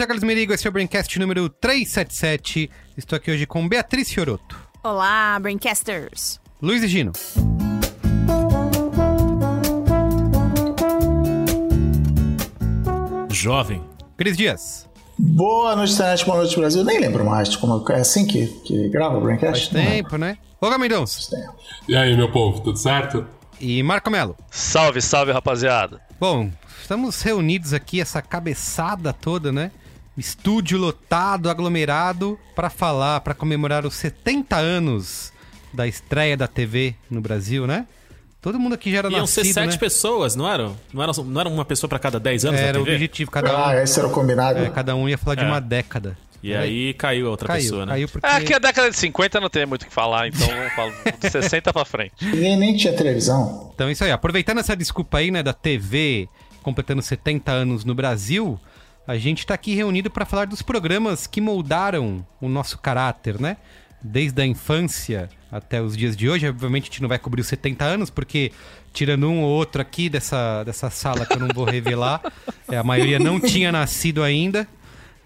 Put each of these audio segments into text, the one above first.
sou Carlos Merigo, esse é o Braincast número 377. Estou aqui hoje com Beatriz Fioroto, Olá, Braincasters! Luiz e Gino, Jovem. Cris Dias. Boa noite, internet, boa noite, Brasil. Nem lembro mais de como é assim que, que grava o Braincast. Faz tempo, né? Olga Mendonça E aí, meu povo, tudo certo? e Marco Melo. Salve, salve, rapaziada. Bom, estamos reunidos aqui, essa cabeçada toda, né? Estúdio lotado, aglomerado, para falar, para comemorar os 70 anos da estreia da TV no Brasil, né? Todo mundo aqui já era Iam nascido, ser sete né? pessoas, não eram? Não era, não era uma pessoa pra cada 10 anos Era o objetivo, cada um, Ah, esse era o combinado. é, cada um ia falar de É. uma década. E aí caiu a outra caiu, pessoa, né? caiu porque... É, aqui a década de 50 não tem muito o que falar, então vamos falar de 60 pra frente. Ninguém nem tinha televisão. Então é isso aí, aproveitando essa desculpa aí, né, da TV completando 70 anos no Brasil, a gente tá aqui reunido para falar dos programas que moldaram o nosso caráter, né? Desde a infância até os dias de hoje. Obviamente a gente não vai cobrir os 70 anos, porque tirando um ou outro aqui dessa, dessa sala que eu não vou revelar, é, a maioria não tinha nascido ainda.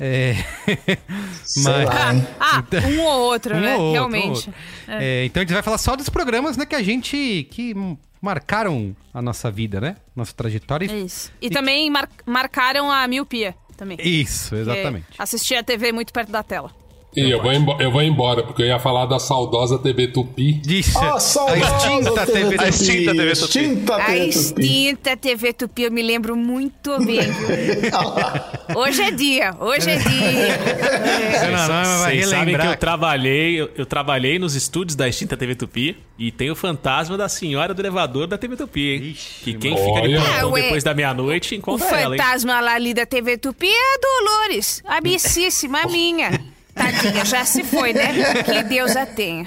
É... Mas- lá, hein? Ah, um ou outro, Um né? ou outro, um Realmente. outro. É, então a gente vai falar só dos programas, né, que a gente que marcaram a nossa vida, né? Nossa trajetória. É isso. E também mar- marcaram a miopia também. Isso, exatamente. Porque Assistir a TV muito perto da tela. E eu vou, eu vou embora, porque eu ia falar da saudosa TV Tupi. Disso. Ah, a saudosa extinta TV. A extinta TV Tupi. Extinta A TV Tupi. extinta TV Tupi, eu me lembro muito bem. Hoje é dia, hoje é dia. Vai Vocês sabem que eu trabalhei, eu, eu trabalhei nos estúdios da extinta TV Tupi e tem o fantasma da senhora do elevador da TV Tupi, hein? Ixi, que quem fica de Olha. plantão Ah, depois da meia-noite O encontra ela, hein? fantasma lá ali da TV Tupi é a Dolores, a bicíssima minha. Tadinha, já se foi, né? Que Deus a tenha.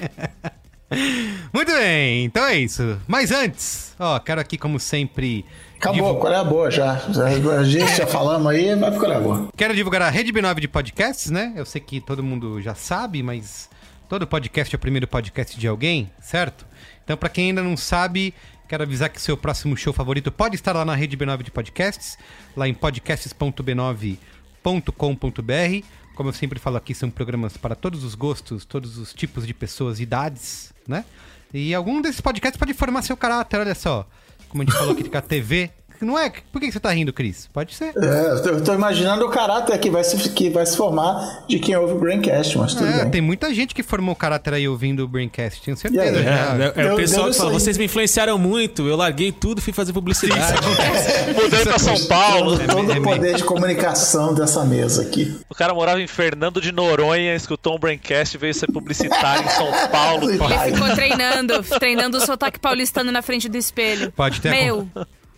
Muito bem, então é isso. Mas antes, ó, quero aqui, como sempre. Acabou, divu- qual é a boa já? a gente já falamos aí, vai pro qual é a boa. Quero divulgar a Rede B9 de podcasts, né? Eu sei que todo mundo já sabe, mas todo podcast é o primeiro podcast de alguém, certo? Então, pra quem ainda não sabe, quero avisar que seu próximo show favorito pode estar lá na Rede B9 de podcasts, lá em podcasts.b9.com.br. Como eu sempre falo aqui, são programas para todos os gostos, todos os tipos de pessoas, idades, né? E algum desses podcasts pode formar seu caráter, olha só. Como a gente falou aqui com a TV. Não é? Por que você tá rindo, Cris? Pode ser. É, eu tô- eu tô imaginando o caráter que vai se, que vai se formar de quem ouve o Braincast, mas tudo É, bem. tem muita gente que formou caráter aí ouvindo o Braincast, tenho certeza. É, é, é Deu- o pessoal que fala, vocês me influenciaram muito, eu larguei tudo e fui fazer publicidade. Mudei pra São Paulo. Todo, todo é o poder de comunicação dessa mesa aqui. O cara morava em Fernando de Noronha, escutou um Braincast e veio ser publicitário em São Paulo. Vai. Ficou treinando, treinando o sotaque paulistano na frente do espelho. Pode ter Meu,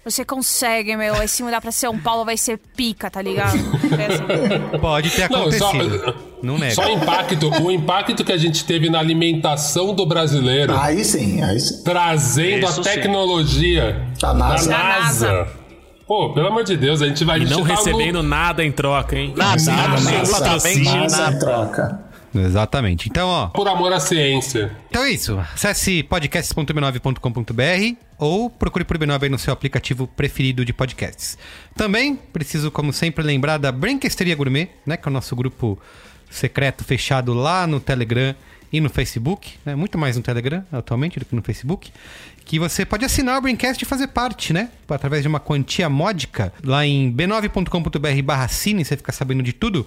você consegue, meu. Aí se mudar pra São Paulo vai ser pica, tá ligado? Essa- Pode ter Não, só, acontecido. Não, nega. só o impacto, o impacto que a gente teve na alimentação do brasileiro, Aí sim, aí sim. trazendo Isso a sim. tecnologia Da NASA. da Da NASA. Pô, pelo amor de Deus, a gente vai E não tá recebendo nada em troca, hein? Nada, Nada, nada. NASA em troca. Exatamente. Então, ó. por amor à ciência. Então é isso. Acesse podcasts.b9.com.br ou procure por B9 aí no seu aplicativo preferido de podcasts. Também preciso, como sempre, lembrar da Brinquesteria Gourmet, né? Que é o nosso grupo secreto fechado lá no Telegram e no Facebook, né? Muito mais no Telegram atualmente do que no Facebook. Que você pode assinar o Braincast e fazer parte, né? Através de uma quantia módica lá em b9.com.br barra cine, você fica sabendo de tudo.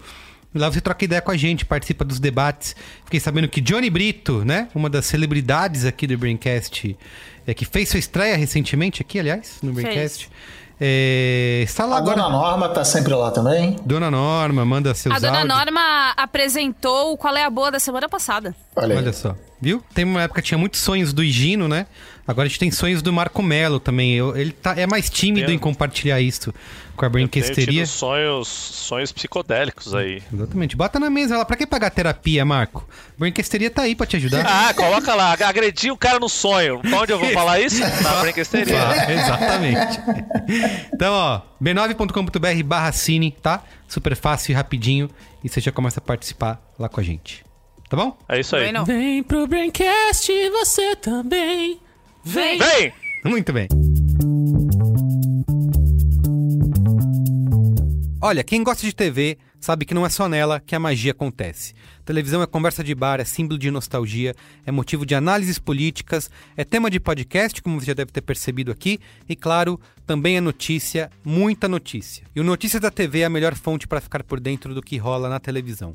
Lá você troca ideia com a gente, participa dos debates. Fiquei sabendo que Johnny Brito, né? Uma das celebridades aqui do Braincast, é, que fez sua estreia recentemente aqui, aliás, no Braincast. é, está lá A agora. dona Norma tá sempre lá também. Dona Norma, manda seus A dona áudios. Norma apresentou o Qual é a Boa da semana passada. Olha. Olha só, viu? Tem uma época que tinha muitos sonhos do Higino, né? Agora a gente tem sonhos do Marco Melo também. Eu- ele tá, é mais tímido Tenho- em compartilhar isso com a brinquesteria. sonhos, sonhos psicodélicos aí. Exatamente. Bota na mesa lá. Pra que pagar terapia, Marco? Brinquesteria tá aí pra te ajudar. Ah, coloca lá, agredi o cara no sonho. Pra onde eu vou falar isso? Na brinquesteria. Ah, exatamente. Então, ó, b9.com.br barra cine, tá? Super fácil e rapidinho. E você já começa a participar lá com a gente. Tá bom? É isso aí. Vem pro Braincast, você também. Vem. Vem! Muito bem. Olha, quem gosta de TV sabe que não é só nela que a magia acontece. Televisão é conversa de bar, é símbolo de nostalgia, é motivo de análises políticas, é tema de podcast, como você já deve ter percebido aqui, e claro, também é notícia, muita notícia. E o Notícias da TV é a melhor fonte para ficar por dentro do que rola na televisão.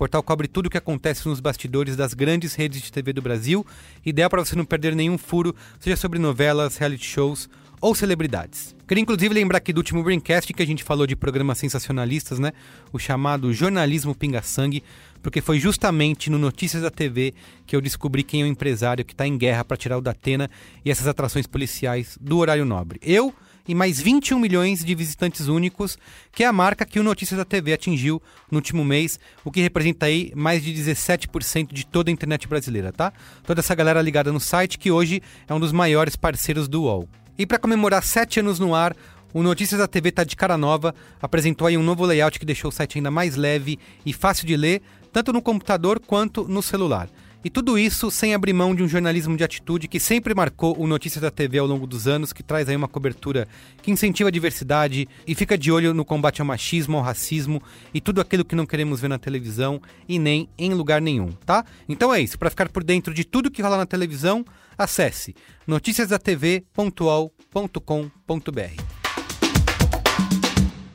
Portal cobre tudo o que acontece nos bastidores das grandes redes de TV do Brasil, ideal para você não perder nenhum furo, seja sobre novelas, reality shows ou celebridades. Queria inclusive lembrar aqui do último Braincast que a gente falou de programas sensacionalistas, né? O chamado jornalismo pinga-sangue, porque foi justamente no Notícias da TV que eu descobri quem é o empresário que está em guerra para tirar o Datena e essas atrações policiais do horário nobre. Eu e mais 21 milhões de visitantes únicos, que é a marca que o Notícias da TV atingiu no último mês, o que representa aí mais de 17% de toda a internet brasileira, tá? Toda essa galera ligada no site que hoje é um dos maiores parceiros do UOL. E para comemorar sete anos no ar, o Notícias da TV tá de cara nova, apresentou aí um novo layout que deixou o site ainda mais leve e fácil de ler, tanto no computador quanto no celular. E tudo isso sem abrir mão de um jornalismo de atitude que sempre marcou o Notícias da TV ao longo dos anos, que traz aí uma cobertura que incentiva a diversidade e fica de olho no combate ao machismo, ao racismo e tudo aquilo que não queremos ver na televisão e nem em lugar nenhum, tá? Então é isso, para ficar por dentro de tudo que rola na televisão, acesse noticiasdatv.uol.com.br.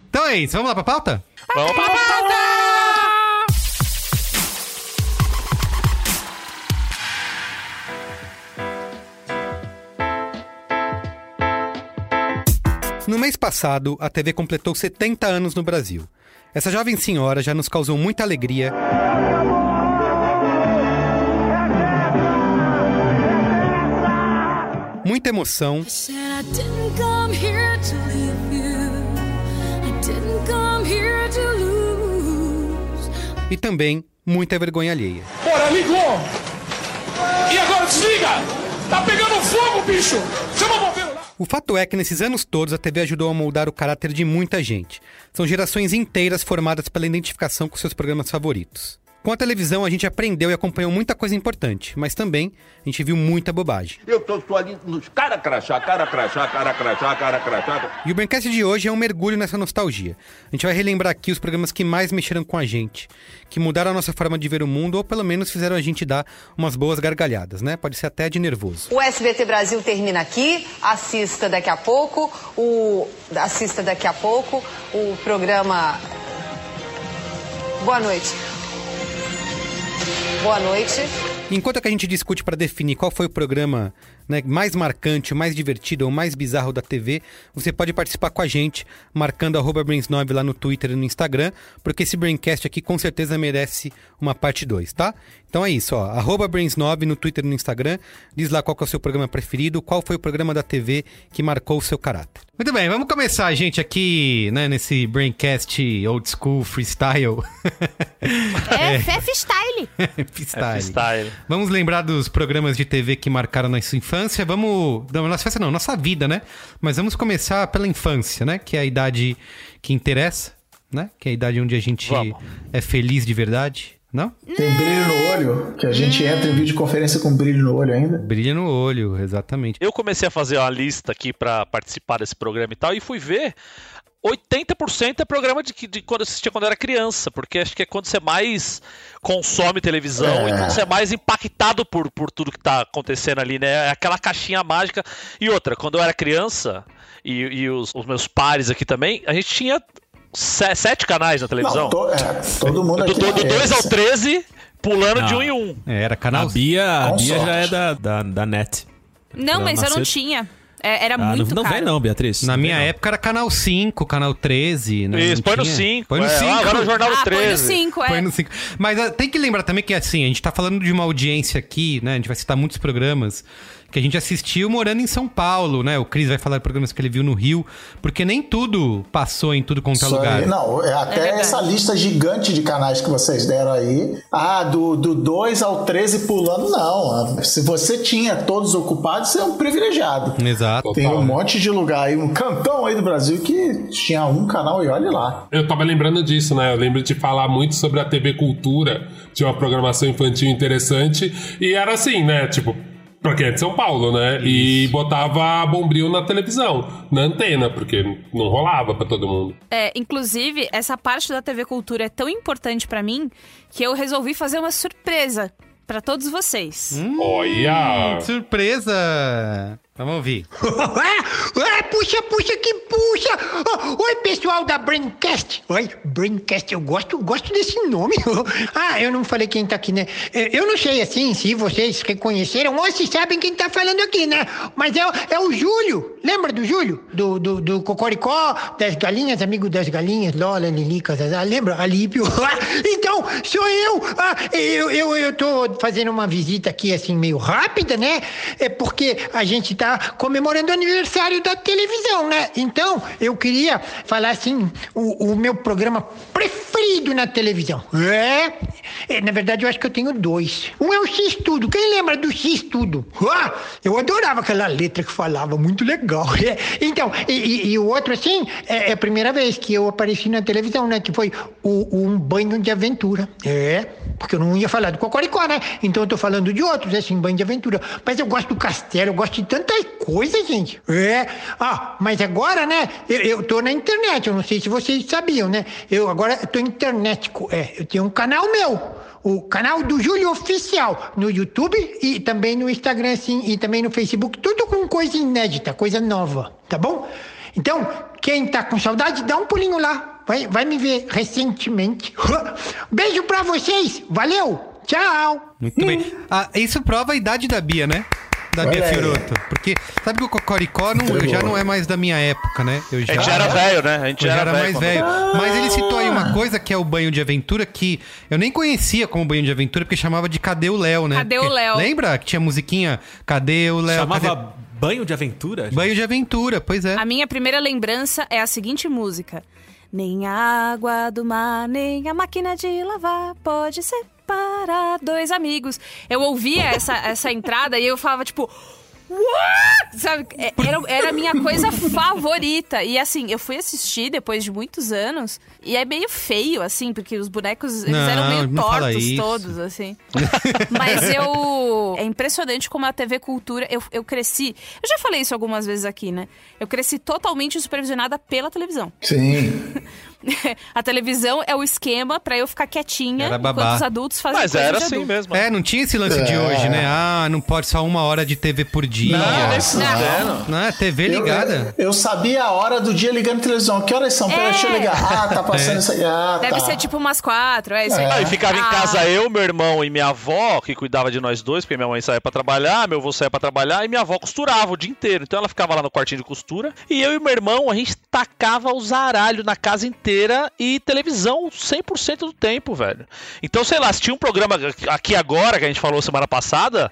Então é isso, vamos lá pra pauta? Vamos pra pauta! No mês passado, a TV completou 70 anos no Brasil. Essa jovem senhora já nos causou muita alegria. Muita emoção e também muita vergonha alheia. Bora, ligou! E agora desliga! Tá pegando fogo, bicho! Chama o bombeiro! O fato é que nesses anos todos a TV ajudou a moldar o caráter de muita gente. São gerações inteiras formadas pela identificação com seus programas favoritos. Com a televisão a gente aprendeu e acompanhou muita coisa importante, mas também a gente viu muita bobagem. Eu tô só ali nos cara crachá, cara crachá, cara crachá, cara crachá. E o Braincast de hoje é um mergulho nessa nostalgia. A gente vai relembrar aqui os programas que mais mexeram com a gente, que mudaram a nossa forma de ver o mundo ou pelo menos fizeram a gente dar umas boas gargalhadas, né? Pode ser até de nervoso. O SBT Brasil termina aqui. Assista daqui a pouco o assista daqui a pouco o programa Boa noite. Boa noite. Enquanto que a gente discute para definir qual foi o programa né, mais marcante, mais divertido ou mais bizarro da TV, você pode participar com a gente, marcando arroba Brains9 lá no Twitter e no Instagram, porque esse Braincast aqui com certeza merece uma parte 2, tá? Então é isso, ó, arroba Brains9 no Twitter e no Instagram, diz lá qual que é o seu programa preferido, qual foi o programa da TV que marcou o seu caráter. Muito bem, vamos começar, gente, aqui, né, nesse Braincast old school freestyle. É, Fef Style. freestyle. freestyle. Vamos lembrar dos programas de TV que marcaram nossa infância. Vamos. Não, nossa infância não, nossa vida, né? Mas vamos começar pela infância, né? Que é a idade que interessa, né? Que é a idade onde a gente Vamos. é feliz de verdade. Não? Tem brilho no olho, que a gente entra em videoconferência com brilho no olho ainda. Brilha no olho, exatamente. Eu comecei a fazer uma lista aqui pra participar desse programa e tal, e fui ver. 80% é programa de, que- de quando eu assistia quando eu era criança, porque acho que é quando você mais consome televisão É. e quando você é mais impactado por, por tudo que tá acontecendo ali, né? É aquela caixinha mágica. E outra, quando eu era criança, e, e os, os meus pares aqui também, a gente tinha sete canais na televisão. Não, to- é, todo mundo do aqui. do- do é 2 ao esse. 13, pulando de Ah. um em um. É, era canal. A Bia, a Bia já é da, da, da net. Não, mas eu não tinha. É, era Ah, não, muito não caro. vem não, Beatriz. Na Não minha não. época era canal 5, canal 13, né? Isso, Não põe no tinha? 5. Põe no é. 5. Ah, agora o Jornal do Ah, põe no 13. 5, é. Põe no cinco. Mas ah, tem que lembrar também que assim, a gente tá falando de uma audiência aqui, né? A gente vai citar muitos programas que a gente assistiu morando em São Paulo, né? O Cris vai falar de programas que ele viu no Rio, porque nem tudo passou em tudo quanto é lugar. Não, é até essa lista gigante de canais que vocês deram aí. Ah, do, do 2 ao 13 pulando, não. Se você tinha todos ocupados, você é um privilegiado. Exato. Tem um monte de lugar aí, um cantão aí do Brasil que tinha um canal e olhe lá. Eu tava lembrando disso, né? Eu lembro de falar muito sobre a TV Cultura. Tinha uma programação infantil interessante. E era assim, né? Tipo, pra quem é de São Paulo, né? E botava Bombril na televisão, na antena, porque não rolava pra todo mundo. É, inclusive, essa parte da TV Cultura é tão importante pra mim que eu resolvi fazer uma surpresa pra todos vocês. Olha! Surpresa! Vamos ouvir. ah, puxa, puxa, que puxa! Oh, oi, pessoal da Braincast. Oi, Braincast, eu gosto, gosto desse nome. ah, eu não falei quem tá aqui, né? Eu eu não sei, assim, se vocês reconheceram ou se sabem quem tá falando aqui, né? Mas é, é o Júlio. Lembra do Júlio? Do, do, do Cocoricó, das galinhas, amigo das galinhas, Lola, Lilica, Zazá. Lembra? Alípio. então, sou eu. Ah, eu, eu. eu tô fazendo uma visita aqui, assim, meio rápida, né? É porque a gente tá comemorando o aniversário da televisão, né? Então, eu queria falar, assim, o, o meu programa preferido na televisão. É? É, Na verdade, eu acho que eu tenho dois. Um é o X-Tudo. Quem lembra do X-Tudo? Ah, eu adorava aquela letra que falava, muito legal. É, Então, e, e- e o outro, assim, é, é a primeira vez que eu apareci na televisão, né? Que foi o, um banho de aventura. É, porque eu não ia falar do Cocoricó, né? Então eu tô falando de outros, assim, banho de aventura. Mas eu gosto do castelo, eu gosto de tantas coisas, gente. É. Ah, mas agora, né? Eu, eu tô na internet, eu não sei se vocês sabiam, né? Eu agora tô internetico. É, eu tenho um canal meu. O canal do Júlio Oficial no YouTube e também no Instagram, assim, e também no Facebook, tudo com coisa inédita, coisa nova, tá bom? Então, quem tá com saudade, dá um pulinho lá. Vai, vai me ver recentemente. Beijo pra vocês. Valeu. Tchau. Muito bem. Ah, isso prova a idade da Bia, né? Da Olha Bia aí. Fioroto. Porque sabe que o Cocoricó não, já não é mais da minha época, né? Eu A gente já era velho, né? A gente já já era velho mais quando- velho. Mas ele citou aí uma coisa que é o banho de aventura que eu nem conhecia como banho de aventura, porque chamava de Cadê o Léo, né? Cadê o Porque- Léo? Lembra que tinha musiquinha? Cadê o Léo? Chamava Cadê- banho de aventura? Banho de aventura, pois é. A minha primeira lembrança é a seguinte música. Nem a água do mar, nem a máquina de lavar pode separar dois amigos. Eu ouvia essa, essa entrada e eu falava, tipo... What? Sabe? É- Era, era a minha coisa favorita. E assim, eu fui assistir depois de muitos anos. E é meio feio, assim, porque os bonecos eles Não, eram meio tortos todos, assim. Mas eu. É impressionante como a TV Cultura. Eu, eu cresci. Eu já falei isso algumas vezes aqui, né? Eu cresci totalmente supervisionada pela televisão. Sim. a televisão é o esquema pra eu ficar quietinha Era babá. enquanto os adultos fazem Mas era de assim adulto. mesmo. É, não tinha esse lance de É. hoje, né? Ah, não pode só uma hora de TV por dia. Não, nem fudendo. Não, é TV Eu- ligada. Eu, sabia a hora do dia ligando a televisão. Que horas são? Peraí, É. deixa eu ligar. Ah, tá passando É. isso aí. Ah, Deve tá. ser tipo umas quatro, é isso aí. Não, e ficava em Ah. casa eu, meu irmão e minha avó, que cuidava de nós dois, porque minha mãe saía pra trabalhar, meu avô saía pra trabalhar, e minha avó costurava o dia inteiro. Então ela ficava lá no quartinho de costura, e eu e meu irmão, a gente tacava o zaralho na casa inteira e televisão 100% do tempo, velho. Então, sei lá, se tinha um programa aqui agora, que a gente falou semana passada,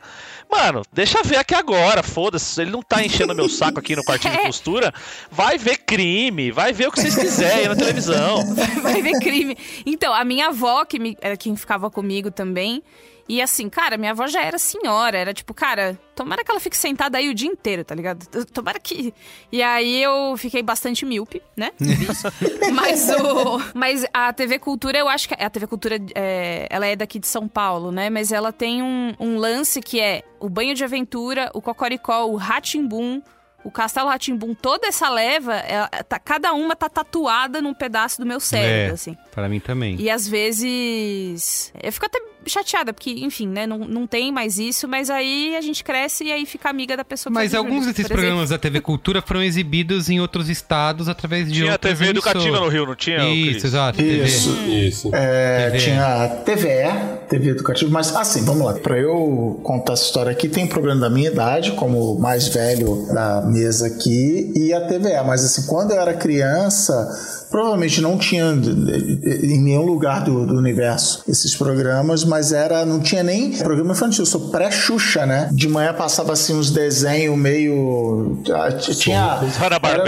mano, deixa ver aqui agora, foda-se, ele não tá enchendo meu saco aqui no quartinho de costura, vai ver crime, vai ver o que vocês quiserem na televisão. Vai ver crime. Então, a minha avó, que me, era quem ficava comigo também. E assim, cara, minha avó já era senhora. Era tipo, cara, tomara que ela fique sentada aí o dia inteiro, tá ligado? Tomara que. E aí eu fiquei bastante míope, né? mas o. Mas a TV Cultura, eu acho que. A TV Cultura, é, ela é daqui de São Paulo, né? Mas ela tem um, um lance que é o Banho de Aventura, o Cocoricó, o Ratimbum. O Castelo Ratimbum, toda essa leva, é, tá- cada uma tá tatuada num pedaço do meu cérebro, é, assim. Pra mim também. E às vezes. Eu fico até chateada, porque, enfim, né? Não, não tem mais isso, mas aí a gente cresce e aí fica amiga da pessoa que Mas o alguns desses programas da TV Cultura foram exibidos em outros estados através de Tinha outras TV educativa emissoras. no Rio, não tinha, Isso, exato. Isso. TV. Isso. É, TV. tinha TVE, TV Educativa, mas assim, vamos lá. Pra eu contar essa história aqui, tem um programa da minha idade, como o mais velho da mesa aqui, e a TVE. Mas assim, quando eu era criança, provavelmente não tinha em nenhum lugar do, do universo esses programas, mas era não tinha nem programa infantil, eu sou pré-Xuxa, né? De manhã passava assim uns desenhos meio ah, tinha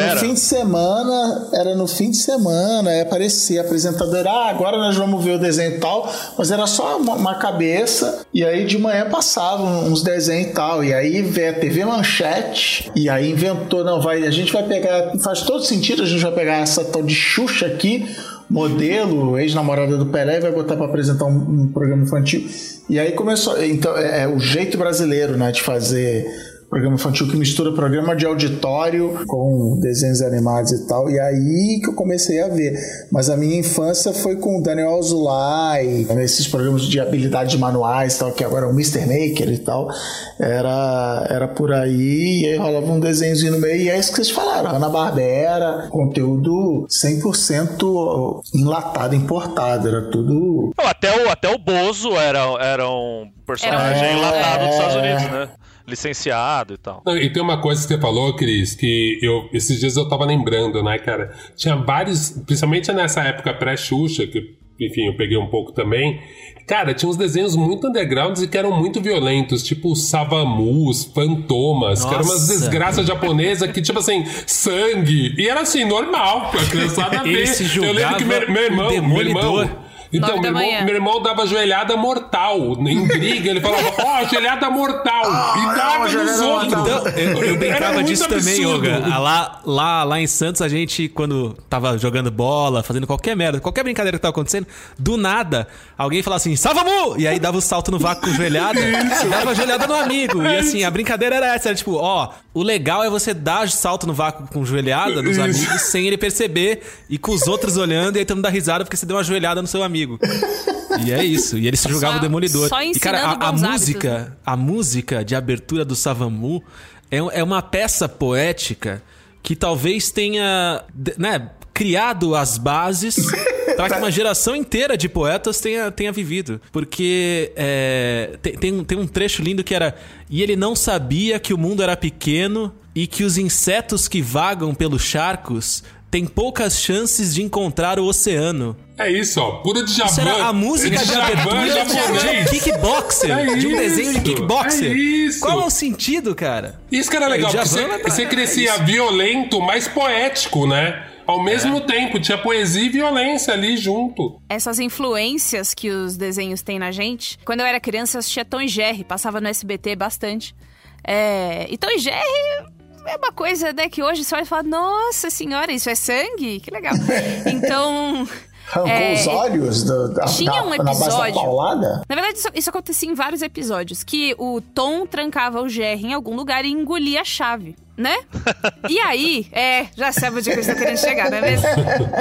era no fim de semana, era no fim de semana, aí aparecia a apresentadora, ah, agora nós vamos ver o desenho e tal, mas era só uma, uma cabeça, e aí de manhã passavam uns desenhos e tal, e aí veio a TV Manchete, e aí inventou, não, vai, a gente vai pegar, faz todo sentido, a gente vai pegar essa tal de Xuxa aqui, modelo, ex-namorada do Pelé, vai botar para apresentar um, um programa infantil. E aí começou, então é, é o jeito brasileiro, né, de fazer programa infantil que mistura programa de auditório com desenhos animados e tal. E aí que eu comecei a ver. Mas a minha infância foi com o Daniel Azulay, nesses programas de habilidades manuais e tal, que agora é o Mr. Maker e tal. Era, era por aí, e aí rolava um desenhozinho no meio. E é isso que vocês falaram, Ana Barbera, conteúdo 100% enlatado, importado. Era tudo. Não, até, o, até o Bozo era, era um personagem um- enlatado dos é. Estados Unidos, né? Licenciado e tal. Não, E tem uma coisa que você falou, Cris, que eu, esses dias eu tava lembrando, né, cara? Tinha vários, principalmente nessa época pré-Xuxa, que, enfim, eu peguei um pouco também. Cara, tinha uns desenhos muito undergrounds e que eram muito violentos, tipo Savamus, Fantomas, que eram umas Nossa. desgraças japonesas que, tipo assim, sangue. E era assim, normal, pra criançada ver. Eu lembro que meu, meu irmão. Meu irmão então, meu irmão, meu irmão dava joelhada mortal. Em briga, ele falava, ó, joelhada mortal. e dava nos outros. Então, eu, eu brincava disso também, absurdo. Yoga. Ah, Lá, lá, lá em Santos, a gente, quando tava jogando bola, fazendo qualquer merda, qualquer brincadeira que tava acontecendo, do nada, alguém falava assim, Salvamu! E aí dava o salto no vácuo com joelhada, e dava joelhada no amigo. E assim, a brincadeira era essa, era tipo, ó, o legal é você dar salto no vácuo com joelhada nos Isso. amigos sem ele perceber e com os outros olhando e aí todo mundo dá risada porque você deu uma joelhada no seu amigo. E é isso. E ele se jogava Só- o demolidor. só e cara, a, a música, hábitos, né? a música de abertura do Savamu é, é uma peça poética que talvez tenha, né, criado as bases para que uma geração inteira de poetas tenha, tenha vivido. Porque é, tem, tem, um- tem um trecho lindo que era e ele não sabia que o mundo era pequeno e que os insetos que vagam pelos charcos têm poucas chances de encontrar o oceano. É isso, ó. Puro Djavan. Isso era a música de abertura de um kickboxer. É de um desenho de kickboxer. é isso. Qual é o sentido, cara? Isso que era legal, Djavan você, você é crescia isso. violento, mas poético, né? Ao mesmo tempo, tinha poesia e violência ali junto. Essas influências que os desenhos têm na gente. Quando eu era criança, eu assistia Tom e Jerry, passava no SBT bastante. É, e Tom e Jerry é uma coisa, né, que hoje você olha e fala, nossa senhora, isso é sangue? Que legal. Então... Arrancou é, os olhos do- da, tinha um na base da episódio. paulada? Na verdade, isso, isso acontecia em vários episódios. Que o Tom trancava o Jerry em algum lugar e engolia a chave, né? E aí, é, já sabe onde que eu estou querendo chegar, não é mesmo?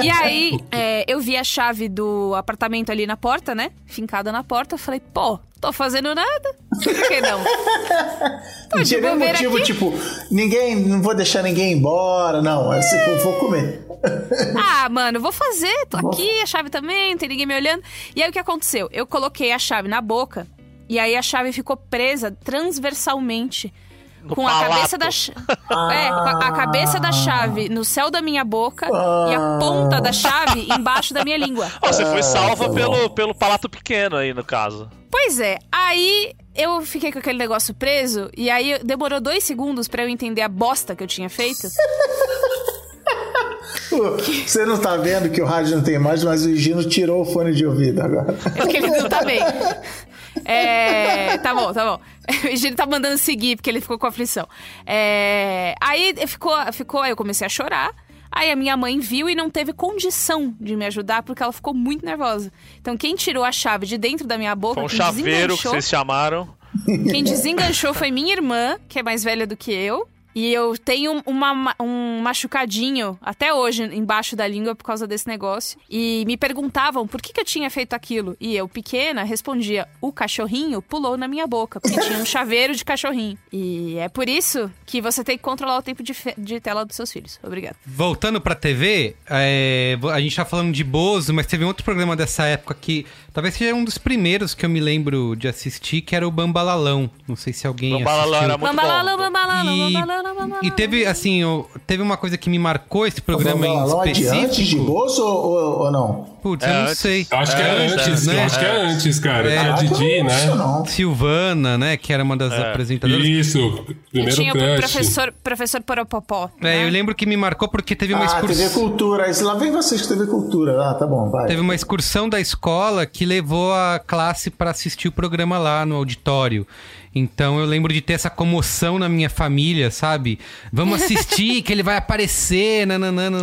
E aí, é, eu vi a chave do apartamento ali na porta, né? Fincada na porta. Falei, pô, tô fazendo nada. Por que não? Tô de bobeira motivo, aqui. tipo, ninguém, não vou deixar ninguém embora, não. É tipo, vou comer. Ah, mano, vou fazer. Tô aqui, a chave também, não tem ninguém me olhando. E aí o que aconteceu? Eu coloquei a chave na boca e aí a chave ficou presa transversalmente. No com a palato. cabeça da cha- É, com a, a cabeça da chave no céu da minha boca e a ponta da chave embaixo da minha língua. Ó, você Ah, foi tá salva pelo, pelo palato pequeno aí, no caso. Pois é, aí eu fiquei com aquele negócio preso e aí demorou dois segundos pra eu entender a bosta que eu tinha feito. Você não tá vendo que o rádio não tem mais, mas o Gino tirou o fone de ouvido agora. É porque ele não tá bem. É, tá bom, tá bom. Gino tá mandando seguir porque ele ficou com aflição. É, aí ficou, ficou, aí eu comecei a chorar. Aí a minha mãe viu e não teve condição de me ajudar porque ela ficou muito nervosa. Então quem tirou a chave de dentro da minha boca, Foi um chaveiro que vocês chamaram. quem desenganchou foi minha irmã, que é mais velha do que eu. E eu tenho uma, um machucadinho até hoje embaixo da língua por causa desse negócio. E me perguntavam por que, que eu tinha feito aquilo. E eu, pequena, respondia: o cachorrinho pulou na minha boca, porque tinha um chaveiro de cachorrinho. E é por isso que você tem que controlar o tempo de, de tela dos seus filhos. Obrigada. Voltando pra TV, é, a gente tá falando de Bozo, mas teve um outro programa dessa época que talvez seja um dos primeiros que eu me lembro de assistir, que era o Bambalalão. Não sei se alguém Bambalalão assistiu. era muito Bambalala, bom. bambalala, E- bambalala, bambalala. E teve, assim, teve uma coisa que me marcou esse programa em lá adiante de específico. Bozo ou, ou, ou não? Putz, É eu não antes. sei. Eu acho que é antes, eu acho que é antes, cara. É. Tinha a Didi, né? Silvana, né? Que era uma das apresentadoras. Isso, E primeiro tinha o crush. professor, professor Poropopó. É, eu lembro que me marcou porque teve uma Ah, TV excursão. Cultura. Aí lá vem vocês que TV Cultura. Ah, tá bom, vai. Teve uma excursão da escola que levou a classe para assistir o programa lá no auditório. Então eu lembro de ter essa comoção na minha família, sabe? Vamos assistir, que ele vai aparecer, nananana.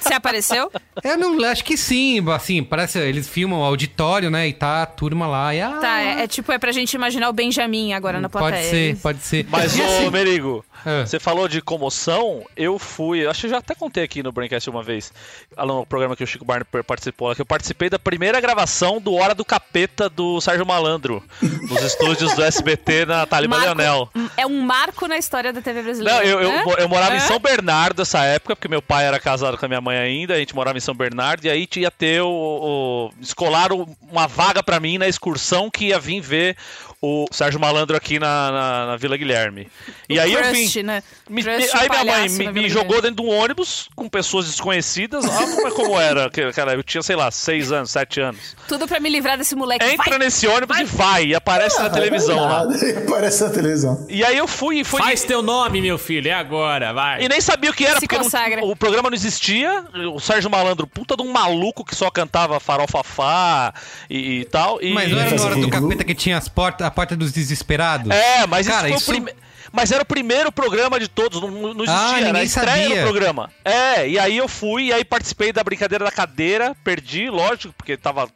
Você apareceu? Eu não acho que sim, assim, parece eles filmam o auditório, né? E tá a turma lá. E, ah, Tá, é, é tipo, é pra gente imaginar o Benjamin agora na plateia. pode ser, pode ser. Mas, ô, assim- Merigo, É. você falou de comoção, eu fui, acho que eu já até contei aqui no Braincast uma vez, no programa que o Chico Barney participou, que eu participei da primeira gravação do Hora do Capeta do Sérgio Malandro, nos estúdios do SBT na Taliba Marco- Leonel. É um marco na história da TV brasileira. Não, eu, eu, Hã? mo- eu morava em Hã? São Bernardo nessa época, porque meu pai era casado com a minha mãe ainda, a gente morava em São Bernardo, e aí ia ter o. o escolaram uma vaga pra mim na excursão que ia vir ver o Sérgio Malandro aqui na, na, na Vila Guilherme. E O aí eu vim. né? Me- Crush me- aí minha mãe me, me jogou dentro de um ônibus com pessoas desconhecidas. Ah, como, é- como era? que- Cara, eu tinha, sei lá, seis anos, sete anos. Tudo pra me livrar desse moleque. Entra Vai! nesse ônibus e vai, e aparece na televisão lá. Aparece na televisão. E aí eu fui, fui Faz teu nome, meu filho, é agora, vai. E nem sabia o que era, Se porque não- o programa não existia. O Sérgio Malandro, puta de um maluco que só cantava farofafá e, e tal. E... Mas não era na hora do capeta que tinha as portas, a porta dos desesperados? É, mas Cara, isso foi o prime- Mas era o primeiro programa de todos, não, não existia, Ah, era a ninguém estreia sabia. do programa. É, e aí eu fui, e aí participei da brincadeira da cadeira, perdi, lógico, porque tava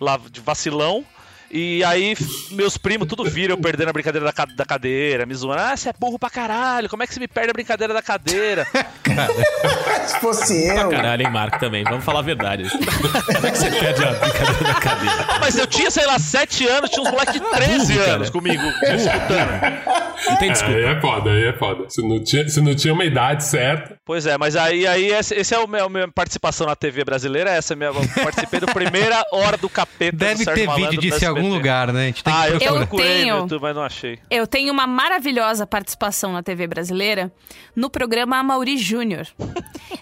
lá de vacilão. E aí, meus primos tudo viram eu perdendo a brincadeira da, da cadeira, me zoando. Ah, você é burro pra caralho, como é que você me perde a brincadeira da cadeira? Se fosse eu. Caralho, hein, Marco, também. Vamos falar a verdade. Como é que você perde a brincadeira da cadeira? Mas eu tinha, sei lá, 7 anos, tinha uns moleques de 13 Burro, cara. anos comigo, disputando. Não tem desculpa. Aí é foda, aí é foda. Se não tinha, se não tinha uma idade certa. Pois é, mas aí, aí esse, esse é o meu, a minha participação na TV brasileira, essa é a minha, eu participei do primeira hora do capeta Deve do ter vídeo disso em algum SBT. lugar, né? A gente tem Ah, que eu procurar. Eu procurei tenho. no YouTube, mas não achei. Eu tenho uma maravilhosa participação na TV brasileira no programa Amaury Júnior.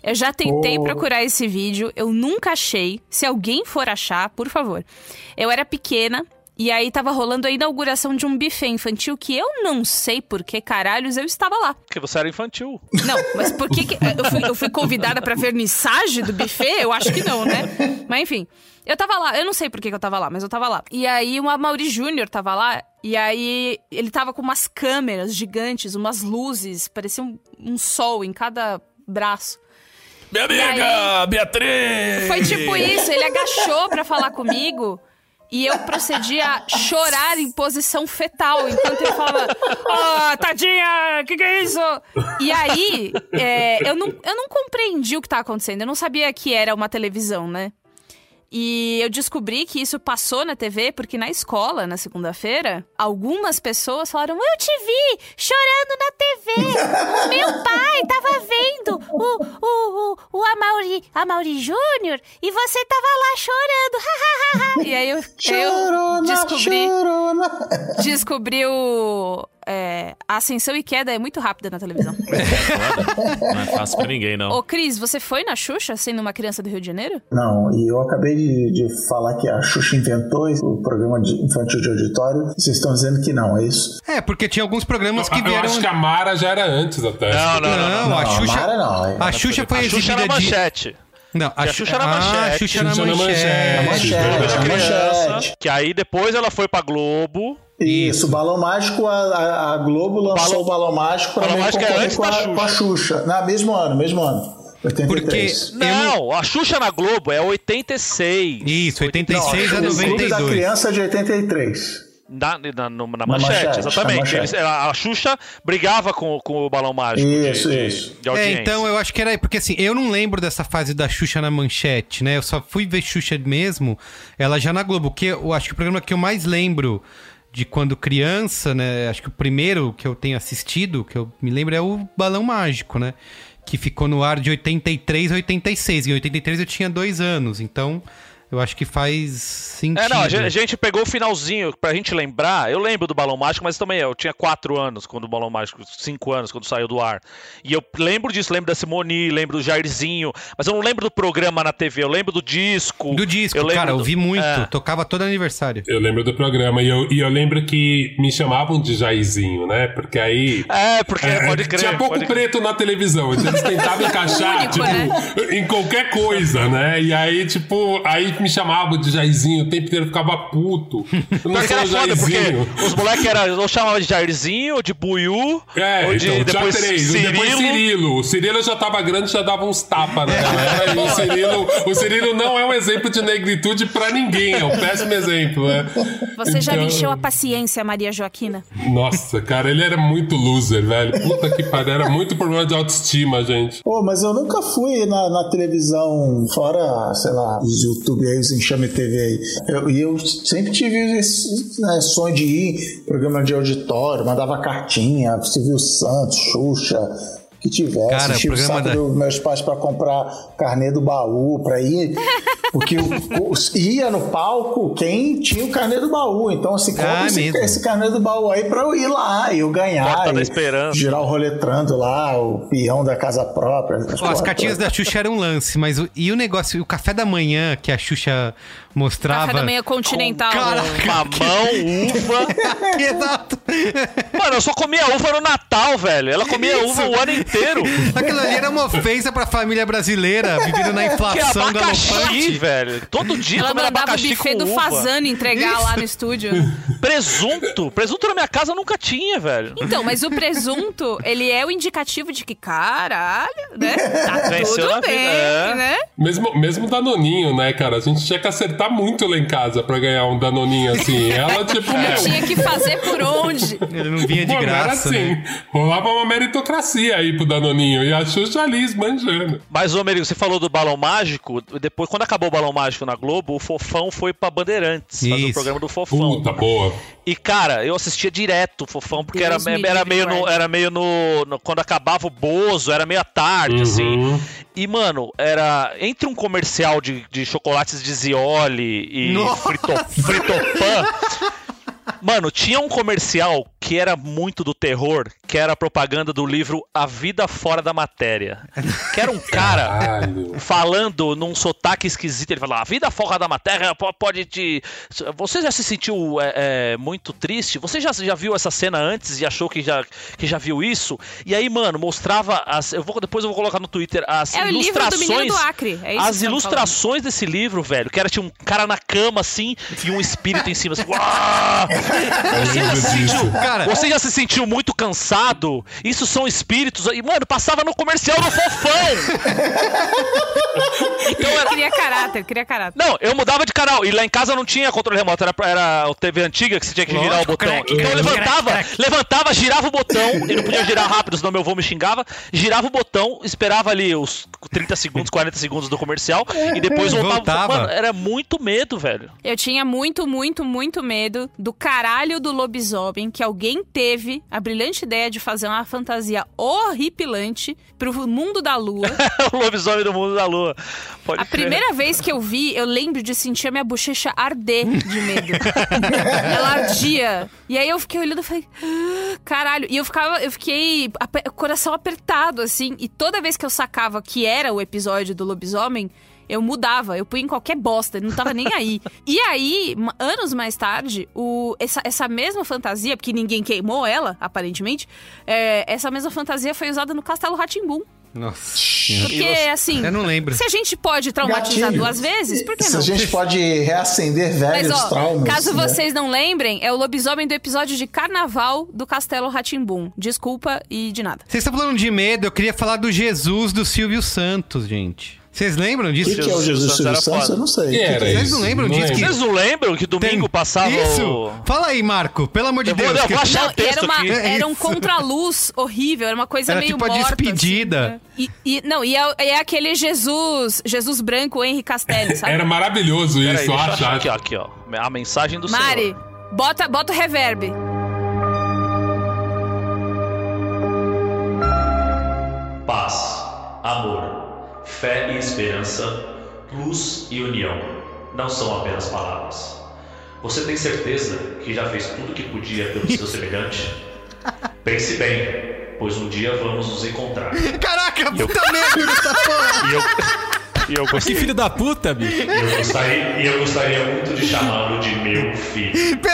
Eu já tentei Oh. procurar esse vídeo, eu nunca achei. Se alguém for achar, por favor. Eu era pequena e aí tava rolando a inauguração de um buffet infantil que eu não sei por que caralhos eu estava lá. Porque você era infantil. Não, mas por que, que eu, fui, eu fui convidada pra vernissage do buffet? Eu acho que não, né? Mas enfim, eu tava lá, eu não sei por que, que eu tava lá, mas eu tava lá. E aí o Mauri Júnior tava lá, e aí ele tava com umas câmeras gigantes, umas luzes, parecia um, um sol em cada braço. Minha E aí- amiga, Beatriz! Foi tipo isso, ele agachou pra falar comigo. E eu procedi a chorar em posição fetal, enquanto ele falava, ó, tadinha, que que é isso? E aí, é, eu, não, eu não compreendi o que tava acontecendo, eu não sabia que era uma televisão, né? E eu descobri que isso passou na TV porque na escola, na segunda-feira, algumas pessoas falaram: Eu te vi chorando na TV. Meu pai tava vendo o, o, o, o Amaury, Amaury Júnior e você tava lá chorando. e aí eu, eu Chorona, descobri, chorona. descobri o. é, a ascensão e queda é muito rápida na televisão. Não é fácil pra ninguém, não. Ô, Cris, você foi na Xuxa sendo uma criança do Rio de Janeiro? Não, e eu acabei de, de falar que a Xuxa inventou o programa de infantil de auditório. Vocês estão dizendo que não, é isso? É, porque tinha alguns programas que Eu vieram. acho que a Mara já era antes até. Não, não, não. Não, não. a Xuxa. Mara não. A Xuxa foi A Xuxa na de. manchete. Não, a Xuxa na Ah, manchete. Xuxa na Xuxa na manchete. manchete. eu era a manchete. Que aí depois ela foi pra Globo. Isso, o Balão Mágico, a, a- a Globo lançou Balão- o Balão Mágico para Mágico é antes com, a, da com a Xuxa. Não, mesmo ano, mesmo ano. 83. Porque- não- a Xuxa na Globo é 86. Isso, 86 a o Clube da 92. Criança é de 83. Na, na, na Na manchete, manchete, exatamente. na manchete. Eles- a Xuxa brigava com, com o balão mágico. Isso, de, de- isso. de É, audiência. então eu acho que era. Porque assim, eu não lembro dessa fase da Xuxa na manchete, né? Eu só fui ver Xuxa mesmo, ela já na Globo. Que eu acho que o programa que eu mais lembro de quando criança, né? Acho que o primeiro que eu tenho assistido, que eu me lembro, é o Balão Mágico, né? Que ficou no ar de 83 a 86. Em 83 eu tinha dois anos, então eu acho que faz sentido. É, não, a gente, a gente pegou o finalzinho pra gente lembrar. Eu lembro do Balão Mágico, mas também eu tinha 4 anos quando o Balão Mágico, 5 anos quando saiu do ar. E eu lembro disso, lembro da Simone, lembro do Jairzinho, mas eu não lembro do programa na TV, eu lembro do disco. Do disco, eu cara, eu vi muito. É. Tocava todo aniversário. Eu lembro do programa e eu, e eu lembro que me chamavam de Jairzinho, né? Porque aí. É, porque É, pode crer. Tinha pouco preto na televisão, então eles tentavam encaixar, tipo, né? em qualquer coisa, né? E aí, tipo, aí me chamavam de Jairzinho, o tempo inteiro eu ficava puto. Eu não sou foda, porque os moleques eram, ou chamavam de Jairzinho, ou de Buiú, É, ou de então, depois já três. Cirilo. Depois Cirilo. O Cirilo já tava grande, já dava uns tapas galera. E o Cirilo, o Cirilo não é um exemplo de negritude pra ninguém, é um péssimo exemplo, né? Você já me Então- encheu a paciência, Maria Joaquina. Nossa, cara, ele era muito loser, velho. Puta que pariu, era muito problema de autoestima, gente. Pô, mas eu nunca fui na, na televisão, fora, sei lá, os YouTube aí, os Enxame TV aí. Eu- E eu, sempre tive esse né, sonho de ir, programa de auditório, mandava cartinha, Silvio Santos, Xuxa, que tivesse. Cara, o programa saco da- dos meus pais pra comprar carnê do baú, pra ir. Porque o- o- ia no palco quem tinha o carnê do baú. Então, assim, compra Ah, esse, mesmo. esse carnê do baú aí pra eu ir lá e eu ganhar. Porta da e Esperança. Girar o roletrando lá, o peão da casa própria. essas Ó, as cartinhas da Xuxa eram um lance, mas o, e o negócio, o café da manhã que a Xuxa mostrava. Café da manhã continental. Mamão, uva. Exato. Mano, eu só comia uva no Natal, velho. Ela comia Isso. uva o ano inteiro. Aquilo ali era uma ofensa pra família brasileira, vivendo na Que inflação abacaxi, galopante. velho. Todo dia Ela mandava o abacaxi buffet com do uva. Fazano entregar lá no estúdio. Presunto. Presunto na minha casa eu nunca tinha, velho. Então, mas o presunto, ele é o indicativo de que, caralho, né? Tá Venceu na tudo vida, bem, é. né? Mesmo, mesmo Danoninho, né, cara? A gente tinha que acertar muito lá em casa pra ganhar um Danoninho assim. Ela, tipo, meu. Tinha que fazer por onde? Ele não vinha de Pô, não era graça, assim. né? Rolava uma meritocracia aí pro Danoninho. E a Xuxa ali esbanjando. Mas, ô, Merigo, você falou do Balão Mágico. Depois, quando acabou o Balão Mágico na Globo, o Fofão foi pra Bandeirantes. Fazer o Isso. programa do Fofão. Puta, boa. E, cara, eu assistia direto o Fofão, porque era, me era, meio no, era meio no, no- Quando acabava o Bozo, era meio à tarde, assim. E, mano, era. Entre um comercial de, de chocolates de Zioli e Nossa! frito, Fritopan. Mano, tinha um comercial que era muito do terror, que era a propaganda do livro A Vida Fora da Matéria. Que era um cara Caralho. falando num sotaque esquisito. Ele falava: A vida fora da matéria po- pode te. Você já se sentiu é, é, muito triste? Você já, já viu essa cena antes e achou que já, que já viu isso? E aí, mano, mostrava. As, eu vou, depois eu vou colocar no Twitter as É o livro do ilustrações. Menino do Acre, é isso que as ilustrações desse livro, velho, que era tinha um cara na cama assim e um espírito em cima. Assim, Uau! Você já se sentiu, Cara. você já se sentiu muito cansado? Isso são espíritos. E, mano, passava no comercial do Fofão. Então era. Cria caráter, cria caráter. Não, eu mudava de canal. E lá em casa não tinha controle remoto. Era, era o TV antiga que você tinha que girar o Lógico, botão. crack, então eu levantava, crack. levantava, girava o botão. E não podia girar rápido, senão meu avô me xingava. Girava o botão, esperava ali os 30 segundos, 40 segundos do comercial. E depois voltava. Voltava. Mano, era muito medo, velho. Eu tinha muito, muito, muito medo do caralho do lobisomem que alguém teve a brilhante ideia de fazer uma fantasia horripilante pro mundo da lua. o lobisomem do mundo da lua. Pode A crer. primeira vez que eu vi, eu lembro de sentir a minha bochecha arder de medo. Ela ardia. E aí eu fiquei olhando e falei, "Ah, caralho. E eu ficava, eu fiquei coração apertado, assim. E toda vez que eu sacava que era o episódio do lobisomem, eu mudava, eu punha em qualquer bosta, não tava nem aí. E aí, anos mais tarde, o, essa, essa mesma fantasia, porque ninguém queimou ela, aparentemente, é, essa mesma fantasia foi usada no Castelo Ratimbum. Nossa. Porque, assim, Eu não lembro. se a gente pode traumatizar Gatilho. duas vezes, por que Se não? a gente pode reacender Mas, velhos ó, traumas. caso né? vocês não lembrem, é o lobisomem do episódio de carnaval do Castelo Ratimbum. Desculpa e de nada. Vocês estão falando de medo, eu queria falar do Jesus do Silvio Santos, gente. Vocês lembram O disso? que, que é o Jesus Silvio Santos? Eu não sei. Que O que era é? Vocês não lembram Não disso? lembro. Que... Vocês não lembram que domingo Tem- passava Isso! o... Fala aí, Marco, pelo amor de Eu vou- Deus. eu que- vou achar Não, o texto era, uma, aqui. É era um contraluz horrível, era uma coisa Era meio tipo a morta, despedida. assim, né? e, e- não, e é, é aquele Jesus, Jesus branco, Henri Castelli, sabe? Era maravilhoso isso, eu acho. achar aqui, ó, aqui, ó. A mensagem do Mari, Senhor. bota, bota o reverb. Paz, amor, fé e esperança, luz e união. não são apenas palavras. Você tem certeza que já fez tudo o que podia pelo seu semelhante? Pense bem, pois um dia vamos nos encontrar. Caraca, puta merda essa porra! E eu, e eu Que gostei. filho da puta, bicho. E eu gostaria, e eu gostaria muito de chamá-lo de meu filho.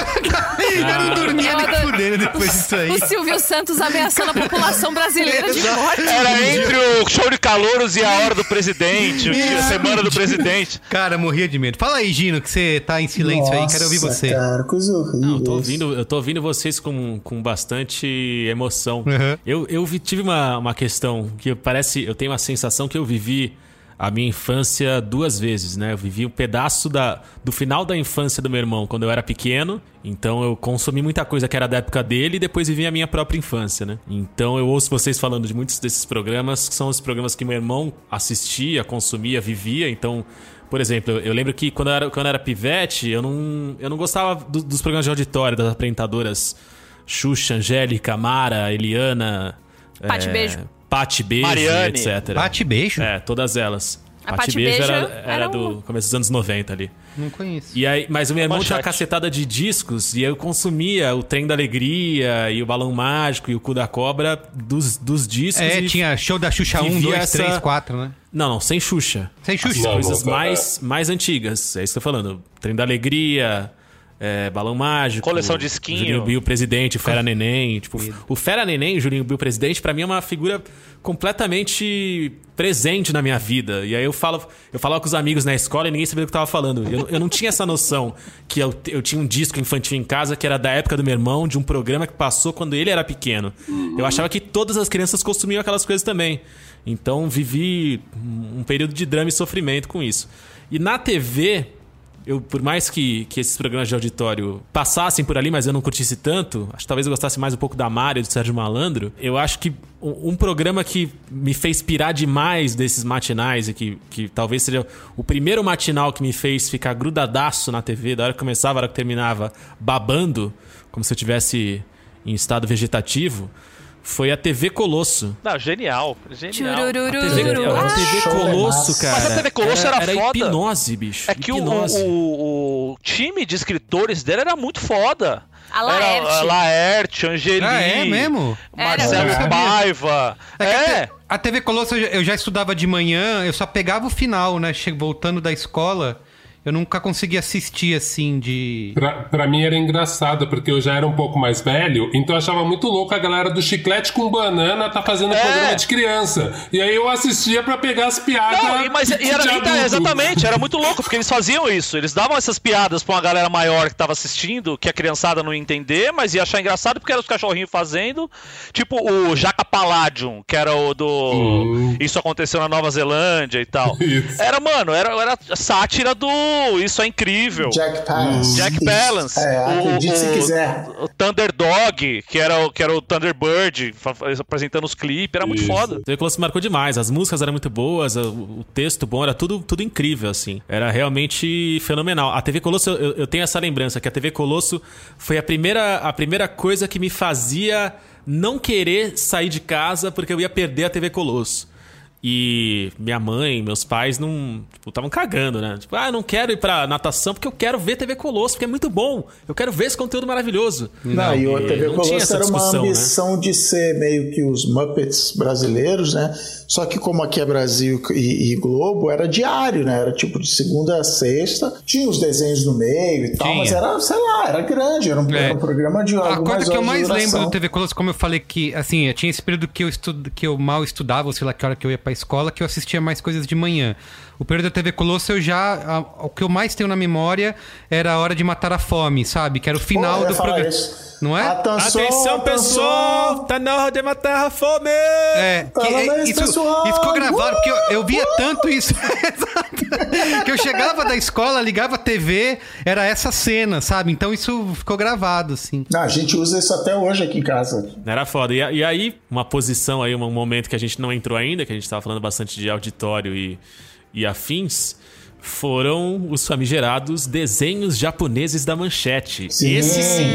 Eu não dormia Eu nem fudendo depois disso aí. O Silvio Santos ameaçando a população brasileira de morte. Era entre o show de calouros e a hora do presidente, o dia- a semana do presidente. Cara, morria de medo. Fala aí, Gino, que você tá em silêncio aí, quero ouvir Nossa, você. Cara, coisa horrível. Não, eu tô ouvindo, eu tô ouvindo vocês com, com bastante emoção. Uhum. Eu, eu vi- tive uma, uma questão que parece. Eu tenho a sensação que eu vivi a minha infância duas vezes, né? Eu vivi um pedaço da, do final da infância do meu irmão quando eu era pequeno. Então eu consumi muita coisa que era da época dele e depois vivi a minha própria infância, né? Então eu ouço vocês falando de muitos desses programas, que são os programas que meu irmão assistia, consumia, vivia. Então, por exemplo, eu, lembro que quando eu era, quando eu era pivete, eu não, eu não gostava do- dos programas de auditório, das apresentadoras Xuxa, Angélica, Mara, Eliana. Pati Beijo. Pati Beijo, Mariane. etc. Bate beijo? É, todas elas. A Pati Pati Beijo Beijo era, era era do uma- começo dos anos 90 ali. Não conheço. E aí, mas o meu irmão tinha uma cacetada de discos e eu consumia o Trem da Alegria e o Balão Mágico e o Cu da Cobra dos, dos discos. É, e tinha show da Xuxa 1, vivia 2, essa- 3, 4, né? Não, não, sem Xuxa. Sem Xuxa. As Não, coisas não, mais, mais antigas. É isso que eu tô falando. Trem da Alegria, é, Balão Mágico. Coleção de esquinho. Julinho Bill Presidente, Fera Neném. Tipo, o Fera Neném o Julinho Bill Presidente, pra mim, é uma figura completamente presente na minha vida. E aí eu falo, eu falava com os amigos na escola e ninguém sabia do que eu tava falando. Eu, eu não tinha essa noção que eu, eu tinha um disco infantil em casa que era da época do meu irmão, de um programa que passou quando ele era pequeno. Eu achava que todas as crianças consumiam aquelas coisas também. Então vivi um período de drama e sofrimento com isso. E na TV, eu, por mais que, que esses programas de auditório passassem por ali, mas eu não curtisse tanto, acho que talvez eu gostasse mais um pouco da Mário, do Sérgio Malandro, eu acho que um, um programa que me fez pirar demais desses matinais e que, que talvez seja o primeiro matinal que me fez ficar grudadaço na TV, da hora que começava, da hora que terminava, babando, como se eu tivesse em estado vegetativo, foi a TV Colosso. Não, genial. Genial. A TV, a TV show Colosso, cara. Mas a TV Colosso era foda. hipnose, bicho. É que o, hipnose. o, o time de escritores dele era muito foda. A Laerte. Era a Laerte, Angeli. Ah, é mesmo? Marcelo Era. Paiva. É É. A TV Colosso eu já- estudava de manhã, eu só pegava o final, né? Voltando da escola, eu nunca conseguia assistir assim de. Pra, pra mim era engraçado, porque eu já era um pouco mais velho, então eu achava muito louco a galera do chiclete com banana tá fazendo É. programa de criança. E aí eu assistia pra pegar as piadas. Não, mas de era, então, exatamente, era muito louco, porque eles faziam isso. Eles davam essas piadas pra uma galera maior que tava assistindo, que a criançada não ia entender, mas ia achar engraçado porque era os cachorrinhos fazendo. Tipo o Jaca Palladium, que era o do. Isso aconteceu na Nova Zelândia e tal. Isso. Era, mano, era, era sátira do. Isso é incrível. Jack Palance. Jack. Palance. É, acredite se quiser. O Thunderdog, que era o, que era o Thunderbird, apresentando os clipes, era muito Isso. foda. TV Colosso marcou demais. As músicas eram muito boas, o, o texto bom, era tudo, tudo incrível, assim. Era realmente fenomenal. A TV Colosso, eu, eu tenho essa lembrança, que a TV Colosso foi a primeira, a primeira coisa que me fazia não querer sair de casa porque eu ia perder a TV Colosso. E minha mãe, meus pais não estavam cagando, né? Tipo, ah, eu não quero ir pra natação porque eu quero ver TV Colosso, porque é muito bom. Eu quero ver esse conteúdo maravilhoso. Não, e o TV não Colosso era uma né? ambição de ser meio que os Muppets brasileiros, né? Só que como aqui é Brasil e, e Globo, era diário, né? Era tipo de segunda a sexta, tinha os desenhos no meio e tal, Tinha. mas era, sei lá, era grande, era um, É. era um programa de A algumas coisa que eu mais lembro do TV Colosso, como eu falei que, assim, eu tinha esse período que eu, estu... que eu mal estudava, ou sei lá que hora que eu ia pra escola, que eu assistia mais coisas de manhã. O período da TV Colosso, eu já. a- O que eu mais tenho na memória era a hora de matar a fome, sabe? Que era o Pô, final ia do programa. Não é? Atenção, Atenção, pessoal! Tá na hora de matar a fome! É, que, Parabéns, é, isso, pessoal! isso ficou gravado, porque eu, eu via tanto isso. Exato. que eu chegava da escola, ligava a TV, era essa cena, sabe? Então isso ficou gravado, assim. Não, a gente usa isso até hoje aqui em casa. Era foda. E, e aí, uma posição aí, um momento que a gente não entrou ainda, que a gente tava falando bastante de auditório e, e afins, foram os famigerados desenhos japoneses da manchete. Sim. Esse sim.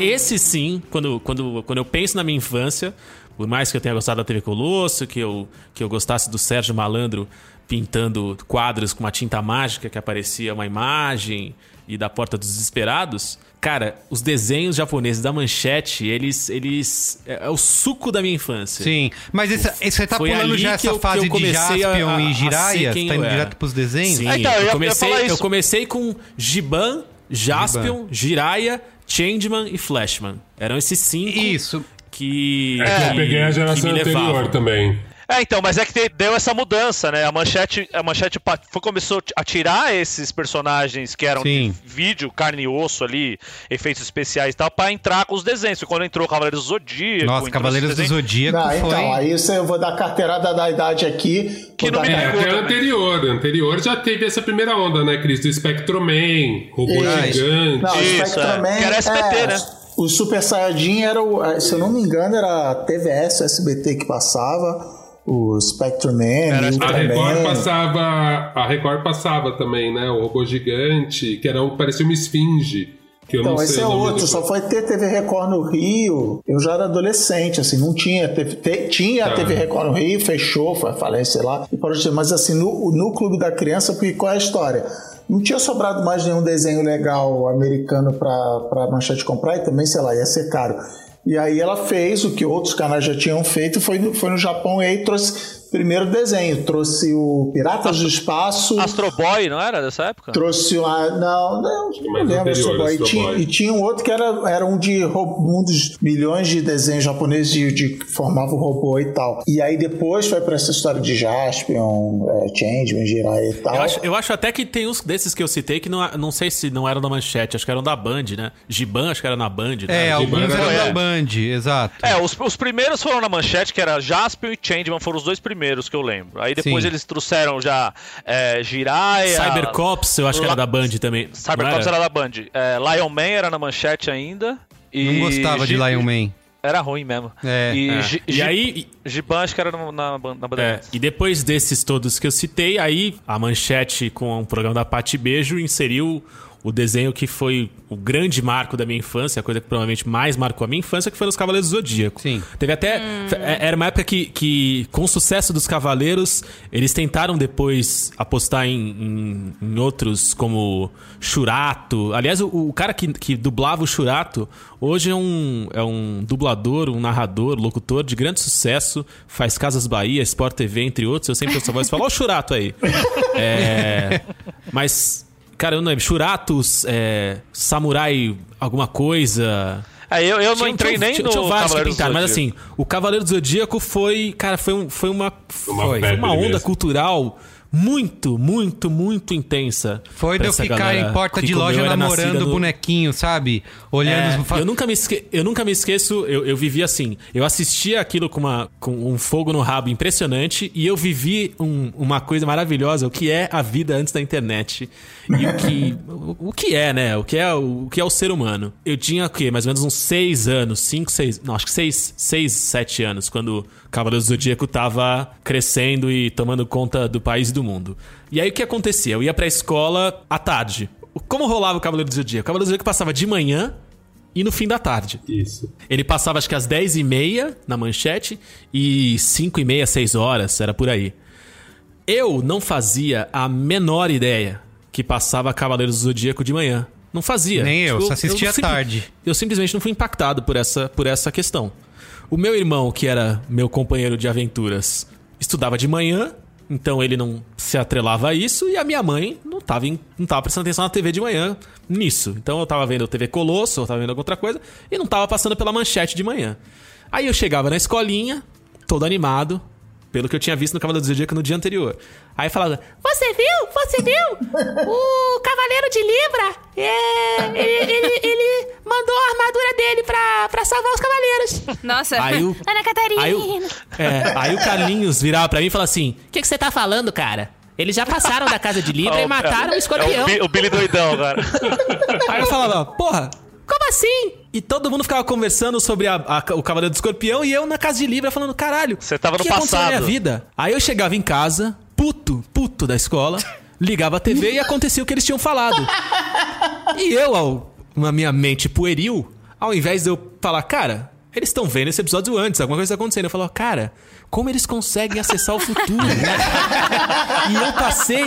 Esse sim, quando, quando, quando eu penso na minha infância, Por mais que eu tenha gostado da TV Colosso, que eu, que eu gostasse do Sérgio Malandro pintando quadros com uma tinta mágica que aparecia uma imagem e da Porta dos Desesperados. Cara, os desenhos japoneses da manchete, eles. eles é, é o suco da minha infância. Sim, mas esse, esse- você tá Foi pulando já que essa eu- que fase eu de comecei a- Jaspion a- e a ser Jiraiya? quem Você tá indo direto pros desenhos? Sim, Ah, então, eu eu, comecei, eu isso. comecei com Giban, Jaspion, Jiraiya, Changeman e Flashman. Eram esses cinco. Isso. Que. É que eu peguei a geração anterior levavam. também. É, então, mas é que te- deu essa mudança, né? A manchete, a manchete foi, começou a tirar esses personagens que eram Sim. de vídeo, carne e osso ali, efeitos especiais e tal, pra entrar com os desenhos. Foi Quando entrou Cavaleiros do Zodíaco. Nossa, Cavaleiros do. Zodíaco Não, foi. então, aí você- eu vou dar carteirada da idade aqui. Que não me É, até anterior. Anterior já teve essa primeira onda, né, Cris? Do Spectroman, robô Isso. gigante. Não, o Isso, é. Que era SBT, é, né? O Super Saiyajin era o. eh, Se eu não me engano, era a TVS, o SBT que passava. O Spectreman, Era o A Record passava. A Record passava também, né? O robô gigante, que era um, parecia uma esfinge. Que eu Então, não sei esse é outro, só foi ter TV Record no Rio. Eu já era adolescente, assim, não tinha. TV, te- tinha a Tá. TV Record no Rio, fechou, foi a falência lá. E. Mas assim, no, no Clube da Criança, porque qual é a história? Não tinha sobrado mais nenhum desenho legal americano pra, pra manchete comprar e também, sei lá, ia ser caro. E aí ela fez o que outros canais já tinham feito, foi no, foi no Japão e aí trouxe primeiro desenho. Trouxe o Piratas do Espaço. Astro Boy, não era dessa época? Trouxe uma. Não, não, não Mais lembro. Astro Boy. E Astro tinha, Boy. e tinha um outro que era, era um de um dos milhões de desenhos japoneses de, de que formavam robô e tal. E aí depois foi pra essa história de Jaspion, é, Changeman, Jiraiya e tal. Eu acho, eu acho até que tem uns desses que eu citei que não, não sei se não eram da manchete, acho que eram da Band, né? Giban, acho que era na Band, né? É, alguns eram era- da Band, exato. É, os, os primeiros foram na manchete, que era Jaspion e Changeman, foram os dois primeiros que eu lembro. Aí depois Sim. eles trouxeram já é, Jiraiya... Cybercops, eu acho que era da Band também. Cybercops Não era da Band. É, Lion Man era na manchete ainda. E Não gostava de Lion Man. Era ruim mesmo. É, e é. E aí- Giban acho que era na, na, É, e depois desses todos que eu citei, aí a manchete com o programa da Pati Beijo inseriu o desenho que foi o grande marco da minha infância, a coisa que provavelmente mais marcou a minha infância, que foi os Cavaleiros do Zodíaco. Sim. Teve até. é- Era uma época que, que, com o sucesso dos Cavaleiros, eles tentaram depois apostar em, em- em outros, como Churato. Aliás, o, o cara que, que dublava o Churato hoje é um, é um dublador, um narrador, locutor de grande sucesso, faz Casas Bahia, Sport TV, entre outros. Eu sempre ouço a voz e falo, ó, o Churato aí. É, mas, cara, eu não lembro. Churatos, é, Samurai, alguma coisa. É, eu, eu não entrei tinha- nem tinha, no tinha vários que pintaram, mas assim, o Cavaleiro do Zodíaco foi, cara, foi, um, foi uma, Uma foi, foi febre uma onda mesmo. cultural muito, muito, muito intensa. Foi de eu ficar em porta de loja namorando nascida o no- bonequinho, sabe? Olhando. é, fa- eu, nunca me esque... eu nunca me esqueço, eu, eu vivi assim. Eu assistia aquilo com, uma, com um fogo no rabo impressionante e eu vivi um- uma coisa maravilhosa, o que é a vida antes da internet. E o que, o, o que é, né? O que é o, o que é o ser humano. Eu tinha o quê? Mais ou menos uns seis anos, cinco, seis. Não, acho que seis, seis, sete anos, quando Cavaleiros do Zodíaco tava crescendo e tomando conta do país e do mundo. E aí o que acontecia? Eu ia pra escola à tarde. Como rolava o Cavaleiro do Zodíaco? O Cavaleiro do Zodíaco passava de manhã e no fim da tarde. Isso. Ele passava acho que às 10 e meia na manchete e 5 e meia, 6 horas, era por aí. Eu não fazia a menor ideia que passava Cavaleiros do Zodíaco de manhã. Não fazia. Nem eu, só assistia à simpli- tarde. Eu simplesmente não fui impactado por essa, por essa questão. O meu irmão, que era meu companheiro de aventuras, estudava de manhã, então ele não se atrelava a isso, e a minha mãe não estava não tava prestando atenção na TV de manhã nisso. Então eu tava vendo TV Colosso, eu tava vendo alguma outra coisa, e não tava passando pela manchete de manhã. Aí eu chegava na escolinha, todo animado, pelo que eu tinha visto no Cavaleiro do Zodíaco no dia anterior. Aí falava, Você viu? Você viu? O Cavaleiro de Libra, é, ele, ele- ele mandou a armadura dele pra, pra salvar os cavaleiros. Nossa, Aí o- Ana Catarina. Aí o, é, aí o Carlinhos virava pra mim e falava assim: O que que você tá falando, cara? Eles já passaram da casa de Libra É e mataram o É escorpião. o, Bi- o Billy doidão, cara. Aí eu falava, porra, Como assim? E todo mundo ficava conversando sobre a- a- o Cavaleiro do Escorpião e eu na casa de Libra falando, caralho, Você tava o que no aconteceu na minha passado. vida? Aí eu chegava em casa, puto, puto da escola, ligava a TV e acontecia o que eles tinham falado. E eu, ao, na minha mente pueril, ao invés de eu falar, cara, eles estão vendo esse episódio antes, alguma coisa tá acontecendo. Eu falo, cara, como eles conseguem acessar o futuro? né? e eu passei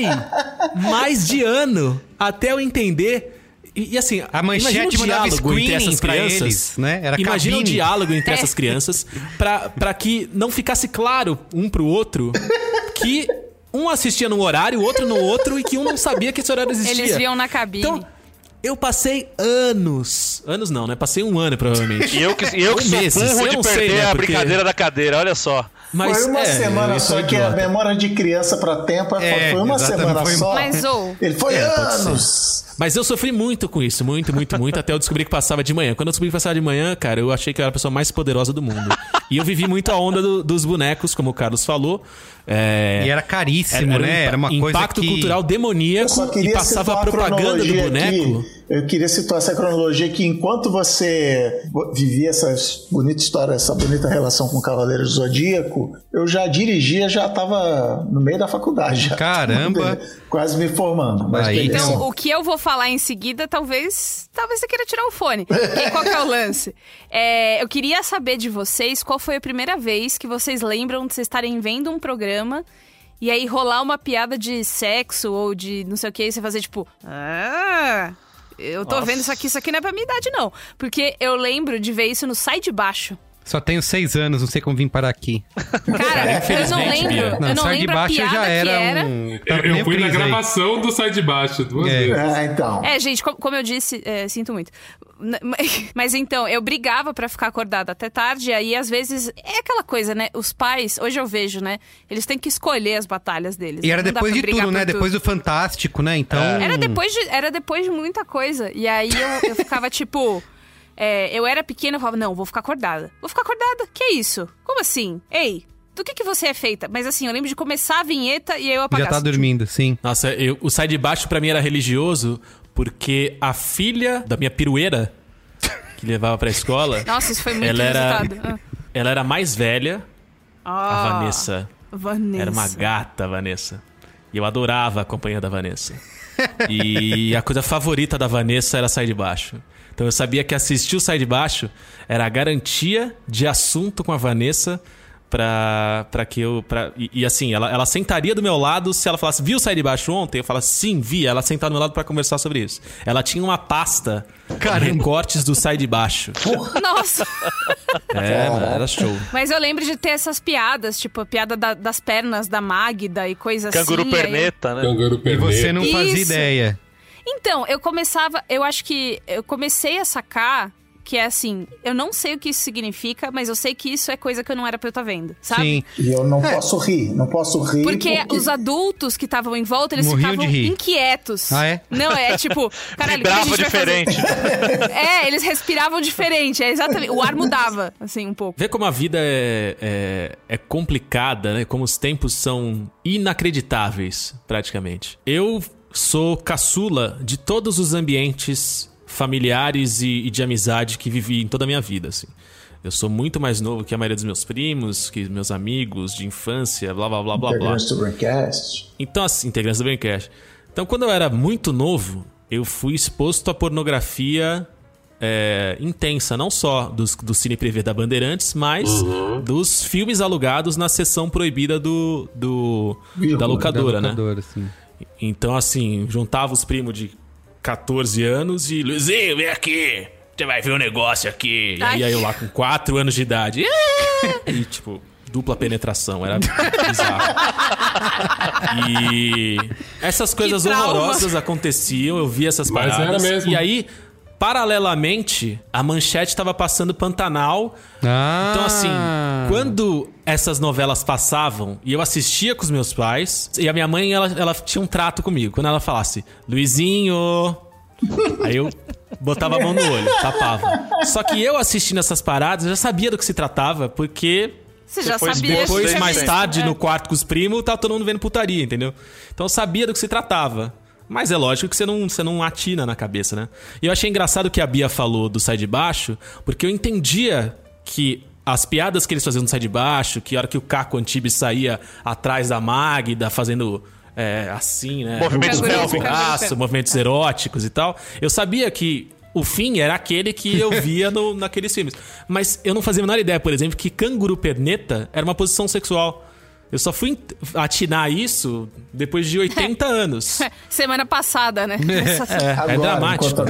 mais de ano até eu entender. E, e assim, A manchete imagina o mandava diálogo entre screening essas crianças. eles, né? Era imagina o cabine. diálogo entre É. essas crianças pra, pra que não ficasse claro um pro outro que um assistia num horário, o outro no outro, e que um não sabia que esse horário existia. Eles viam na cabine. Então, eu passei anos. Anos não, né? Passei um ano, provavelmente. E eu que, e eu que Ou sou meses, burro eu de perder sei, né, a porque- brincadeira da cadeira, olha só. Mas, foi uma é, semana eu só que a idiota. memória de criança pra tempo é, É, foi uma exatamente, semana foi- só. Mas, ô, Ele foi É, anos. Mas eu sofri muito com isso, muito, muito, muito, até eu descobri que passava de manhã. Quando eu descobri que passava de manhã, cara, eu achei que eu era a pessoa mais poderosa do mundo. E eu vivi muito a onda do- dos bonecos, como o Carlos falou. É, E era caríssimo, um né? impa- Era uma coisa impacto que- cultural demoníaco e passava a propaganda do boneco. aqui. Eu queria situar essa cronologia que enquanto você vivia essa bonita história, essa bonita relação com o Cavaleiro do Zodíaco, eu já dirigia, já estava no meio da faculdade. Já. Caramba. Quase me formando. Mas Aí. Então, o que eu vou falar em seguida, talvez. Talvez você queira tirar o fone. E qual que é o lance? É, eu queria saber de vocês qual foi a primeira vez que vocês lembram de vocês estarem vendo um programa e aí rolar uma piada de sexo ou de não sei o que, e você fazer tipo. Ah. Eu tô Nossa. vendo isso aqui, isso aqui não é pra minha idade, não. Porque eu lembro de ver isso no Sai de Baixo. Só tenho seis anos, não sei como vim parar aqui. Cara, eu não Infelizmente, lembro. Bia. Não, eu não sai de lembro a baixo piada já era era. um. Eu, nem eu o fui na Cris aí. gravação do Sai de Baixo duas É. vezes. É, então. É, gente, co- como eu disse, é, sinto muito. Mas então, eu brigava pra ficar acordada até tarde, e aí às vezes é aquela coisa, né? Os pais, hoje eu vejo, né? Eles têm que escolher as batalhas deles. E era Não dá depois de tudo, né? por Depois do Fantástico, né? Então. Era depois de, era depois de muita coisa. E aí eu, eu ficava tipo. É, eu era pequena, eu falava, não, vou ficar acordada. Vou ficar acordada? Que isso? Como assim? Ei, do que, que você é feita? Mas assim, eu lembro de começar a vinheta e aí eu Já apagava. tá dormindo, sim. Nossa, eu- o sai de baixo pra mim era religioso porque a filha da minha pirueira que levava pra escola, Nossa, isso foi muito ela era inusitado. ela era mais velha, a Ah, Vanessa. Vanessa. Era uma gata, a Vanessa. E eu adorava a companhia da Vanessa. E a coisa favorita da Vanessa era sair de baixo. Então eu sabia que assistir o Sai de Baixo era a garantia de assunto com a Vanessa pra, pra que eu. Pra, e, e assim, ela, ela sentaria do meu lado se ela falasse, viu Sai de Baixo ontem? Eu falasse, sim, vi. Ela sentava do meu lado pra conversar sobre isso. Ela tinha uma pasta de recortes do Sai de Baixo. Nossa! É, mano, era show. Mas eu lembro de ter essas piadas, tipo a piada da- das pernas da Magda e coisa Canguru assim. aí eu- perneta, né? Canguru E perneta. você não fazia Isso. ideia. Então, eu começava, eu acho que eu comecei a sacar que é assim, eu não sei o que isso significa, mas eu sei que isso é coisa que eu não era pra eu estar vendo, sabe? Sim. E eu não posso rir, não posso rir. Porque, os adultos que estavam em volta, eles Morriam ficavam de rir. inquietos. Ah, é? Não, é tipo, caralho, Vibrava fazer? diferente. É, eles respiravam diferente, é exatamente. O ar mudava, assim, um pouco. Vê como a vida é, é, é complicada, né? Como os tempos são inacreditáveis, praticamente. Eu sou caçula de todos os ambientes familiares e, e de amizade que vivi em toda a minha vida, assim. Eu sou muito mais novo que a maioria dos meus primos, que meus amigos de infância, blá blá blá blá blá. Integrantes do Braincast. Então, assim, integrantes do Braincast. Então, quando eu era muito novo, eu fui exposto à pornografia é, intensa, não só dos, do Cine Privé da Bandeirantes, mas dos filmes alugados na sessão proibida do, do da locadora, Da né? locadora, sim. Então, assim, juntava os primos de 14 anos e Luizinho, vem aqui, você vai ver um negócio aqui. E aí Ai. eu lá com 4 anos de idade. E, tipo, dupla penetração, era bizarro. E essas coisas horrorosas aconteciam, eu via essas Mas paradas. era mesmo. E aí, paralelamente, a manchete tava passando Pantanal. Ah. Então, assim, quando essas novelas passavam e eu assistia com os meus pais, e a minha mãe, ela, ela tinha um trato comigo. Quando ela falasse, Luizinho. Aí eu botava a mão no olho, tapava. Só que eu assistindo essas paradas, eu já sabia do que se tratava, porque Você já Depois- sabia. depois, mais tarde, no quarto com os primos, tá todo mundo vendo putaria, entendeu? Então eu sabia do que se tratava. Mas é lógico que você não, você não atina na cabeça, né? E eu achei engraçado que a Bia falou do Sai de Baixo, porque eu entendia que as piadas que eles faziam no Sai de Baixo, que a hora que o Caco Antibes saía atrás da Magda, fazendo é, assim, né? Movimentos canguru. Braço, movimentos eróticos e tal. Eu sabia que o fim era aquele que eu via no, naqueles filmes. Mas eu não fazia a menor ideia, por exemplo, que canguru perneta era uma posição sexual. Eu só fui atinar isso depois de 80 anos. Semana passada, né? É, é dramático.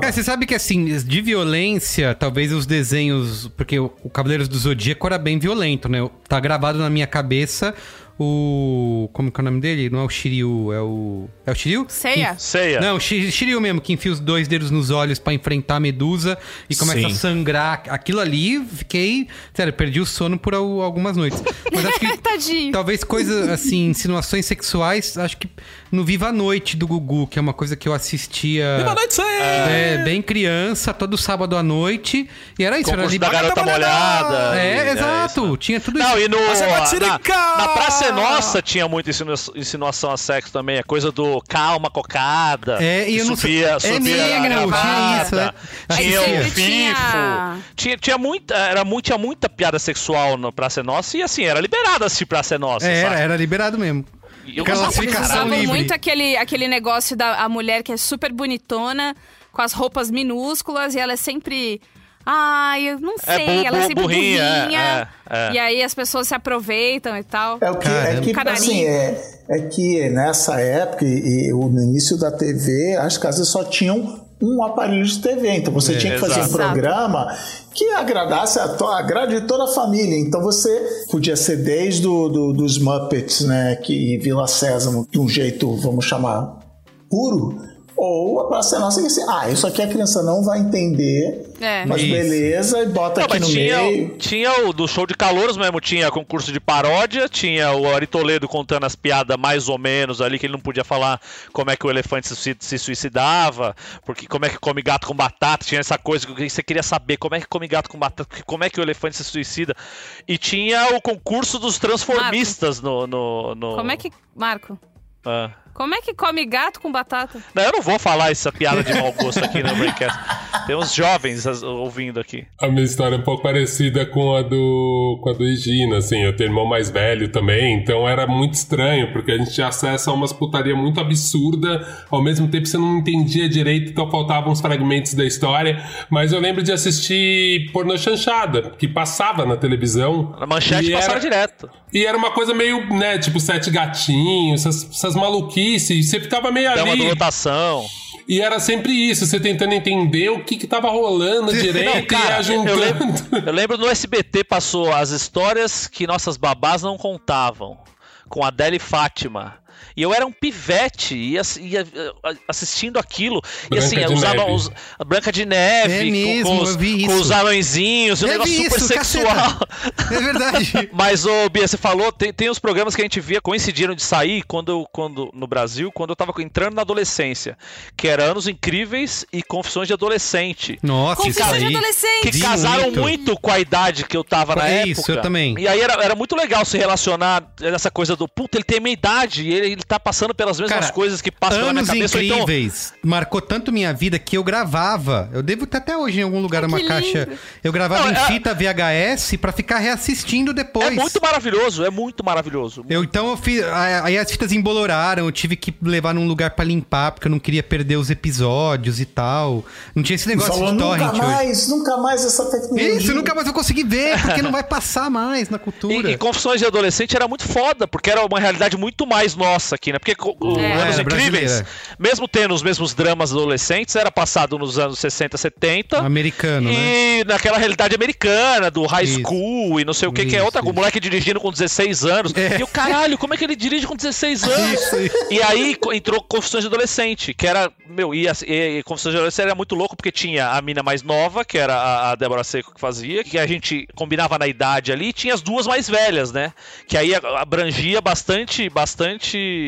Cara, você sabe que assim, de violência, talvez os desenhos. Porque o, o Cavaleiros do Zodíaco era bem violento, né? Tá gravado na minha cabeça o. Como que é o nome dele? Não é o Shiryu, é o. É o Shiryu? Seiya. Que- Seiya. Não, o Shi- Shiryu mesmo, que enfia os dois dedos nos olhos pra enfrentar a medusa e começa Sim. a sangrar. Aquilo ali, fiquei. Sério, perdi o sono por al- algumas noites. Mas acho que. Tadinho. Talvez coisas assim, insinuações sexuais, acho que no Viva a Noite do Gugu, que é uma coisa que eu assistia. Viva a noite, isso aí! É, bem criança, todo sábado à noite. E era isso, era Concurso da liber- garota molhada. É, e- é exato. Tinha tudo Não, isso. e no, é na, na Praça é Nossa tinha muita insinu- insinuação a sexo também. A coisa do calma, cocada. É, e eu não sei- subia, é subia mesmo, a tinha gravata, isso, né? Tinha o sempre fifo. tinha- Tinha, tinha muita, era muito, tinha muita piada sexual no Praça é Nossa. E assim, era liberado assistir Praça é Nossa. É, era, era liberado mesmo. Eu classificação usavam livre. muito aquele, aquele negócio da a mulher que é super bonitona, com as roupas minúsculas, e ela é sempre. Ai, eu não É sei, bu- ela é sempre burrinha, burrinha. é, é, é. E aí as pessoas se aproveitam e tal. É o que, é que assim, é, é que nessa época e, e o- no início da TV, as casas só tinham um aparelho de TV, então você É, tinha que fazer um exato. programa que agradasse a, to, agrade toda a família. Então você podia ser desde do, do- dos Muppets, né, que Vila Sésamo, de um jeito, vamos chamar, puro, ou a Praça é Nossa que assim, ah, isso aqui a criança não vai entender, É. mas Isso. beleza, e bota Não, aqui mas no tinha, meio. tinha o do show de calouros mesmo, tinha concurso de paródia, tinha o Ari Toledo contando as piadas mais ou menos ali, que ele não podia falar como é que o elefante se, se suicidava, porque como é que come gato com batata, tinha essa coisa que você queria saber, como é que come gato com batata, como é que o elefante se suicida. E tinha o concurso dos transformistas no, no, no- Como é que. Marco, Ah. Como é que come gato com batata? Não, eu não vou falar essa piada de mau gosto aqui no Braincast. Tem uns jovens ouvindo aqui. A minha história é um pouco parecida com a do com a do Egina, assim, eu tenho irmão mais velho também, então era muito estranho, porque a gente tinha acesso a umas putaria muito absurda, ao mesmo tempo você não entendia direito, então faltavam uns fragmentos da história, mas eu lembro de assistir pornô chanchada, que passava na televisão. Na manchete passava era- direto. E era uma coisa meio, né, tipo sete gatinhos, essas, essas maluquices, e você ficava meio Dama ali. do lotação. E era sempre isso, você tentando entender o que que tava rolando direito Não, cara, e eu ajuntando. lembro, eu lembro no SBT passou as histórias que nossas babás não contavam, com Adele e Fátima. E eu era um pivete, ia, ia, eh, assistindo aquilo. e Branca assim, de usava Neve. os, a Branca de Neve, É com- mesmo, com, os, com isso. os anõezinhos, um negócio super isso, sexual. caceta. É verdade. Mas, ô, Bia, você falou, tem, tem os programas que a gente via coincidiram de sair quando, quando, no Brasil, quando eu tava entrando na adolescência. Que era Anos Incríveis e Confissões de Adolescente. Nossa, isso Confissões de aí. adolescente. Que Vi casaram muito. muito. com a idade que eu tava na É época. isso, eu também. E aí era, era muito legal se relacionar essa coisa do, puta, ele tem a minha idade e ele, ele tá passando pelas mesmas Cara, coisas que passam pela minha Anos cabeça. então- Incríveis marcou tanto minha vida que eu gravava. Eu devo ter até hoje em algum lugar uma caixa. Eu gravava Não, em é- fita VHS pra ficar reassistindo depois. É muito maravilhoso, é muito maravilhoso. Eu, então eu fiz. Aí as fitas emboloraram, eu tive que levar num lugar pra limpar, porque eu não queria perder os episódios e tal. Não tinha esse negócio Falou, de torrent nunca hoje. mais, nunca mais essa tecnologia. Isso, eu nunca mais vou conseguir ver, porque não vai passar mais na cultura. E, e Confissões de Adolescente era muito foda, porque era uma realidade muito mais nossa aqui, né? Porque o É. Anos É, Incríveis, brasileira. mesmo tendo os mesmos dramas adolescentes, era passado nos anos 60, 70. Americano, né? E naquela realidade americana, do high Isso. school e não sei o que, que é Isso, outra. O isso. moleque dirigindo com 16 anos. É. E o caralho, como é que ele dirige com 16 anos? Isso, isso. E aí entrou Confissões de Adolescente, que era. Meu, e, as- e, e Confissões de Adolescente era muito louco, porque tinha a mina mais nova, que era a, a Débora Seco que fazia, que a gente combinava na idade ali, e tinha as duas mais velhas, né? Que aí abrangia bastante, bastante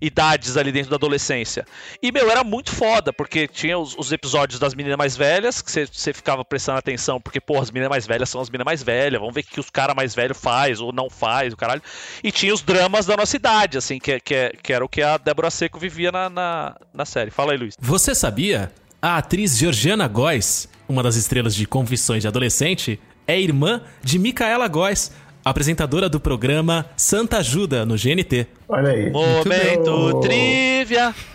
idades ali dentro da adolescência. E, meu, era muito foda, porque tinha os, os episódios das meninas mais velhas, que você- ficava prestando atenção, porque, pô, as meninas mais velhas são as meninas mais velhas, vamos ver o que os caras mais velhos faz ou não faz, o caralho. E tinha os dramas da nossa idade, assim, que, que, que era o que a Débora Seco vivia na, na, na série. Fala aí, Luiz. Você sabia? A atriz Georgiana Góes, uma das estrelas de Confissões de Adolescente, é irmã de Micaela Góes, apresentadora do programa Santa Ajuda no GNT. Olha aí. Momento Muito-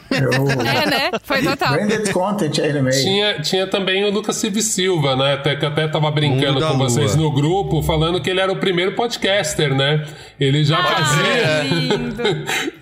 trivia. É, né? Foi total. Branded content aí no meio. Tinha, tinha também o Lucas Silva e Silva, né? Até, que até tava brincando com vocês Lua. no grupo, falando que ele era o primeiro podcaster, né? Ele já fazia.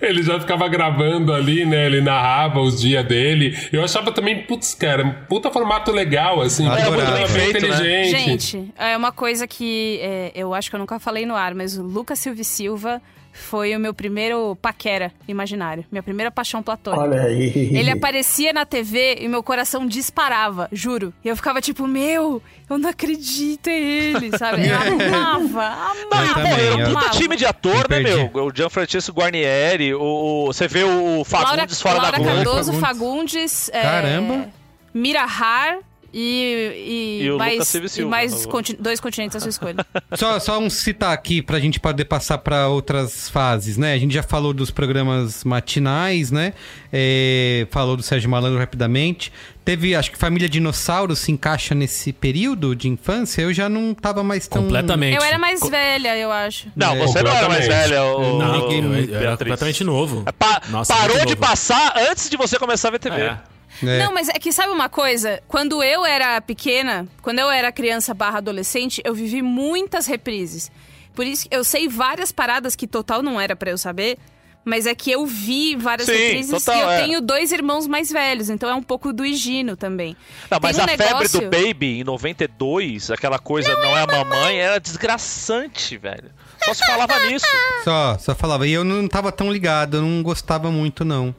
ele já ficava gravando ali, né? Ele narrava os dias dele. Eu achava também, putz, cara, um puta formato legal, assim. Puta Bem bem feito, né? inteligente. Gente, é uma coisa que é, eu acho que eu nunca falei no ar, mas o Lucas Silva e Silva foi o meu primeiro paquera imaginário. Minha primeira paixão platônica. Olha aí. Ele aparecia na TV e meu coração disparava, juro. E eu ficava tipo, meu, eu não acredito, é ele, sabe? Eu amava, amava. Pô, também, era um eu- puta time de ator, né, meu? O Gianfrancesco Guarnieri, o, você vê o Fagundes Laura, fora Laura da Globo. Cardoso, Fagundes. Fagundes, é, Caramba. Mira Har e, e, E o mais, Silva e mais conti- dois continentes à sua escolha. Só, só um citar aqui pra gente poder passar pra outras fases, né? A gente já falou dos programas matinais, né? É, falou do Sérgio Malandro rapidamente. Teve, acho que Família Dinossauro se encaixa nesse período de infância. Eu já não tava mais tão. Completamente. Eu era mais velha, eu acho. Não, É. você não era mais velha, o, Não, o- eu, eu era completamente novo. Pa- Nossa, parou de novo. passar antes de você começar a ver TV. É. É. Não, mas é que sabe uma coisa? Quando eu era pequena, quando eu era criança barra adolescente, eu vivi muitas reprises. Por isso que eu sei várias paradas que total não era pra eu saber. Mas é que eu vi várias Sim, reprises total, e eu é. tenho dois irmãos mais velhos, então é um pouco do Higino também. Não, mas um a febre do negócio- Baby em 92, aquela coisa não, é a mamãe, era desgraçante, velho. Só se falava nisso. Só, só falava. E eu não tava tão ligado, eu não gostava muito, não.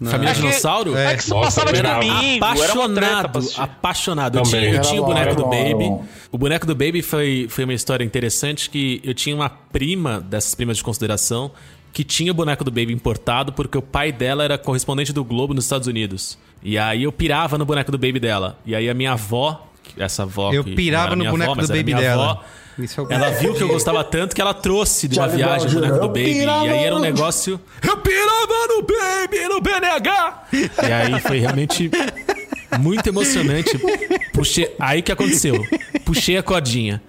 Não. Família É Dinossauro? é É que Nossa, passava de domingo, apaixonado, apaixonado. Eu tinha, eu tinha o boneco do Baby. O boneco do Baby foi, foi uma história interessante que eu tinha uma prima dessas primas de consideração que tinha o boneco do Baby importado porque o pai dela era correspondente do Globo nos Estados Unidos. E aí eu pirava no boneco do Baby dela. E aí a minha avó, essa avó Eu que pirava no minha boneco avó, do Baby dela. avó, Isso eu ela viu que eu gostava tanto que ela trouxe de uma Charlie viagem o boneco do Baby. eu E aí era um negócio. Eu pirava no Baby, no BNH! E aí foi realmente muito emocionante. Puxei... Aí que aconteceu? Puxei a cordinha.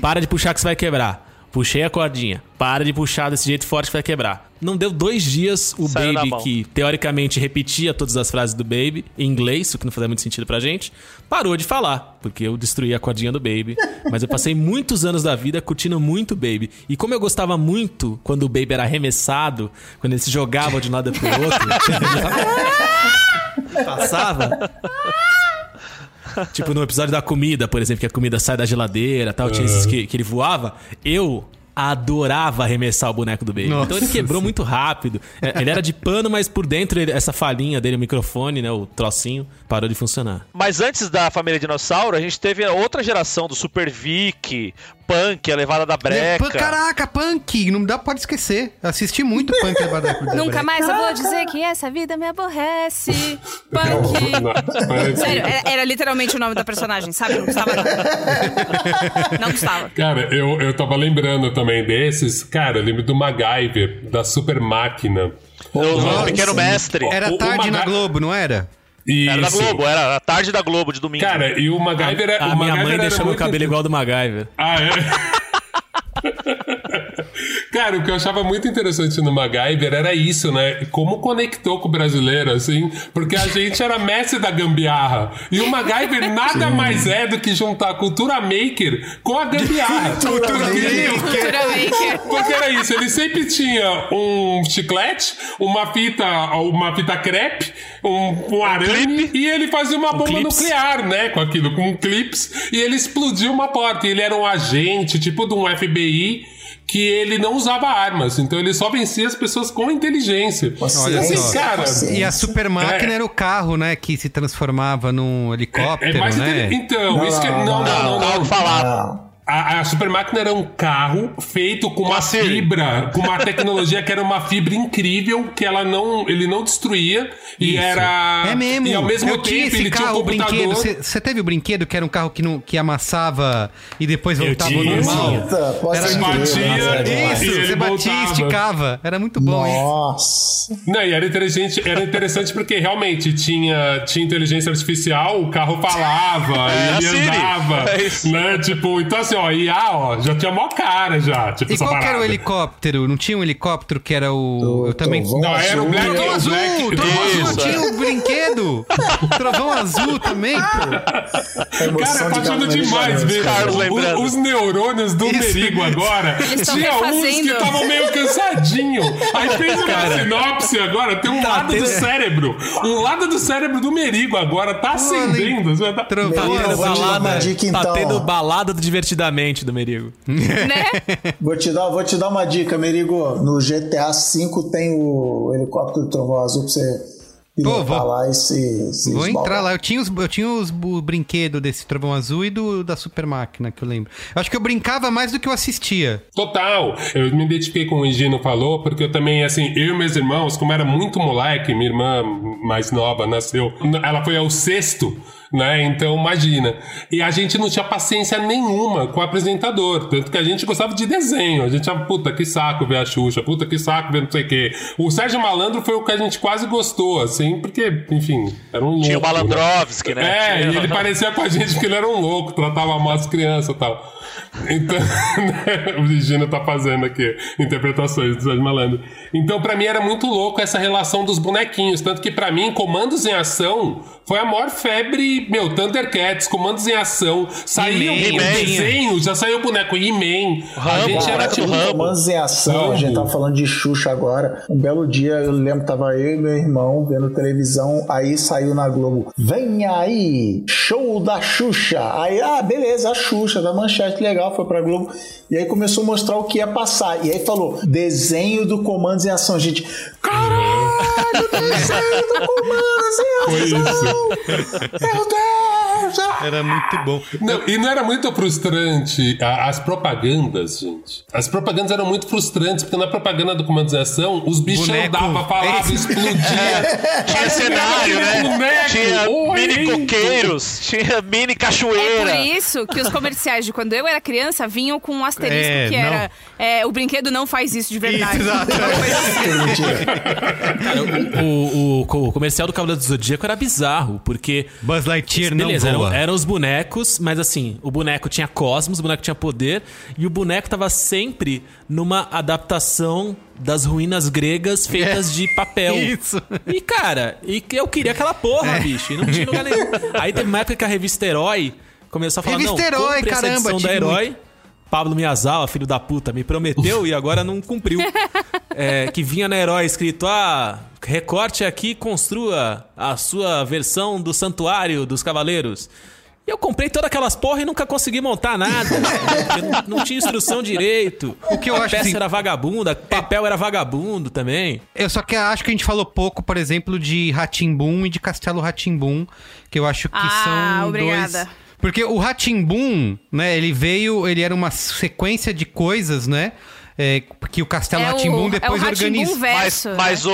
Para de puxar que você vai quebrar. Puxei a cordinha. Para de puxar desse jeito forte que vai quebrar. Não deu dois dias, o Saiu Baby, que teoricamente repetia todas as frases do Baby em inglês, o que não fazia muito sentido pra gente, parou de falar, porque eu destruí a cordinha do Baby. Mas eu passei muitos anos da vida curtindo muito o Baby. E como eu gostava muito quando o Baby era arremessado, quando ele se jogava de um lado pro outro, passava. Tipo no episódio da comida, por exemplo, que a comida sai da geladeira tal, tinha esses que, que ele voava. Eu adorava arremessar o boneco do Baby. Nossa então ele quebrou muito rápido. É, Ele era de pano, mas por dentro ele- essa falinha dele, o microfone, né, o trocinho, parou de funcionar. Mas antes da família Dinossauro, a gente teve a outra geração do Super Vic, Punk, a levada da É, breca. Caraca, Punk! Não dá pode esquecer. Assisti muito Punk da Breca. Nunca mais eu vou dizer que essa vida me aborrece. Punk. Sério, era, era literalmente o nome da personagem, sabe? Não gostava não. Não gostava. Cara, eu, eu tava lembrando também desses. Cara, eu lembro do MacGyver, da Super Máquina. O, o Nossa, Pequeno Mestre. Era O- o tarde na Maga- Globo, não era? Era da Isso. Globo, era a tarde da Globo de domingo. Cara, e o MacGyver... é- A o minha MacGyver mãe era deixou meu cabelo igual ao do MacGyver. Ah, é? Cara, o que eu achava muito interessante no MacGyver era isso, né? Como conectou com o brasileiro, assim, porque a gente era mestre da gambiarra. E o MacGyver nada mais é do que juntar a cultura maker com a gambiarra. Cultura maker. Porque era isso, ele sempre tinha um chiclete, uma fita, uma fita crepe, um, um arame, e ele fazia uma bomba clips. nuclear, né? Com aquilo, com clips, e ele explodiu uma porta. E ele era um agente, tipo de um FBI, que ele não usava armas, então ele só vencia as pessoas com inteligência. Olha assim, só. cara. E a super máquina É. era o carro, né? Que se transformava num helicóptero, É mais né? Então, isso que. Não, não, não, não. Carro falava. A, a super máquina era um carro feito com uma fibra, com uma tecnologia que era uma fibra incrível, que ela não, ele não destruía e Isso. era É mesmo. e ao mesmo eu tempo tinha esse ele tinha um carro, o computador. brinquedo. Você teve o brinquedo que era um carro que, não, que amassava e depois voltava ao tinha. normal? Puta, pode Era batia nossa, e- e Isso, ele você batia e esticava. Era muito bom isso. Nossa. Não, e era interessante, era interessante porque realmente tinha, tinha inteligência artificial, o carro falava, É, ele andava, É isso. né? Tipo, então assim, assim, ó, IA, ó, já tinha mó cara já. Tipo, E qual que era o parada. helicóptero? Não tinha um helicóptero que era o. eu também. Não, era o Black, Trovão o azul! Black. Trovão azul Isso, tinha o brinquedo! Trovão azul também, pô. Cara, apaixonante Carlos demais ver Carlos o- lembrando. os neurônios do Isso. Merigo agora. Eles Tinha uns que refazendo. estavam meio cansadinhos. Aí fez uma sinopse agora, tem um Tá lado do cérebro. Um lado do cérebro do Merigo agora tá acendendo. Tá- Trovão dica Tá tendo balada do divertidamente do Merigo. Né? Vou te, dar, vou te dar uma dica, Merigo. No GTA V tem o helicóptero do Trovão Azul pra você pilotar vou- lá e se, se Vou entrar lá. Eu tinha os, eu tinha os o brinquedo desse trovão azul e do da super máquina que eu lembro. Eu acho que eu brincava mais do que eu assistia. Total. Eu me identifiquei com o Higino falou, porque eu também, assim, eu e meus irmãos, como era muito moleque, minha irmã mais nova nasceu, ela foi ao sexto, né? Então, imagina. E a gente não tinha paciência nenhuma com o apresentador, tanto que a gente gostava de desenho. A gente achava, puta, que saco ver a Xuxa, puta, que saco ver não sei o quê. O Sérgio Malandro foi o que a gente quase gostou, assim, porque, enfim, era um louco. Tinha o Malandrovski, né? É, Tinha- e ele parecia com a gente porque ele era um louco, tratava mal as crianças e tal. Então, né, o Gino tá fazendo aqui interpretações do Sérgio Malandro. Então, pra mim era muito louco essa relação dos bonequinhos. Tanto que, pra mim, Comandos em Ação foi a maior febre. Meu, Thundercats, Comandos em Ação. Saiu o desenho, já saiu o boneco He-Man. A gente era tipo. Comandos em ação, Rambo. a gente tava falando de Xuxa agora. Um belo dia, eu lembro tava eu e meu irmão vendo televisão, aí saiu na Globo. Vem aí, show da Xuxa. Aí, ah, beleza, a Xuxa, da manchete, legal, foi pra Globo. E aí começou a mostrar o que ia passar. E aí falou, desenho do Comandos em Ação. Gente, caralho, desenho do Comandos em Foi Ação. Meu Deus! Era muito bom. Não, e não era muito frustrante a- as propagandas, gente. As propagandas eram muito frustrantes, porque na propaganda do Comandos em Ação, os bichos Boneco. andavam, falavam, Esse- explodia. Tinha cenário, né? Boneco, Tinha mini orento. coqueiros, tinha mini É cachoeira. por isso que os comerciais de quando eu era criança vinham com um asterisco É, que não. era é, o brinquedo não faz isso de verdade. Exato. Cara, o, o- o comercial do Cavaleiro do Zodíaco era bizarro, porque. Buzz Lightyear não Beleza, eram, voa. Eram os bonecos, mas assim, o boneco tinha cosmos, o boneco tinha poder, e o boneco tava sempre numa adaptação das ruínas gregas feitas de papel. É. Isso. E, cara, e eu queria aquela porra, bicho, e não tinha lugar nenhum. Aí teve uma época que a revista Herói começou a falar, Revista não, Herói, compre essa caramba, edição da Herói. Pablo Miyazawa, filho da puta, me prometeu e agora não cumpriu. É, que vinha na Herói escrito, ah, recorte aqui e construa a sua versão do Santuário dos Cavaleiros. E eu comprei todas aquelas porra e nunca consegui montar nada. não, não tinha instrução direito. O que eu a acho peça assim- era vagabunda, papel era vagabundo também. Eu só que acho que a gente falou pouco, por exemplo, de Ratimbum e de Castelo Ratimbum, que eu acho que Ah, são obrigada. dois. Porque o Ratimbum, né, ele veio, ele era uma sequência de coisas, né? É, que o Castelo É o- Ratimbum é o depois organiza. verso, Mas, mas o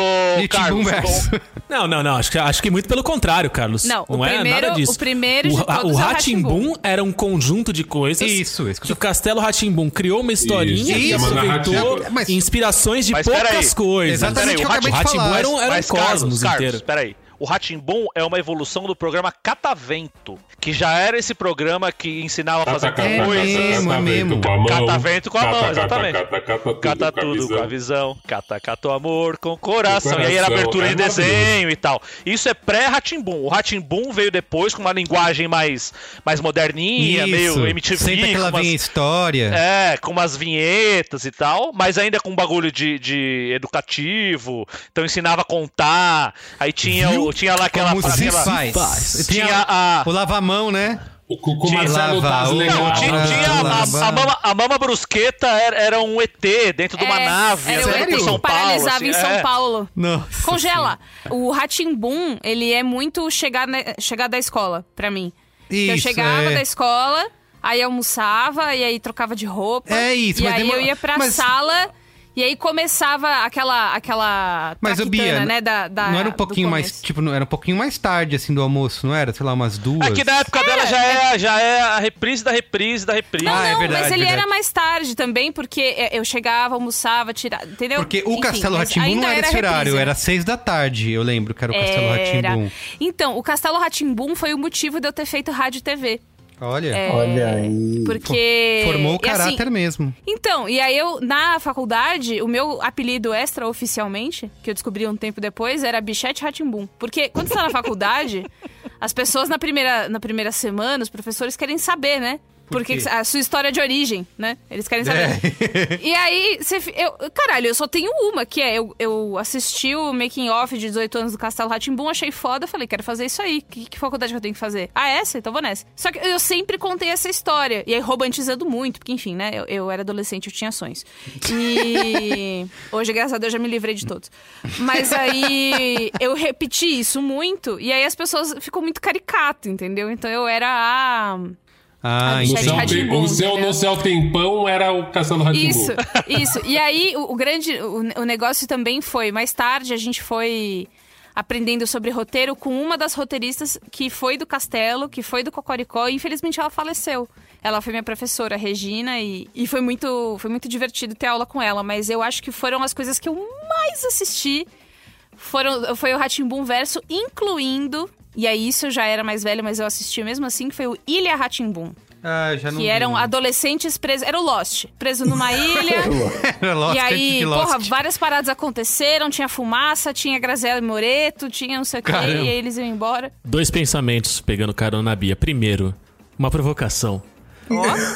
Carlos, verso. Não, não, não. Acho que, acho que muito pelo contrário, Carlos. Não, o é primeiro- nada disso. o primeiro de o, é o Rá-Tim-Bum. era um conjunto de coisas. Isso, isso que Que o Castelo Rá-Tim-Bum criou uma historinha Isso, e aproveitou narrativa. Mas- inspirações de Mas poucas peraí. coisas. Exatamente acabei o falar. era um, era um cosmos Carlos, Carlos, inteiro. peraí. O Ratimbum é uma evolução do programa Catavento, que já era esse programa que ensinava a fazer Cata, cata, É coisas. mesmo, cata, é mesmo. vento com a mão. Catavento com a mão, Cata, cata, exatamente. Cata, cata, tudo, Cata com a tudo visão. com a visão, cata, cata o amor com o coração. Com E aí era coração, abertura é de desenho e tal. Isso é pré-Ratimbum. O Ratimbum veio depois com uma linguagem mais, mais moderninha, meio MTV. Sempre que ela com umas- história. É, com umas vinhetas e tal, mas ainda com um bagulho de, de educativo. Então ensinava a contar. Aí tinha, o, tinha lá aquela. Como se aquela faz. Tinha Tinha a. o lava-mão, né? O, com o Tinha- Marcelo Taz o- legal. Não, tinha, tinha a, lava. a, a mama, a mama brusqueta era, era um ET dentro de uma É, nave. Era que São Paulo, paralisava assim, em São é. Paulo. Nossa Congela. O Ratimbum, ele é muito chegar, na- chegar da escola, pra mim. Que eu Isso, chegava é. da escola, aí almoçava, e aí trocava de roupa. É isso, E aí demora- eu ia pra mas- sala, e aí começava aquela, aquela Mas o Bia, né, da, da- não era um pouquinho mais, tipo, não era um pouquinho mais tarde assim do almoço, não era? Sei lá, umas duas. É que na época dela já é, já é a reprise da reprise da reprise. Não, Ah, é não, verdade, mas ele verdade. era mais tarde também, porque é, eu chegava, almoçava, tirava, entendeu? Porque o Enfim, Castelo ainda não era esse reprise, horário, né? era seis da tarde, eu lembro que era o Castelo Era. Ratimbum. Então, o Castelo Ratimbum foi o motivo de eu ter feito rádio e TV. Olha. É, Olha aí. Porque. Formou o e assim, caráter mesmo. Então, e aí eu, na faculdade, o meu apelido extra-oficialmente, que eu descobri um tempo depois, era Bichete Ratimbum. Porque quando você tá na faculdade, as pessoas na primeira, na primeira semana, os professores querem saber, né? Porque quê? a sua história de origem, né? Eles querem saber. E aí, você, eu, caralho, eu só tenho uma, que é eu, eu assisti o making off de 18 anos do Castelo Ratimbum, achei foda, falei, quero fazer isso aí. Que, que faculdade que eu tenho que fazer? Ah, essa? Então vou nessa. Só que eu sempre contei essa história. E aí romantizando muito, porque enfim, né? Eu, eu era adolescente, eu tinha sonhos. E hoje, graças a Deus, já me livrei de todos. Mas aí eu repeti isso muito, e aí as pessoas ficam muito caricato, entendeu? Então eu era a. Ah, No bichete céu, o seu, no céu tempão era o Castelo Ratimbu. Isso, isso. E aí, o, o grande. O, o negócio também foi. Mais tarde, a gente foi aprendendo sobre roteiro com uma das roteiristas que foi do Castelo, que foi do Cocoricó, e infelizmente ela faleceu. Ela foi minha professora, Regina, e, e foi, muito, foi muito divertido ter aula com ela. Mas eu acho que foram as coisas que eu mais assisti. Foram, foi o Ratimbum Verso, incluindo. E aí, isso eu já era mais velha, mas eu assisti mesmo assim, que foi o Ilha Ratimbum. Ah, já não Que vi, eram não. adolescentes presos. Era o Lost. Preso numa ilha. Era Lost e aí, Lost. porra, várias paradas aconteceram. Tinha fumaça, tinha Graziela Moreto, tinha não sei o quê. E aí eles iam embora. Dois pensamentos pegando carona na Bia. Primeiro, uma provocação.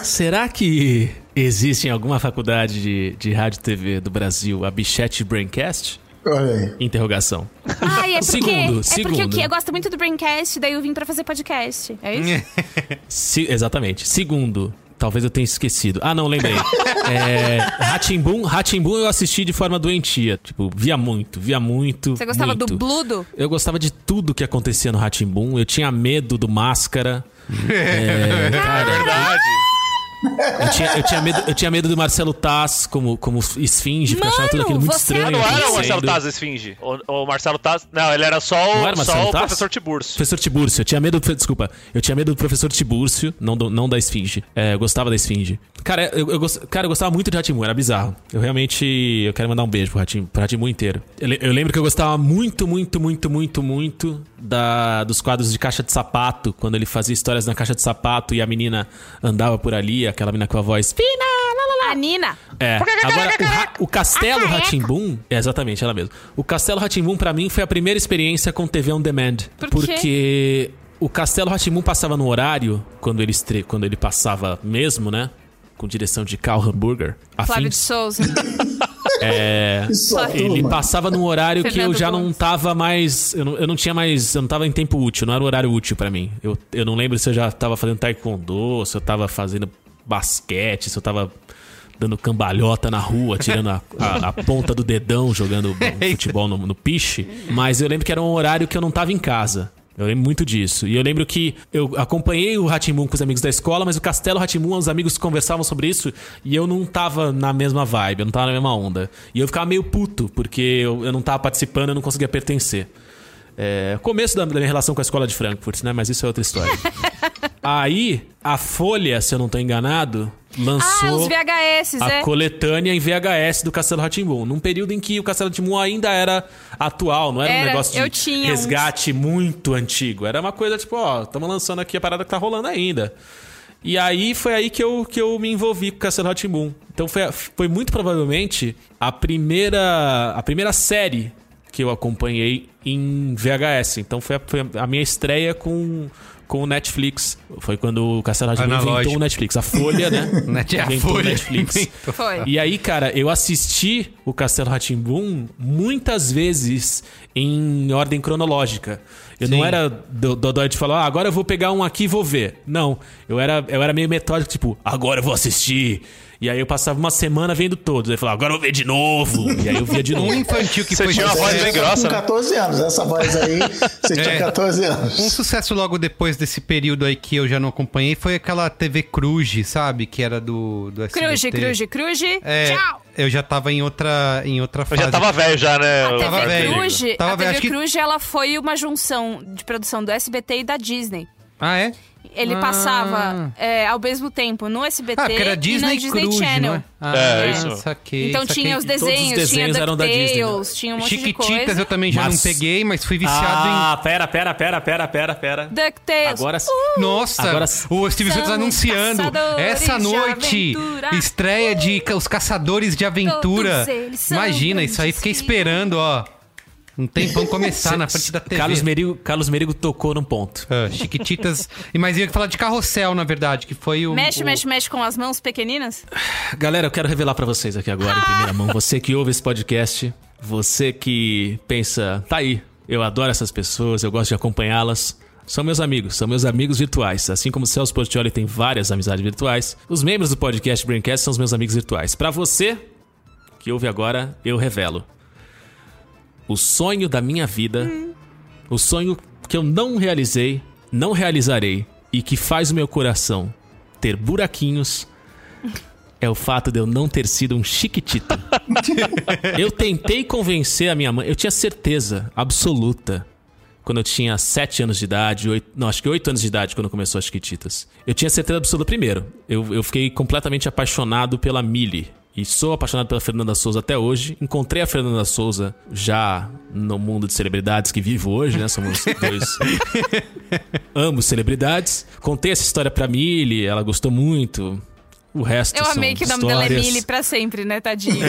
Será que existe em alguma faculdade de, de rádio e TV do Brasil a Bichette Braincast? Olha aí. Interrogação. Ai, é porque, Segundo, é porque segundo. o que eu gosto muito do Braincast, daí eu vim pra fazer podcast. É isso? Se- exatamente. Segundo, talvez eu tenha esquecido. Ah, não, lembrei. é, Ratimbum, Ratimbum eu assisti de forma doentia. Tipo, via muito, via muito. Você gostava muito. do Bludo? Eu gostava de tudo que acontecia no Ratimbum. Eu tinha medo do Máscara. É, cara, Verdade. Eu tinha, eu, tinha medo, eu tinha medo do Marcelo Taz como, como esfinge, porque eu achava tudo aquilo muito você estranho. Não era o Marcelo. Taz Esfinge. O, o Marcelo Taz. Não, ele era só o, era só o professor Tiburcio. Professor Tibúrcio, eu tinha medo do. Desculpa, eu tinha medo do professor Tibúrcio, não, do- não da Esfinge. É, eu gostava da Esfinge. Cara, eu, eu, cara, eu gostava muito de Ratimu, era bizarro. Eu realmente. Eu quero mandar um beijo pro Ratimu, pro Ratimu inteiro. Eu, eu lembro que eu gostava muito, muito, muito, muito, muito da, dos quadros de caixa de sapato, quando ele fazia histórias na caixa de sapato e a menina andava por ali, aquela menina com a voz. Fina, lá, lá, lá. A Nina. É. Agora, o, Ra- o Castelo Ratimbum. É exatamente, ela mesmo. O Castelo Ratimbum, pra mim, foi a primeira experiência com TV on demand. Por quê? porque o Castelo Ratimbum passava no horário, quando ele, estre... quando ele passava mesmo, né? Com direção de Carl Hamburger. Flávio de. Souza. É, ele passava num horário que eu Fernando já não tava mais. Eu não, eu não tinha mais. Eu não tava em tempo útil, não era um horário útil pra mim. Eu, eu não lembro se eu já tava fazendo taekwondo, se eu tava fazendo basquete, se eu tava dando cambalhota na rua, tirando a, a- a ponta do dedão, jogando futebol no, no piche. Mas eu lembro que era um horário que eu não tava em casa. Eu lembro muito disso. E eu lembro que eu acompanhei o Ratimun com os amigos da escola, mas o Castelo Ratimun, os amigos conversavam sobre isso e eu não tava na mesma vibe, eu não tava na mesma onda. E eu ficava meio puto, porque eu, eu não tava participando, eu não conseguia pertencer. É, começo da, da minha relação com a escola de Frankfurt, né? Mas isso é outra história. Aí, a Folha, se eu não tô enganado, lançou Ah, VHS, a é. coletânea em VHS do Castelo Ratimbum. Num período em que o Castelo Ratimbum ainda era atual, não era, um Era, negócio eu de resgate muito antigo. Era uma coisa tipo, ó, estamos lançando aqui a parada que tá rolando ainda. E aí foi aí que eu, que eu me envolvi com o Castelo Ratimbum. Então foi, foi muito provavelmente a primeira, a primeira série que eu acompanhei em VHS. Então foi a, foi a minha estreia com, com o Netflix. Foi quando o Castelo Ratimbum inventou o Netflix. A Folha, né? Net- a inventou Folha o Netflix. Foi. E aí, cara, eu assisti o Castelo Ratimbum muitas vezes em ordem cronológica. Eu não Sim. era do Dodói de falar, ah, agora eu vou pegar um aqui e vou ver. Não, eu era, eu era meio metódico, tipo, agora eu vou assistir. E aí eu passava uma semana vendo todos. Aí eu falava, agora eu vou ver de novo. E aí eu via de novo. Um infantil que Você foi tinha uma voz sucesso. bem grossa, Com né? 14 anos, essa voz aí, você tinha É. 14 anos. Um sucesso logo depois desse período aí que eu já não acompanhei foi aquela TV Cruz, sabe? Que era do, do SBT. Cruz, cruz, cruz. É, Tchau. eu já tava em outra, em outra Eu fase. já tava velho já, né? A tava TV velho. Cruz, Tava a velho, TV acho que- Cruz, ela foi uma junção de produção do SBT e da Disney. Ah, é? Ele Ah. passava é, ao mesmo tempo no SBT Ah, era e Disney na Disney Cruz, Channel. não é? Ah, É, isso. Saquei, Então saquei. tinha os Todos os desenhos, desenhos tinha eram da Disney, né? DuckTales, tinha um monte de Chiquititas coisa. eu também já Mas- não peguei, mas fui viciado Ah, pera, pera, pera, pera, pera, pera. DuckTales. Agora Uh! em... Nossa, Agora- o Steve Santos anunciando. Essa de noite, estreia de ca- Os Caçadores de Aventura. Todos eles são Imagina, isso aí, fiquei esperando, ó. Um tempão começar na frente da TV. Carlos Merigo, Carlos Merigo tocou num ponto. Ah, Chiquititas. E Mas ia falar de carrossel, na verdade, que foi o. Mexe, o- mexe, mexe com as mãos pequeninas? Galera, eu quero revelar pra vocês aqui agora, em primeira mão. Você que ouve esse podcast, você que pensa, tá aí, eu adoro essas pessoas, eu gosto de acompanhá-las. São meus amigos, são meus amigos virtuais. Assim como o Celso Portioli tem várias amizades virtuais, os membros do podcast Braincast são os meus amigos virtuais. Pra você que ouve agora, eu revelo. O sonho da minha vida, o sonho que eu não realizei, não realizarei e que faz o meu coração ter buraquinhos é o fato de eu não ter sido um chiquitito. eu tentei convencer a minha mãe, eu tinha certeza absoluta quando eu tinha 7 anos de idade, 8, não, acho que 8 anos de idade quando começou as Chiquititas. Eu tinha certeza absoluta primeiro. Eu, eu fiquei completamente apaixonado pela Millie. E sou apaixonado pela Fernanda Souza até hoje. Encontrei a Fernanda Souza já no mundo de celebridades que vivo hoje, né? Somos dois. Ambos celebridades. Contei essa história pra Millie, ela gostou muito. O resto Eu são amei que o nome dela é. Millie pra sempre, né, tadinho?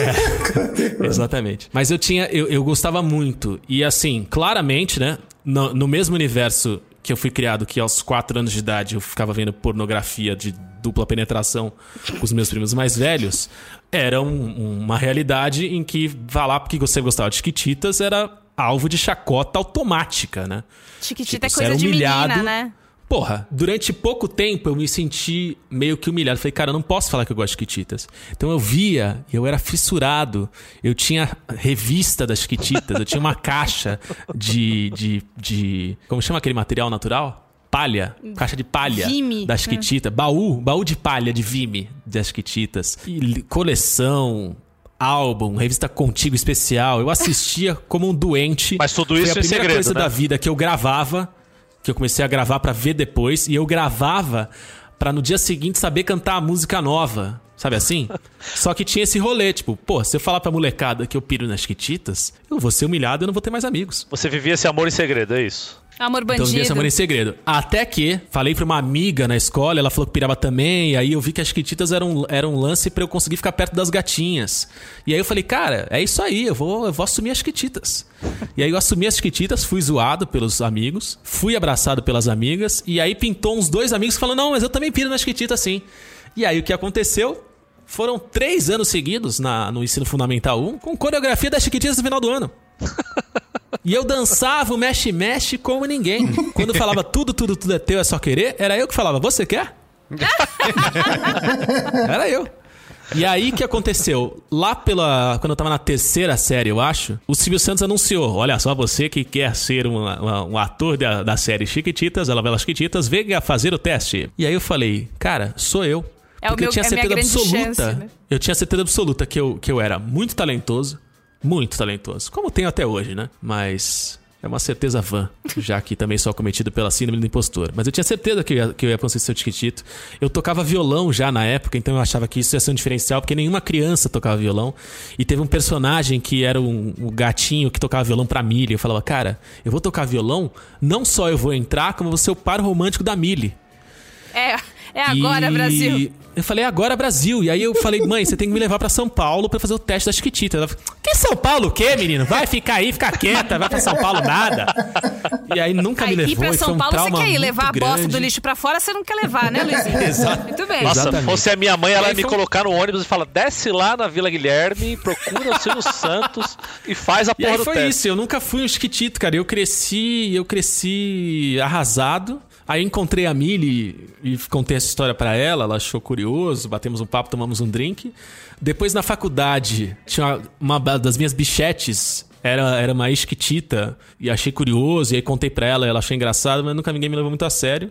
Exatamente. Mas eu tinha. Eu, eu gostava muito. E assim, claramente, né? No, no mesmo universo que eu fui criado, que aos 4 anos de idade eu ficava vendo pornografia de dupla penetração com os meus primos mais velhos, era um- uma realidade em que falar porque você gostava de chiquititas era alvo de chacota automática, né? Chiquitita Tipo, é coisa era de humilhado. menina, né? Porra, durante pouco tempo eu me senti meio que humilhado. Falei, cara, eu não posso falar que eu gosto de Chiquititas. Então eu via, e eu era fissurado. Eu tinha revista das Chiquititas, eu tinha uma caixa de, de, de. Como chama aquele material natural? Palha. Caixa de palha Vime. das Chiquititas. Baú, baú de palha de Vime das Chiquititas. E coleção. Álbum, revista Contigo especial. Eu assistia como um doente. Mas tudo Foi isso a em primeira segredo, coisa né? da vida que eu gravava, que eu comecei a gravar pra ver depois, e eu gravava pra no dia seguinte saber cantar a música nova. Sabe assim? Só que tinha esse rolê, tipo, pô, se eu falar pra molecada que eu piro nas Chiquititas, eu vou ser humilhado e eu não vou ter mais amigos. Você vivia esse amor em segredo, é isso? Amor Então eu vivia esse bandido. amor em segredo. Até que falei pra uma amiga na escola, ela falou que pirava também, e aí eu vi que as Chiquititas eram, eram um lance pra eu conseguir ficar perto das gatinhas. E aí eu falei, cara, é isso aí, eu vou, eu vou assumir as Chiquititas. E aí eu assumi as Chiquititas, fui zoado pelos amigos, fui abraçado pelas amigas, e aí pintou uns dois amigos falando, não, mas eu também piro nas Chiquititas sim. E aí o que aconteceu? Foram três anos seguidos na, no ensino fundamental 1 com coreografia das Chiquititas no final do ano. E eu dançava o mexe-mexe como ninguém. Quando falava tudo, tudo, tudo é teu, é só querer, era eu que falava, você quer? era eu. E aí que aconteceu? Lá pela. Quando eu tava na terceira série, eu acho, o Silvio Santos anunciou: olha só, você que quer ser uma- um ator da, da série Chiquititas, ela Belas Chiquititas, venha fazer o teste. E aí eu falei, cara, sou eu. É o Porque meu- eu tinha é a certeza grande absoluta. chance, né? Eu tinha certeza absoluta que eu, que eu era muito talentoso. Muito talentoso. Como tenho até hoje, né? Mas. É uma certeza vã, já que também sou acometido pela síndrome do impostor. Mas eu tinha certeza que eu ia, que eu ia conseguir ser o Chiquitito. Eu tocava violão já na época, então eu achava que isso ia ser um diferencial, porque nenhuma criança tocava violão. E teve um personagem que era um, um gatinho que tocava violão pra Millie. Eu falava, cara, eu vou tocar violão, não só eu vou entrar, como eu vou ser o par romântico da Millie. É, é agora, E Brasil. Eu falei, agora Brasil. E aí eu falei, mãe, você tem que me levar pra São Paulo pra fazer o teste da Chiquitita. Ela falou, que São Paulo o quê, menino? Vai ficar aí, fica quieta, vai pra São Paulo nada. E aí nunca me Aí, levou. ir pra e foi São um Paulo, você quer ir levar a bosta grande. do lixo pra fora, você não quer levar, né, Luizinho? Exato. Muito bem. Nossa, Exatamente. fosse a minha mãe, ela E ia me foi colocar no ônibus e fala: desce lá na Vila Guilherme, procura o Silvio Santos e faz a E porra aí do foi teste. isso, eu nunca fui um chiquitito, cara. Eu cresci, eu cresci arrasado. Aí encontrei a Millie e contei essa história pra ela, ela achou curioso, batemos um papo, tomamos um drink. Depois na faculdade, tinha uma das minhas bichetes, era, era uma esquitita, e achei curioso, e aí contei pra ela, ela achou engraçado, mas nunca ninguém me levou muito a sério.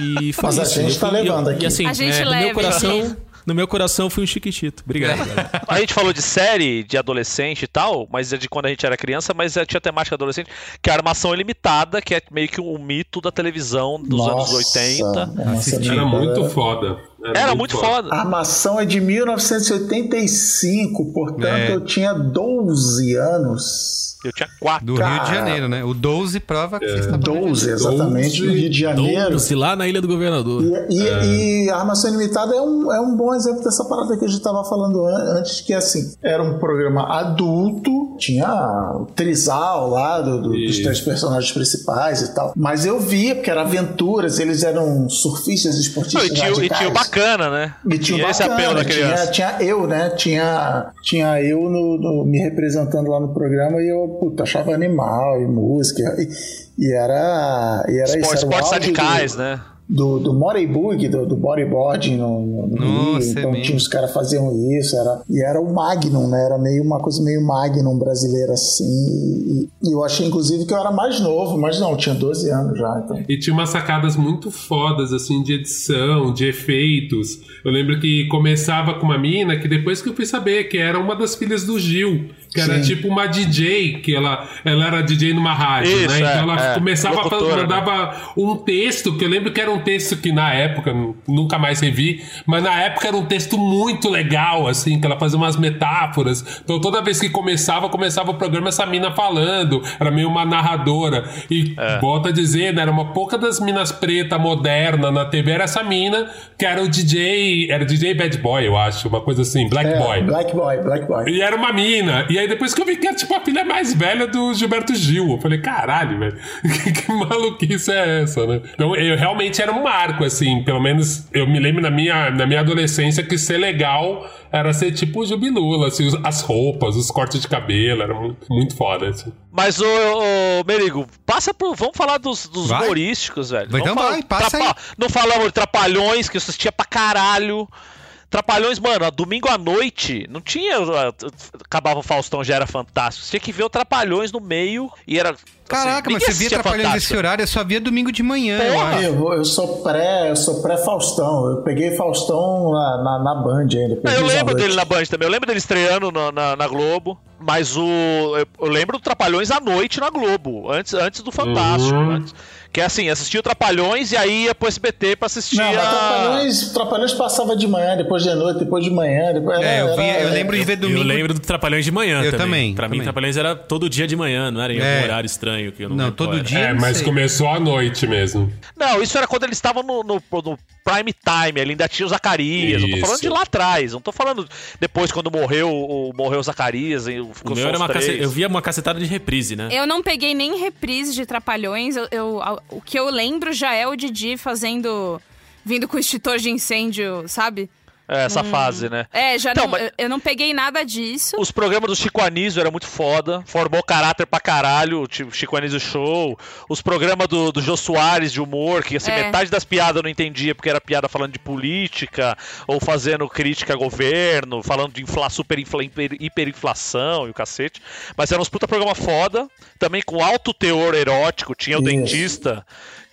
E foi Mas a isso. gente Eu tá levando eu- aqui. E assim, A gente é, leva, meu coração, gente. No meu coração eu fui um chiquitito. Obrigado. galera. A gente falou de série de adolescente e tal, mas é de quando a gente era criança, mas é- tinha temática adolescente, que é a Armação Ilimitada, que é meio que um mito da televisão dos anos Nossa, 80. Nossa, Era muito foda. Era muito foda. A armação é de 1985, portanto É. eu tinha 12 anos. Eu tinha 4. Do Rio de. Janeiro, né? O 12 prova que É. você está 12, exatamente, no Rio de Janeiro. Doce lá na Ilha do Governador. E, É. e- e a Armação Ilimitada é um, é um bom exemplo dessa parada que a gente estava falando an- antes, que assim, era um programa adulto, tinha o trisal lá do- do- dos três personagens principais e tal. Mas eu via, porque era aventuras, eles eram surfistas Não, esportistas e, tinha, e tinha o bacana, né? E tinha, o esse apelo da criança. tinha, tinha eu, né? Tinha, tinha eu no, no- me representando lá no programa e eu puta, achava animal e música. E, e era. E era Espor- isso. Era o esportes radicais, do, né? Do, do Moribug, do, do bodyboarding no, no, no Nossa, Rio. é Então mesmo. tinha os caras faziam isso. Era, e era o Magnum, né? Era meio uma coisa meio Magnum brasileira assim. E, e eu achei, inclusive, que eu era mais novo, mas não, eu tinha 12 anos já. Então. E tinha umas sacadas muito fodas, assim, de edição, de efeitos. Eu lembro que começava com uma mina que depois que eu fui saber que era uma das filhas do Gil. Que era Sim. tipo uma DJ, que ela, ela era DJ numa rádio, Isso, né? é, Então ela é. começava a fazer, mandava um texto, que eu lembro que era um texto que na época, nu- nunca mais revi, mas na época era um texto muito legal, assim, que ela fazia umas metáforas. Então toda vez que começava, começava o programa essa mina falando, era meio uma narradora. E volta a dizer, né, era uma pouca das minas preta moderna na TV, era essa mina, que era o DJ, era o DJ Bad Boy, eu acho, uma coisa assim, Black É, Boy. Black Boy, Black Boy. E era uma mina. E aí depois que eu vi que era tipo a filha mais velha do Gilberto Gil. Eu falei, caralho, velho. Que, que maluquice é essa, né? Então eu realmente era um marco, assim. Pelo menos eu me lembro na minha, na minha adolescência que ser legal era ser tipo o Jubilula, assim, as roupas, os cortes de cabelo, era muito, muito foda, assim. Mas, ô, ô, Merigo, passa por. Vamos falar dos, dos Vai. humorísticos, velho. Então Vamos falar- vai, passa aí. Não falamos de Trapalhões, que eu assistia pra caralho. Trapalhões, mano, domingo à noite, não tinha. Acabava o Faustão, já era fantástico. Você tinha que ver o Trapalhões no meio e era. assim, Caraca, mas ninguém você via Trapalhões nesse horário, eu só via domingo de manhã, eu Porra! Eu, eu sou pré, eu sou pré-Faustão. Eu peguei Faustão na, na, na Band ainda. Eu lembro dele na Band também. Eu lembro dele estreando na, na, na Globo. Mas o. Eu, eu lembro do Trapalhões à noite na Globo. Antes, antes do Fantástico. Uhum. antes- que é assim, assistia o Trapalhões e aí ia pro SBT pra assistir Não, a... Trapalhões, Trapalhões passava de manhã, depois de noite, depois de manhã. Depois É, eu, era- via, eu lembro de ver domingo. Eu lembro do Trapalhões de manhã Eu também. também, Pra também. mim, Trapalhões era todo dia de manhã, não era em É. algum horário estranho que eu não Não, todo era. dia. É, não mas sei. começou à noite mesmo. Não, isso era quando eles estavam no, no- no prime time, ele ainda tinha o Zacarias. Eu tô Isso. falando de lá atrás, não tô falando depois quando morreu o, morreu o Zacarias e O ficou meu só era uma. Eu via uma cacetada de reprise, né? Eu não peguei nem reprise de Trapalhões. Eu, eu- o que eu lembro já é o Didi fazendo. vindo com o extintor de incêndio, sabe? É, essa fase, né? É, já Então, não, mas- eu- eu não peguei nada disso. Os programas do Chico Anísio era muito foda, formou caráter pra caralho, tipo Chico Anísio Show. Os programas do, do Jô Soares de humor, que assim, É. metade das piadas eu não entendia, porque era piada falando de política, ou fazendo crítica a governo, falando de infla, super infla, hiper- hiperinflação e o cacete. Mas eram uns puta programa foda, também com alto teor erótico, tinha o Isso. dentista.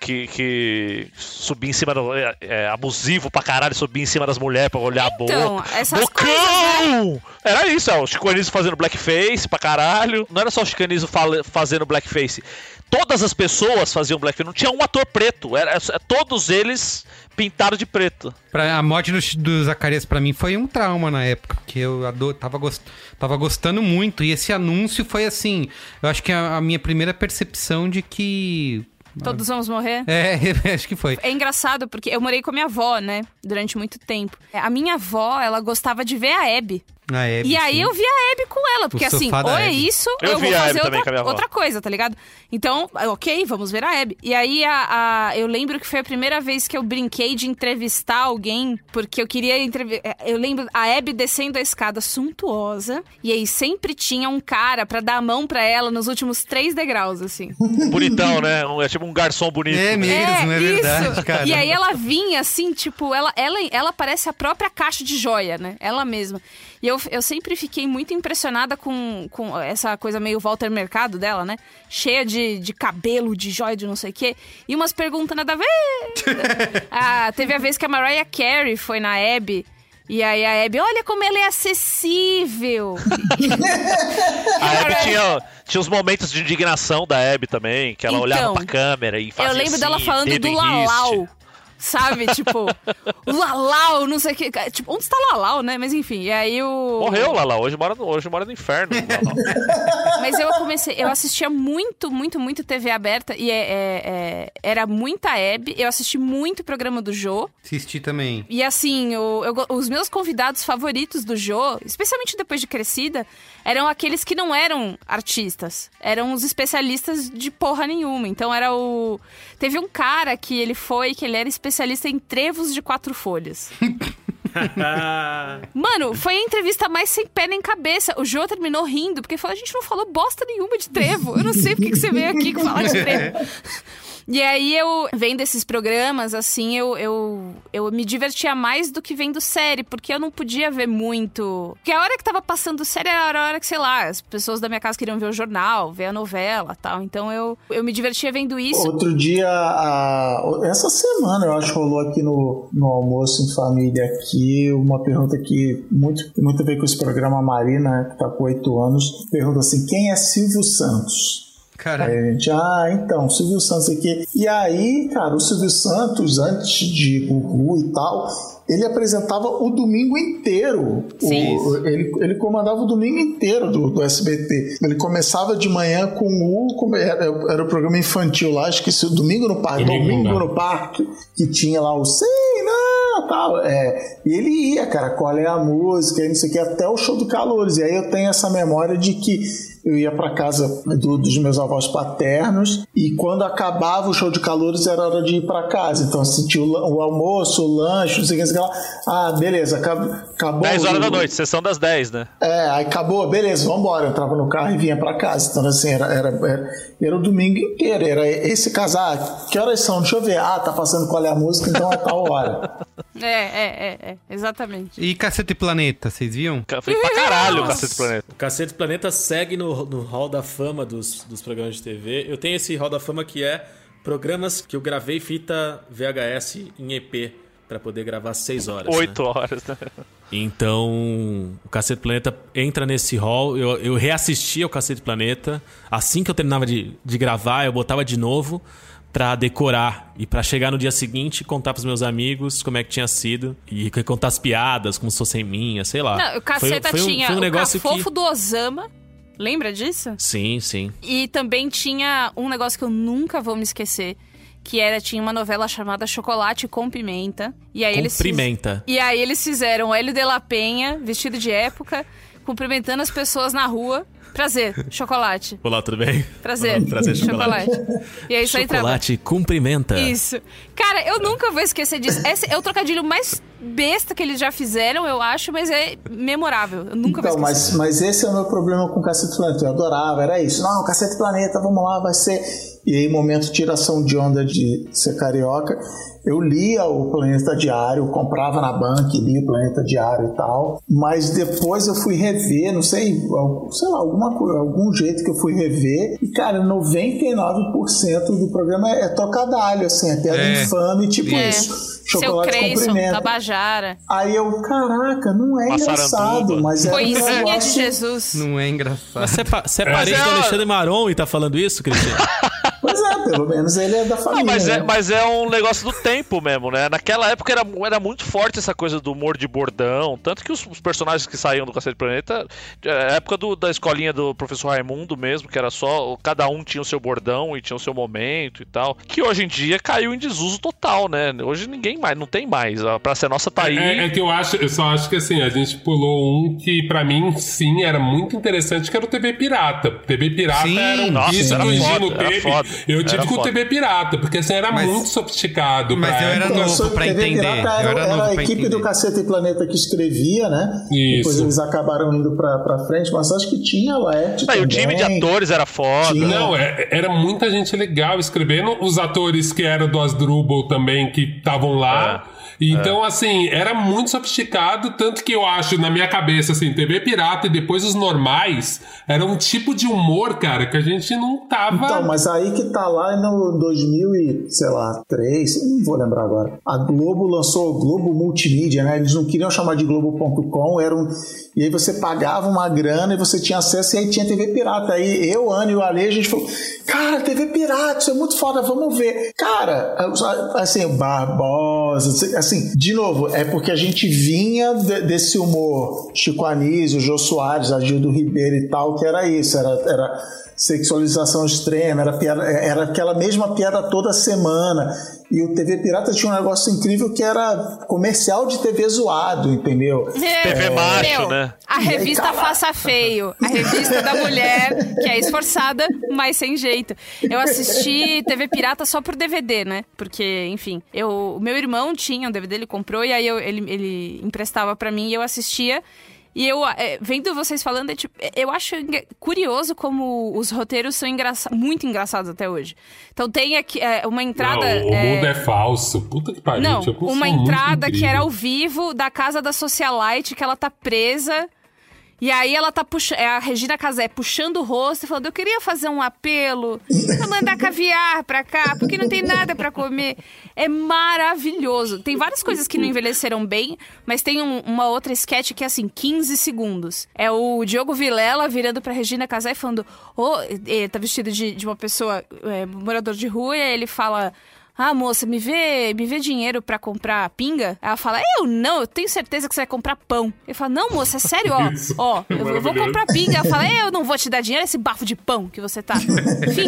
Que, que subia em cima do. É, é, abusivo pra caralho, subia em cima das mulheres pra olhar Então, a boca. essas Bocão! coisas, né? Era isso, ó, o Chico Anísio fazendo blackface pra caralho. Não era só o Chico Anísio fala- fazendo blackface. Todas as pessoas faziam blackface. Não tinha um ator preto. Era, era- todos eles pintados de preto. Pra, a morte do, do Zacarias pra mim foi um trauma na época, porque eu ado- tava, gost, tava gostando muito. E esse anúncio foi assim, eu acho que a, a minha primeira percepção de que. Todos vamos morrer? É, acho que foi. É engraçado porque eu morei com a minha avó, né? Durante muito tempo. A minha avó, ela gostava de ver a Hebe. Hebe, e aí sim. eu vi a Hebe com ela, porque assim, ou é isso, Eu eu, vou fazer outra, outra coisa, tá ligado? Então, ok, vamos ver a Hebe. E aí a, a- eu lembro que foi a primeira vez que eu brinquei de entrevistar alguém, porque eu queria entrevistar. Eu lembro a Hebe descendo a escada suntuosa, e aí sempre tinha um cara pra dar a mão pra ela nos últimos três degraus, assim. Bonitão, né? Um- é tipo um garçom bonito. É né? mesmo, é, verdade, isso. cara. E aí ela vinha assim, tipo, ela, ela, ela parece a própria caixa de joia, né? Ela mesma. E eu, eu sempre fiquei muito impressionada com, com essa coisa meio Walter Mercado dela, né? Cheia de, de cabelo, de joia, de não sei o quê. E umas perguntas nada a ver. ah, teve a vez que a Mariah Carey foi na Abby. E aí a Hebe, olha como ela é acessível. A Hebe tinha, tinha os momentos de indignação da Hebe também, que ela Então, olhava pra câmera e fazia Eu lembro assim, dela falando do. Lalau. Sabe? Tipo, Lalau, não sei o que. Tipo, onde está Lalau, né? Mas enfim, e aí o. Morreu lá, hoje mora no, hoje mora no inferno. Lalau. Mas eu comecei, eu assistia muito, muito, muito TV aberta e é, é- é- era muita Hebe. Eu assisti muito o programa do Jô. Assisti também. E assim, o- eu os meus convidados favoritos do Jô, especialmente depois de crescida, eram aqueles que não eram artistas. Eram os especialistas de porra nenhuma. Então era o. Teve um cara que ele foi, que ele era especialista em trevos de quatro folhas. Mano, foi a entrevista mais sem pé nem cabeça. O Jô terminou rindo, porque falou: a gente não falou bosta nenhuma de trevo. Eu não sei por que que você veio aqui falar de trevo. E aí eu, vendo esses programas, assim, eu, eu, eu me divertia mais do que vendo série, porque eu não podia ver muito. Porque a hora que tava passando série era a hora que, sei lá, as pessoas da minha casa queriam ver o jornal, ver a novela tal. Então eu, eu me divertia vendo isso. Outro dia, a- essa semana, eu acho rolou aqui no, no almoço em família aqui, uma pergunta que muito, muito a ver com esse programa Marina, que tá com oito anos, pergunta assim, quem é Silvio Santos? Cara. Aí a gente, ah, então, Silvio Santos aqui. E aí, cara, o Silvio Santos, antes de Gugu e tal, ele apresentava o domingo inteiro. Sim. O- ele, ele comandava o domingo inteiro do, do SBT. Ele começava de manhã com o. Era, era o programa infantil lá, acho que se o Domingo no Parque. Domingo Domingo, não. no Parque, que tinha lá o Sei, não, tal. É, e ele ia, cara, qual é a música, e não sei o que, até o show do Calores. E aí eu tenho essa memória de que eu ia para casa do- dos meus avós paternos e quando acabava o show de calores era hora de ir para casa. Então assistia o, lan- o almoço, o lanche, não sei o que, o lá. Ah, beleza, acabou. acabou 10 horas o- da noite, sessão das 10, né? É, aí acabou, beleza, vambora. Eu entrava no carro e vinha para casa. Então, assim, era, era, era, era o domingo inteiro. Era esse casar. Que horas são? Deixa eu ver. Ah, tá passando qual é a música, então é tal hora. É, é, é, é, exatamente. E Cacete Planeta, vocês viam? Foi pra caralho o. Cacete Planeta. O Cacete Planeta segue no, no Hall da Fama dos, dos programas de TV. Eu tenho esse Hall da Fama que é programas que eu gravei fita VHS em EP pra poder gravar seis horas. né? 8 horas, né? Então, o Cacete Planeta entra nesse hall. Eu, eu reassistia o Cacete Planeta. Assim que eu terminava de, de gravar, eu botava de novo pra decorar. E pra chegar no dia seguinte, contar pros meus amigos como é que tinha sido. E contar as piadas, como se fossem minhas, sei lá. Não, o Caceta foi, foi um, tinha foi um o negócio que... cafofo do Osama. Lembra disso? Sim, sim. E também tinha um negócio que eu nunca vou me esquecer. Que era, tinha uma novela chamada Chocolate com Pimenta. E aí eles fiz- Cumprimenta. E aí eles fizeram Hélio de la Penha, vestido de época, cumprimentando as pessoas na rua. Prazer, chocolate. Olá, tudo bem? Prazer. Prazer, chocolate. E aí só entrava. Chocolate cumprimenta. Isso. Cara, eu nunca vou esquecer disso. Esse é o trocadilho mais besta que eles já fizeram, eu acho, mas é memorável. Eu nunca Então, mas, mas esse é o meu problema com o Cacete Planeta. Eu adorava, era isso. Não, Cacete Planeta, vamos lá, vai ser. E aí, momento de tiração de onda de ser carioca, eu lia o Planeta Diário, comprava na banca e lia o Planeta Diário e tal. Mas depois eu fui rever, não sei, sei lá, alguma, algum jeito que eu fui rever. E, cara, 99% do programa é, é trocadalho, assim, é piada É. infame, tipo É. isso. Seu Chocolate Creyson, cumprimenta. Tabajara. Aí eu, caraca, não é engraçado, mas é um Coisinha de negócio... Jesus. Não é engraçado. Mas Você é, pa- você é Mas parente é do Alexandre Maron e tá falando isso, Cristiano? Pois é, pelo menos ele é da família. Não, mas é, né? mas é um negócio do tempo mesmo, né? Naquela época era, era muito forte essa coisa do humor de bordão. Tanto que os, os personagens que saíam do Cacete Planeta, é, época do- da escolinha do professor Raimundo mesmo, que era só. Cada um tinha o seu bordão e tinha o seu momento e tal. Que hoje em dia caiu em desuso total, né? Hoje ninguém mais, não tem mais. A Praça é Nossa tá aí. É, é que eu acho, eu só acho que assim, a gente pulou um que pra mim sim era muito interessante, que era o TV Pirata. TV Pirata Sim, era um nossa, isso era foda, Gino era foda, eu era tive com o foda. TV Pirata, porque assim era Mas- muito sofisticado. mas pra eu era novo pra TV entender. Pirata era, era era novo a equipe entender. do Caceta e Planeta que escrevia, né? Isso. Depois eles acabaram indo pra, pra frente, mas acho que tinha Laerte Não, e o time de atores era foda. Tinha. Não, é- era muita gente legal escrevendo. Os atores que eram do Asdrubal também, que estavam lá. Então, assim, era muito sofisticado. Tanto que eu acho, na minha cabeça, assim, TV Pirata e depois os normais, era um tipo de humor, cara, que a gente não tava. Então, mas aí que tá lá no 2000 e, sei lá, 3, não vou lembrar agora. A Globo lançou o Globo Multimídia, né? Eles não queriam chamar de Globo.com, era um... E aí você pagava uma grana e você tinha acesso e aí tinha TV pirata. Aí eu, Ana e o Ale, a gente falou, cara, TV pirata, isso é muito foda, vamos ver. Cara, assim, Barbosa, assim, de novo, é porque a gente vinha de- desse humor Chico Anísio, Jô Soares, Agildo Ribeiro e tal, que era isso, era, era sexualização extrema, era, piada, era aquela mesma piada toda semana. E o TV Pirata tinha um negócio incrível que era comercial de TV zoado, entendeu? TV macho, Meu, né? A aí, revista cara- Faça Feio. A revista da mulher que é esforçada, mas sem jeito. Eu assisti TV Pirata só por DVD, né? Porque, enfim, eu, o meu irmão tinha um DVD, ele comprou, e aí eu- ele, ele emprestava pra mim e eu assistia. E eu, é, vendo vocês falando, é, tipo, eu acho curioso como os roteiros são engraça- muito engraçados até hoje. Então tem aqui é, uma entrada. Não, o é, mundo é falso. Puta que pariu. não, tinha como uma entrada que era ao vivo da casa da socialite, que ela tá presa. E aí ela tá puxando. A Regina Casé puxando o rosto e falando: Eu queria fazer um apelo pra mandar caviar pra cá, porque não tem nada pra comer. É maravilhoso. Tem várias coisas que não envelheceram bem, mas tem um- uma outra sketch que é assim, 15 segundos. É o Diogo Vilela virando pra Regina Casé e falando: Ô, ele tá vestido de, de uma pessoa, é, morador de rua, e aí ele fala. Ah, moça, me vê, me vê dinheiro pra comprar pinga? Ela fala, eu não, eu tenho certeza que você vai comprar pão. Ele fala, não, moça, é sério, ó. Isso. Ó, eu, eu vou comprar pinga. Ela fala, eu não vou te dar dinheiro, esse bafo de pão que você tá. Enfim,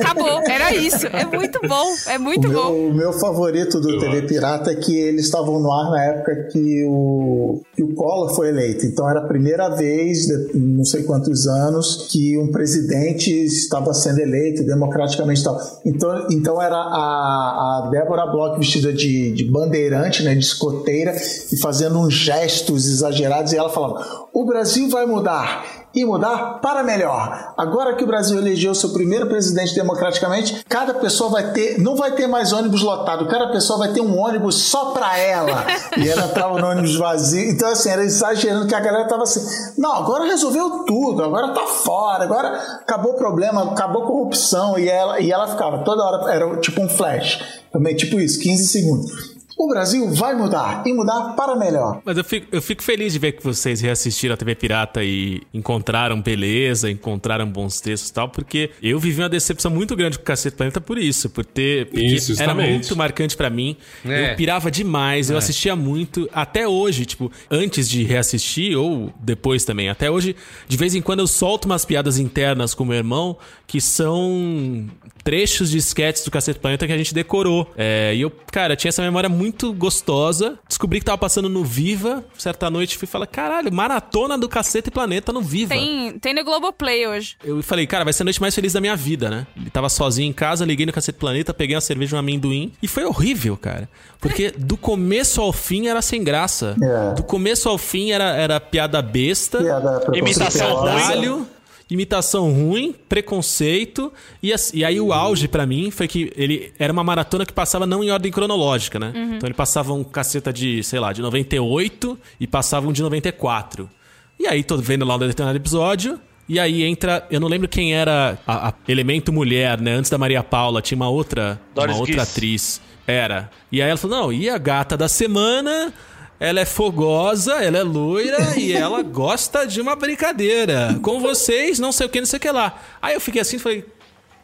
acabou. Era isso. É muito bom, é muito o, bom. meu, o meu favorito do TV Pirata é que eles estavam no ar na época que o, que o Collor foi eleito. Então era a primeira vez, de, não sei quantos anos, que um presidente estava sendo eleito democraticamente e tal. Então, então era a, a Débora Bloch vestida de, de bandeirante, né, de escoteira, e fazendo uns gestos exagerados, e ela falava: o Brasil vai mudar e mudar para melhor. Agora que o Brasil elegeu seu primeiro presidente democraticamente, cada pessoa vai ter, não vai ter mais ônibus lotado, cada pessoa vai ter um ônibus só para ela. E ela entrava no ônibus vazio. Então, assim, era exagerando que a galera tava assim: não, agora resolveu tudo, agora tá fora, agora acabou o problema, acabou a corrupção. E ela, e ela ficava toda hora, era tipo um flash, também, tipo isso, 15 segundos. O Brasil vai mudar e mudar para melhor. Mas eu fico, eu fico feliz de ver que vocês reassistiram a TV Pirata e encontraram beleza, encontraram bons textos e tal, porque eu vivi uma decepção muito grande com o Cacete Planeta por isso, por ter. Porque Isso, era muito marcante pra mim. É. Eu pirava demais, eu É. assistia muito, até hoje, tipo, antes de reassistir ou depois também. Até hoje, de vez em quando eu solto umas piadas internas com meu irmão que são trechos de sketches do Cacete Planeta que a gente decorou. É, e eu, cara, tinha essa memória muito gostosa. Descobri que tava passando no Viva. Certa noite fui falar, caralho, maratona do Cacete Planeta no Viva. Tem, tem no Globoplay hoje. Eu falei, cara, vai ser a noite mais feliz da minha vida, né? Ele tava sozinho em casa, liguei no Cacete Planeta, peguei uma cerveja, um amendoim. E foi horrível, cara. Porque do começo ao fim era sem graça. É. Do começo ao fim era, era piada besta. Piada Imitação preconceituosa. Imitação ruim, preconceito. E, e aí o auge pra mim foi que ele era uma maratona que passava não em ordem cronológica, né? Então ele passava um caceta de, sei lá, de 98 e passava um de 94. E aí tô vendo lá um determinado episódio. E aí entra, eu não lembro quem era a, a elemento mulher, né? Antes da Maria Paula, tinha uma outra, Doris uma outra atriz. Era. E aí ela falou: não, e a gata da semana? Ela é fogosa, ela é loira e ela gosta de uma brincadeira. Com vocês, não sei o que, não sei o que lá. Aí eu fiquei assim e falei.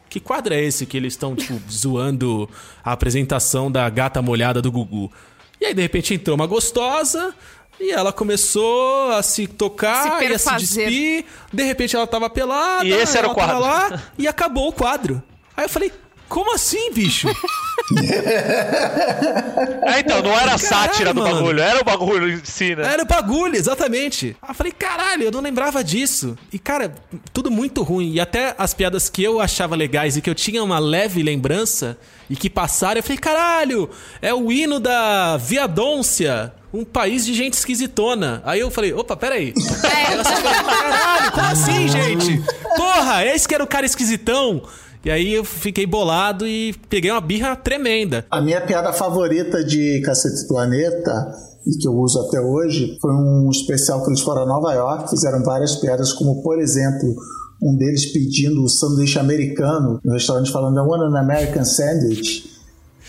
Que quadro é esse que eles estão, tipo, zoando a apresentação da gata molhada do Gugu? E aí, de repente, entrou uma gostosa e ela começou a se tocar Se e a se despir. De repente, ela tava pelada. E esse era o quadro. lá e acabou o quadro. Aí eu falei, como assim, bicho? É, então, não era a sátira do bagulho, era o bagulho em si, né? Era o bagulho, exatamente. Aí eu falei, caralho, eu não lembrava disso. E, cara, tudo muito ruim. E até as piadas que eu achava legais e que eu tinha uma leve lembrança e que passaram, eu falei, caralho, é o hino da Viadôncia. Um país de gente esquisitona. Aí eu falei, opa, peraí. Aí eu assisti falei, caralho, como assim, gente? Porra, esse que era o cara esquisitão. E aí eu fiquei bolado e peguei uma birra tremenda. A minha piada favorita de Cacete Planeta, e que eu uso até hoje, foi um especial que eles foram a Nova York, fizeram várias piadas, como por exemplo, um deles pedindo o sanduíche americano no restaurante, falando, I want an American sandwich.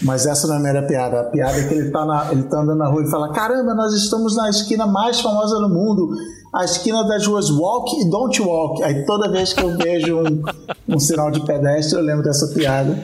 Mas essa não é a melhor piada. A piada é que ele tá, na, ele tá andando na rua e fala: Caramba, nós estamos na esquina mais famosa do mundo, a esquina das ruas Walk e Don't Walk. Aí toda vez que eu vejo um, um sinal de pedestre, eu lembro dessa piada.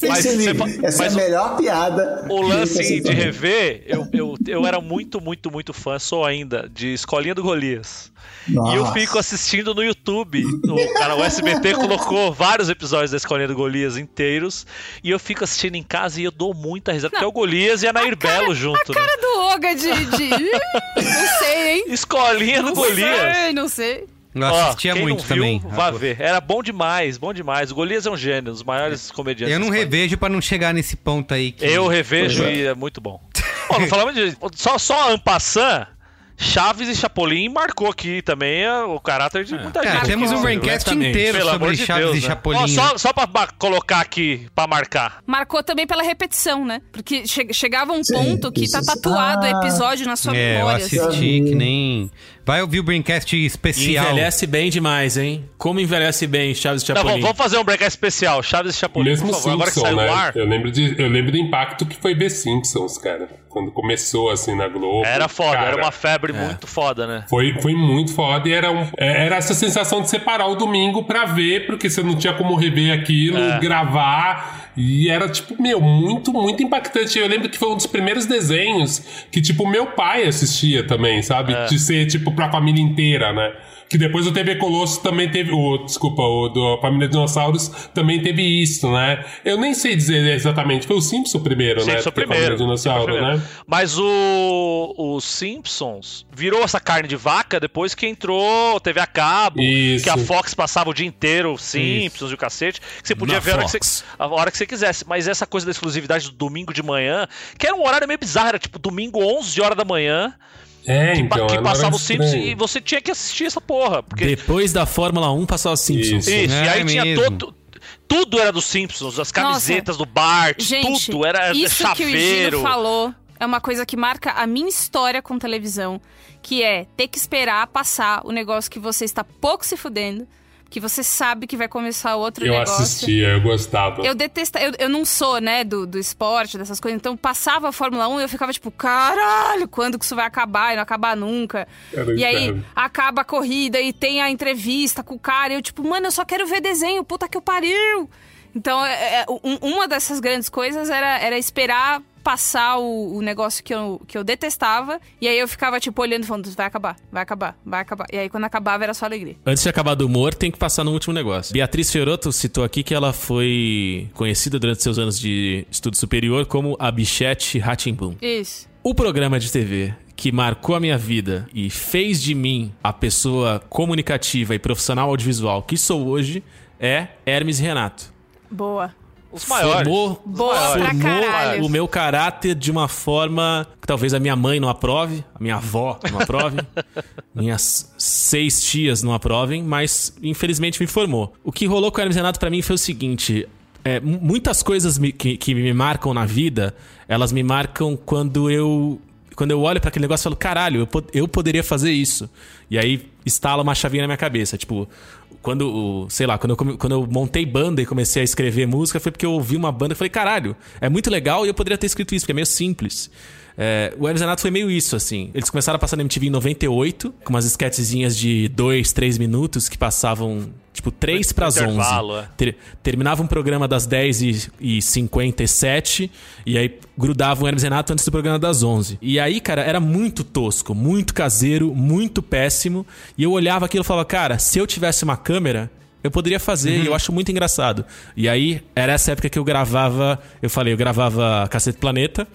Mas fa- essa é a melhor piada. O lance de rever, eu, eu, eu era muito, muito, muito fã, sou ainda, de Escolinha do Golias. E eu Nossa. fico assistindo no YouTube. O, cara, o SBT colocou vários episódios da Escolinha do Golias inteiros. E eu fico assistindo em casa e eu dou muita risada. Porque é o Golias e a Nair Belo junto. né? Cara do Oga de. de... não sei, hein? Escolinha do Não Golias. sei, não sei. Eu Ó, assistia quem muito não viu, também. Vá ver. Era bom demais, bom demais. O Golias é um gênio, um dos maiores comediantes. Eu não revejo pra não chegar nesse ponto aí. Que... Eu revejo é. e é muito bom. Ó, não falamos de. Só, só Ampassan, Chaves e Chapolin marcou aqui também é, o caráter de muita É, gente. temos um braincast inteiro Pelo sobre de Chaves Deus, e né? Chapolin, só né? só pra, pra colocar aqui, pra marcar. Marcou também pela repetição, né? Porque che- chegava um Sim, ponto que tá tatuado o Ah. episódio na sua É, eu memória. assim. assisti que nem. Vai ouvir o Braincast especial. Envelhece bem demais, hein? Como envelhece bem Chaves e Chapolin. vamos, vamos fazer um break especial, Chaves e Chapolin, Mesmo por favor. Agora que saiu né? o ar. Eu lembro, de, eu lembro do impacto que foi ver Simpsons, cara. Quando começou assim na Globo. Era foda, cara, era uma febre muito foda, né? Foi, foi muito foda e era, um, é, era essa sensação de separar o domingo pra ver, porque você não tinha como rever aquilo, É. gravar. E era, tipo, meu, muito, muito impactante. Eu lembro que foi um dos primeiros desenhos que, tipo, meu pai assistia também, sabe? É. De ser, tipo, pra família inteira, né? Que depois o TV Colosso também teve. O, desculpa, o do Família Dinossauros também teve isso, né? Eu nem sei dizer exatamente. Foi o Simpson primeiro, né? Simpson primeiro. Dinossauro, Simpson primeiro. né? Mas o, o Simpsons virou essa carne de vaca depois que entrou TV a cabo, Isso. que a Fox passava o dia inteiro Simpsons e o cacete, que você podia Na ver a hora você, a hora que você quisesse. Mas essa coisa da exclusividade do domingo de manhã, que era um horário meio bizarro, era tipo domingo 11 horas da manhã, É, que, então. que era passava o. Simpsons e você tinha que assistir essa porra. Porque Depois da Fórmula 1 passou os Simpsons. isso, e É aí tinha mesmo. todo. Tudo era dos Simpsons, as camisetas do Bart, Gente, tudo era isso que o chaveiro. Gino falou é uma coisa que marca a minha história com televisão, que é ter que esperar passar o negócio que você está pouco se fudendo, que você sabe que vai começar outro Eu negócio. assistia, eu gostava. Eu detesto, eu, eu não sou, né, do, do esporte, dessas coisas. Então passava a Fórmula 1 e eu ficava tipo, caralho, quando que isso vai acabar? E não acabar nunca. Era e aí acaba a corrida e tem a entrevista com o cara. E eu, tipo, mano, eu só quero ver desenho, puta que eu pariu. Então, é, é, um- uma dessas grandes coisas era, era esperar passar o, o negócio que eu, que eu detestava. E aí eu ficava, tipo, olhando e falando, vai acabar, vai acabar, vai acabar. E aí quando acabava era só alegria. Antes de acabar do humor, tem que passar no último negócio. Beatriz Fiorotto citou aqui que ela foi conhecida durante seus anos de estudo superior como a Bichette Ratimbun. Isso. O programa de TV que marcou a minha vida e fez de mim a pessoa comunicativa e profissional audiovisual que sou hoje é Hermes Renato. Boa. Os maiores. Formou, Boa pra formou caralho. o meu caráter de uma forma que talvez a minha mãe não aprove, a minha avó não aprove, minhas seis tias não aprovem, mas infelizmente me formou. O que rolou com o Hermes Renato pra mim foi o seguinte. é, mu- muitas coisas me- que, que me marcam na vida, elas me marcam quando eu quando eu olho pra aquele negócio e falo, caralho, eu, eu poderia fazer isso. E aí instala uma chavinha na minha cabeça. Tipo, quando, sei lá, quando eu, quando eu montei banda e comecei a escrever música, foi porque eu ouvi uma banda e falei, caralho, é muito legal e eu poderia ter escrito isso, porque é meio simples. É, o Hermes Renato foi meio isso, assim. Eles começaram a passar na MTV em 98, com umas sketchzinhas de 2, 3 minutos que passavam, tipo, 3 pras 11. intervalo, é. Ter- terminava um programa das 10 e, e 57 e aí grudava o Hermes Renato antes do programa das 11. E aí, cara, era muito tosco, muito caseiro, muito péssimo. E eu olhava aquilo e falava, cara, se eu tivesse uma câmera, eu poderia fazer, e eu acho muito engraçado. E aí, era essa época que eu gravava, eu falei, eu gravava Cacete Planeta.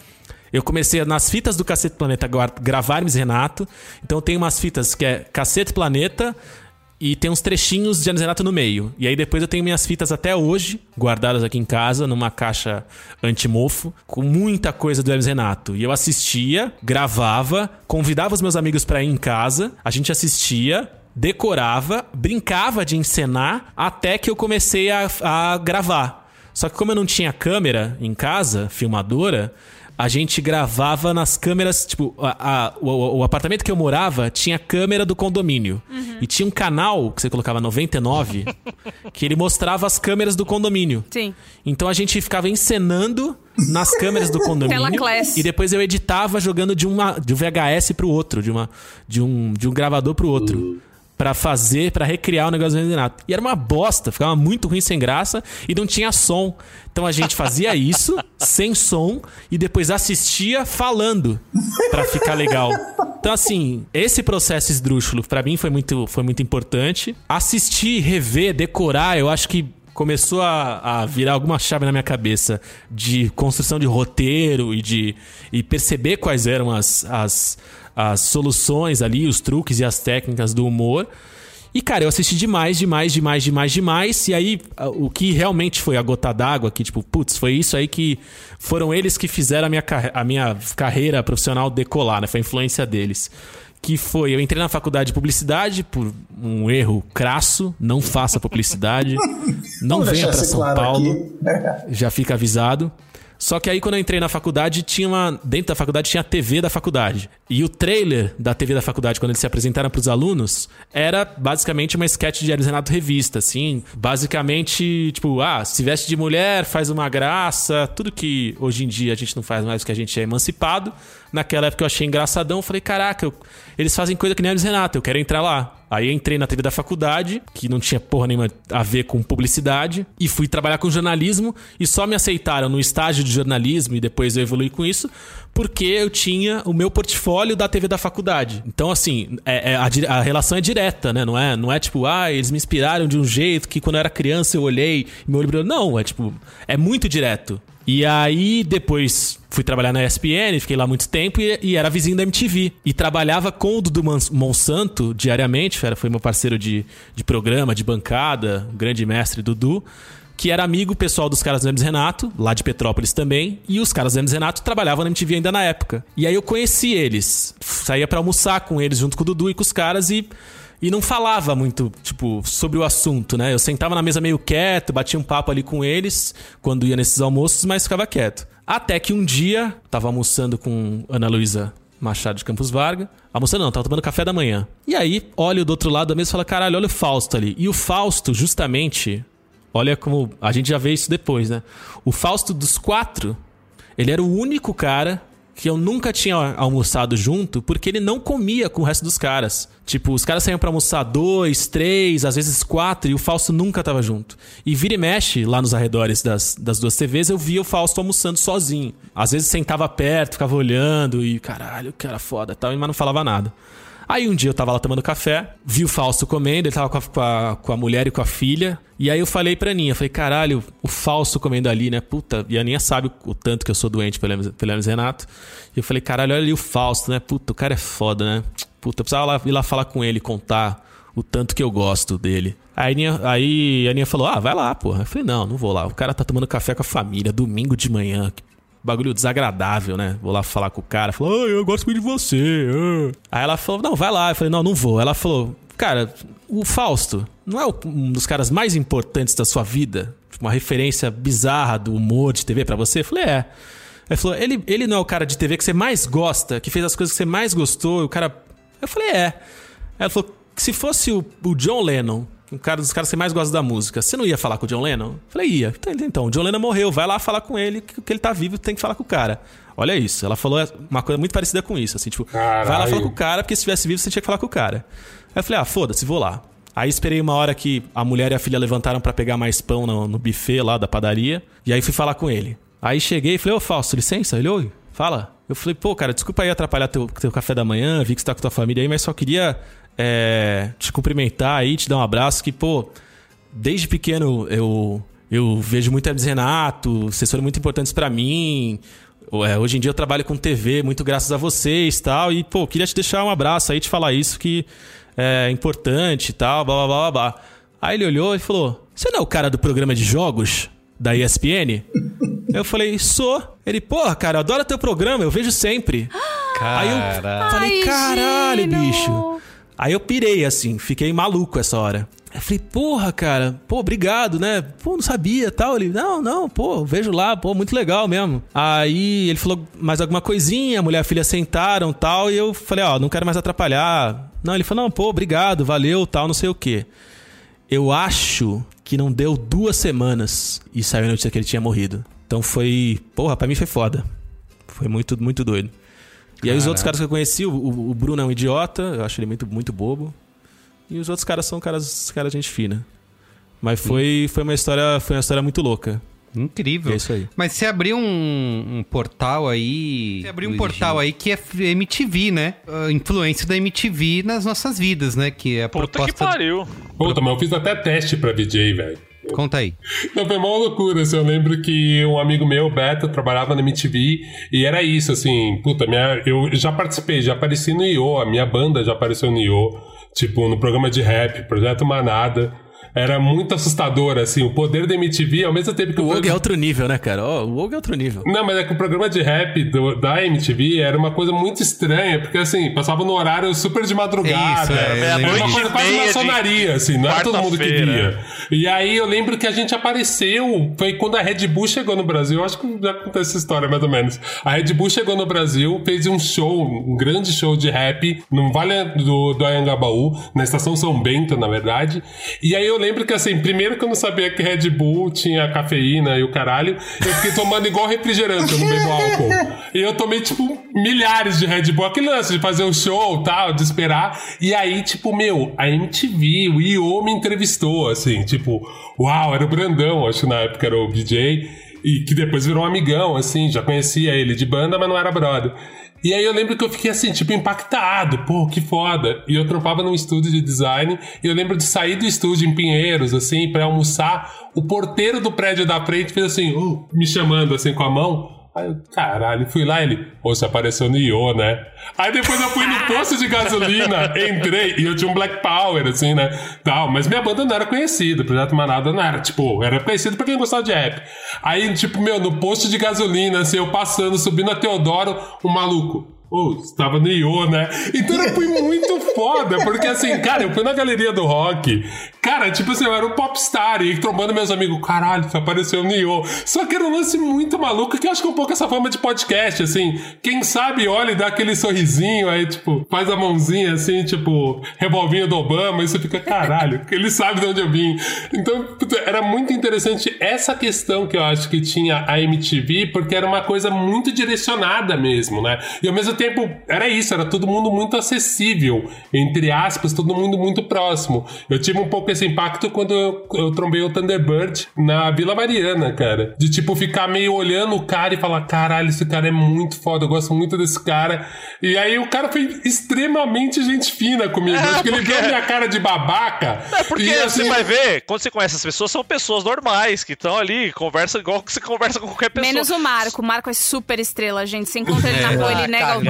Eu comecei nas fitas do Cacete Planeta gravar e Renato. Então tem umas fitas que é Cacete Planeta e tem uns trechinhos de Hermes Renato no meio. E aí depois eu tenho minhas fitas até hoje, guardadas aqui em casa, numa caixa anti-mofo, com muita coisa do Hermes Renato. E eu assistia, gravava, convidava os meus amigos pra ir em casa, a gente assistia, decorava, brincava de encenar, até que eu comecei a, a gravar. Só que como eu não tinha câmera em casa, filmadora, a gente gravava nas câmeras, tipo, a- a- o, o apartamento que eu morava tinha câmera do condomínio. Uhum. E tinha um canal que você colocava 99, que ele mostrava as câmeras do condomínio. Sim. Então a gente ficava encenando nas câmeras do condomínio. E depois eu editava jogando de, uma, de um VHS pro outro, de, uma, de, um, de um gravador pro outro. Pra fazer, pra recriar o negócio do Renato. E era uma bosta, ficava muito ruim, sem graça, e não tinha som. Então a gente fazia isso, sem som, e depois assistia falando, pra ficar legal. Então, assim, esse processo esdrúxulo, pra mim, foi muito, foi muito importante. Assistir, rever, decorar, eu acho que começou a, a virar alguma chave na minha cabeça de construção de roteiro e de e perceber quais eram as, as, as soluções ali, os truques e as técnicas do humor. E, cara, eu assisti demais, demais, demais, demais, demais. E aí, o que realmente foi a gota d'água, que, tipo, putz, foi isso aí que. Foram eles que fizeram a minha, a minha carreira profissional decolar, né? Foi a influência deles. Que foi, eu entrei na faculdade de publicidade por um erro crasso, não faça publicidade, não venha isso São claro Paulo aqui. já fica avisado. Só que aí quando eu entrei na faculdade, tinha uma. Dentro da faculdade tinha a TV da faculdade. E o trailer da TV da faculdade, quando eles se apresentaram pros alunos, era basicamente uma sketch de Hermes Renato Revista, assim. Basicamente, tipo, ah, se veste de mulher, faz uma graça, tudo que hoje em dia a gente não faz mais porque a gente é emancipado. Naquela época eu achei engraçadão, falei, caraca, eu- eles fazem coisa que nem Hermes Renato, eu quero entrar lá. Aí entrei na TV da faculdade, que não tinha porra nenhuma a ver com publicidade, e fui trabalhar com jornalismo, e só me aceitaram no estágio de jornalismo, e depois eu evolui com isso, porque eu tinha o meu portfólio da TV da faculdade. Então, assim, é- é- a, a relação é direta, né? Não é, não é tipo, ah, eles me inspiraram de um jeito que quando eu era criança eu olhei e meu olho brilhou. Não, é tipo, é muito direto. E aí, depois fui trabalhar na ESPN, fiquei lá muito tempo e, e era vizinho da MTV. E trabalhava com o Dudu Mons- Monsanto diariamente, era, foi meu parceiro de, de programa, de bancada, grande mestre Dudu, que era amigo pessoal dos caras do Hermes Renato, lá de Petrópolis também. E os caras do Hermes Renato trabalhavam na MTV ainda na época. E aí eu conheci eles, saía pra almoçar com eles junto com o Dudu e com os caras e. E não falava muito, tipo, sobre o assunto, né? Eu sentava na mesa meio quieto, batia um papo ali com eles quando ia nesses almoços, mas ficava quieto. Até que um dia, tava almoçando com Ana Luísa Machado de Campos Varga. Almoçando não, tava tomando café da manhã. E aí, olho do outro lado da mesa e fala: caralho, olha o Fausto ali. E o Fausto, justamente, olha como. A gente já vê isso depois, né? O Fausto dos quatro, ele era o único cara que eu nunca tinha almoçado junto, porque ele não comia com o resto dos caras. Tipo, os caras saíam pra almoçar dois, três, às vezes quatro, e o Fausto nunca tava junto. E vira e mexe, lá nos arredores das, das duas TVs, eu via o Fausto almoçando sozinho. Às vezes sentava perto, ficava olhando, e caralho, que era foda tal, mas não falava nada. Aí um dia eu tava lá tomando café, vi o Fausto comendo, ele tava com a, com a, com a mulher e com a filha. E aí eu falei pra Aninha, falei, caralho, o Fausto comendo ali, né? Puta, e a Aninha sabe o tanto que eu sou doente pelo pelo Hermes Renato. E eu falei, caralho, olha ali o Fausto, né? Puta, o cara é foda, né? Puta, eu precisava lá, ir lá falar com ele, contar o tanto que eu gosto dele. Aí aí a Aninha falou, ah, vai lá, porra. Eu falei, não, não vou lá. O cara tá tomando café com a família, domingo de manhã. Que bagulho desagradável, né? Vou lá falar com o cara. Falou, eu gosto muito de você. ah." Aí ela falou, não, vai lá. Eu falei, não, não vou. Ela falou, cara, o Fausto não é um dos caras mais importantes da sua vida? Tipo, Uma referência bizarra do humor de TV pra você? Eu falei, é. Ele falou, ele, ele não é o cara de TV que você mais gosta, que fez as coisas que você mais gostou, o cara. Eu falei, é. Ela falou, se fosse o, o John Lennon, um cara dos caras que mais gosta da música, você não ia falar com o John Lennon? Eu falei, ia. Então, então, o John Lennon morreu, vai lá falar com ele, que, que ele tá vivo, tem que falar com o cara. Olha isso. Ela falou uma coisa muito parecida com isso, assim, tipo, vai lá Caralho. falar com o cara, porque se estivesse vivo, você tinha que falar com o cara. Aí eu falei, ah, foda-se, vou lá. Aí esperei uma hora que a mulher e a filha levantaram pra pegar mais pão no, no buffet lá da padaria. E aí fui falar com ele. Aí cheguei e falei, ô Fausto, licença? Ele, oi, fala. Eu falei, pô, cara, desculpa aí atrapalhar teu, teu café da manhã, vi que você tá com tua família aí, mas só queria é, te cumprimentar aí, te dar um abraço, que, pô, desde pequeno eu, eu vejo muito Hermes Renato, vocês foram muito importantes pra mim. É, hoje em dia eu trabalho com TV, muito graças a vocês tal. E, pô, queria te deixar um abraço aí, te falar isso que é importante e tal, blá blá blá blá. blá. Aí ele olhou e falou: Você não é o cara do programa de jogos da ESPN? eu falei: Sou. Ele, porra, cara, eu adoro teu programa, eu vejo sempre. Aí eu falei: Ai, Caralho, Gino." bicho. Aí eu pirei assim, fiquei maluco essa hora. Eu falei, porra, cara, pô, obrigado, né? Pô, não sabia tal. Ele, não, não, pô, vejo lá, pô, muito legal mesmo. Aí ele falou mais alguma coisinha, a mulher e a filha sentaram tal, e eu falei, ó, não quero mais atrapalhar. Não, ele falou, não, pô, obrigado, valeu, tal, não sei o quê. Eu acho que não deu duas semanas e saiu a notícia que ele tinha morrido. Então foi, porra, pra mim foi foda. Foi muito, muito doido. E aí os outros caras que eu conheci, o, o Bruno é um idiota, eu acho ele muito, muito bobo. E os outros caras são caras, caras gente fina. Mas foi, foi uma história, foi uma história muito louca. Incrível. É isso aí. Mas você abriu um, um portal aí. Você abriu um portal aí que é MTV, né? A influência da MTV nas nossas vidas, né? Que é a Puta proposta. que pariu. Puta, mas eu fiz até teste pra VJ, velho. Conta aí. Não, foi uma loucura, assim, eu lembro que um amigo meu, Beto, trabalhava na MTV e era isso, assim, puta, minha, eu já participei, já apareci no I.O., a minha banda já apareceu no I.O., tipo, no programa de rap, Projeto Manada. Era muito assustador, assim, o poder da MTV, ao mesmo tempo que O o Og é outro nível, né, cara? Ó, o Og é outro nível. Não, mas é que o programa de rap do- da MTV era uma coisa muito estranha, porque assim, passava no horário super de madrugada. Isso, é, era uma coisa quase Meia de maçonaria, assim, não era todo mundo que via. E aí eu lembro que a gente apareceu, foi quando a Red Bull chegou no Brasil, eu acho que já contei essa história mais ou menos. A Red Bull chegou no Brasil, fez um show, um grande show de rap no Vale do, do Anhangabaú, na estação São Bento, na verdade. E aí eu lembro que assim, primeiro que eu não sabia que Red Bull tinha cafeína e o caralho, eu fiquei tomando igual refrigerante, eu não bebo álcool. E eu tomei, tipo, milhares de Red Bull. Aquele lance de fazer um show tal, de esperar. E aí, tipo, meu, a MTV, o I.O. me entrevistou, assim, tipo, uau, era o Brandão, acho que na época era o DJ. E que depois virou um amigão, assim, já conhecia ele de banda, mas não era brother. E aí eu lembro que eu fiquei assim, tipo, impactado, pô, que foda. E eu trampava num estúdio de design, e eu lembro de sair do estúdio em Pinheiros, assim, pra almoçar. O porteiro do prédio da frente fez assim, "Uh", me chamando assim com a mão. Aí eu, caralho, fui lá ele, pô, você apareceu no IO, né? Aí depois eu fui no posto de gasolina, entrei, e eu tinha um Black Power, assim, né? Tal, mas minha banda não era conhecida, o Projeto Manada não era, tipo, era conhecido pra quem gostava de rap. Aí, tipo, meu, no posto de gasolina, assim, eu passando, subindo a Teodoro, um maluco. Ô, você tava no IO, né? Então eu fui muito foda, porque assim, cara, eu fui na galeria do rock. Cara, tipo assim, eu era um popstar e trombando meus amigos, caralho, apareceu no IO. Só que era um lance muito maluco, que eu acho que é um pouco essa forma de podcast, assim. Quem sabe olha e dá aquele sorrisinho, aí, tipo, faz a mãozinha assim, tipo, revolvinho do Obama, e você fica, caralho, ele sabe de onde eu vim. Então, era muito interessante essa questão que eu acho que tinha a MTV, porque era uma coisa muito direcionada mesmo, né? E ao mesmo tempo, era isso, era todo mundo muito acessível, entre aspas, todo mundo muito próximo. Eu tive um pouco esse impacto quando eu, eu trombei o Thunderbird na Vila Mariana, cara. De tipo, ficar meio olhando o cara e falar: caralho, esse cara é muito foda, eu gosto muito desse cara. E aí o cara foi extremamente gente fina comigo. É, Acho que ele porque- viu a minha cara de babaca. É porque E, assim, você vai ver, quando você conhece as pessoas, são pessoas normais, que estão ali, conversam igual que você conversa com qualquer pessoa. Menos o Marco. O Marco é super estrela, gente. Você encontra ele na É. rua, ele Ah, nega cagado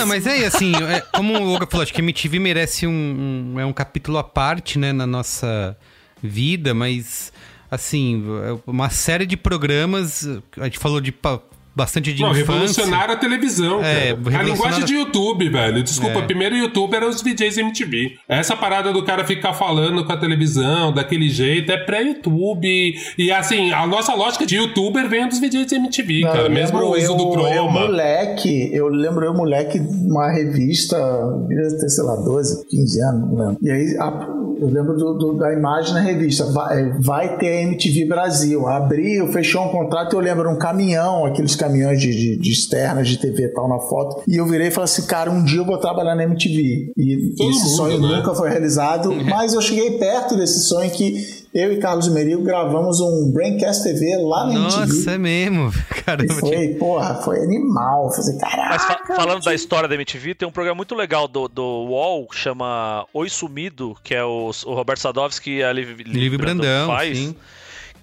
Não, mas é assim, é, como o Olga falou, acho que a MTV merece um, um- é um capítulo à parte, né, na nossa vida, mas assim, é uma série de programas, a gente falou de bastante de Não, infância. revolucionaram a televisão, É, cara. A linguagem de YouTube, velho. Desculpa, É. primeiro YouTube eram os VJs MTV. Essa parada do cara ficar falando com a televisão daquele jeito é pré-YouTube. E assim, a nossa lógica de youtuber vem dos VJs MTV, Não, cara. eu Mesmo lembro o uso eu, do Eu, Chroma. moleque, eu lembro eu, moleque, uma revista, ter, sei lá, 12, 15 anos, não lembro. E aí, a- eu lembro do- do- da imagem na revista, vai, vai ter a MTV Brasil. Abriu, fechou um contrato, eu lembro um caminhão, aqueles caminhões de, de, de externas de TV e tal na foto. E eu virei e falei assim, cara, um dia eu vou trabalhar na MTV. E Todo esse mundo, sonho né? nunca foi realizado, mas eu cheguei perto desse sonho que eu e Carlos Merigo gravamos um Braincast TV lá na MTV. Nossa, é mesmo. E Caramba, foi, porra, foi animal. Fazer, caralho. Mas fa- falando da história da MTV, tem um programa muito legal do, do UOL, chama Oi Sumido, que é o, o Roberto Sadovski e a Liv, Livre Brandão, faz. sim.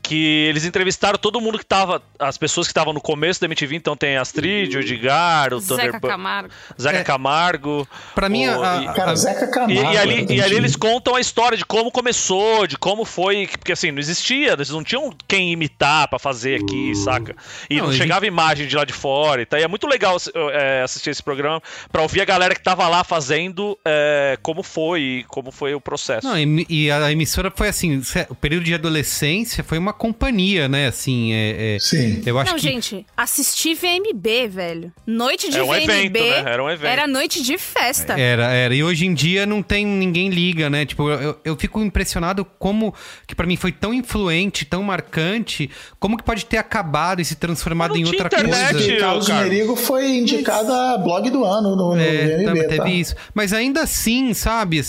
Que eles entrevistaram todo mundo que tava. As pessoas que estavam no começo da MTV, então tem Astrid, o Edgar, o Zeca Thunderbird. Camargo. Zeca É. Camargo. Pra mim, o- a- e- a- Cara, Zeca E, Camargo. e ali, era e ali eles contam a história de como começou, de como foi. Porque assim, não existia, eles não tinham quem imitar pra fazer aqui, saca? E não, Não, chegava imagem de lá de fora e tal. E é muito legal é, assistir esse programa pra ouvir a galera que tava lá fazendo é, como foi, e como foi o processo. Não, e, e a emissora foi assim, o período de adolescência foi uma companhia, né? Assim, é, é- Sim. eu acho Não, que gente, assistir VMB, velho. Noite de É um VMB. evento, né? Era um evento. Era noite de festa. Era, era. E hoje em dia não tem ninguém liga, né? Tipo, eu, eu fico impressionado como que pra mim foi tão influente, tão marcante, como que pode ter acabado e se transformado em outra internet, coisa. E Carlos. Merigo foi indicado a blog do ano no, no É, VMB, também tá? teve isso. Mas ainda assim, sabe,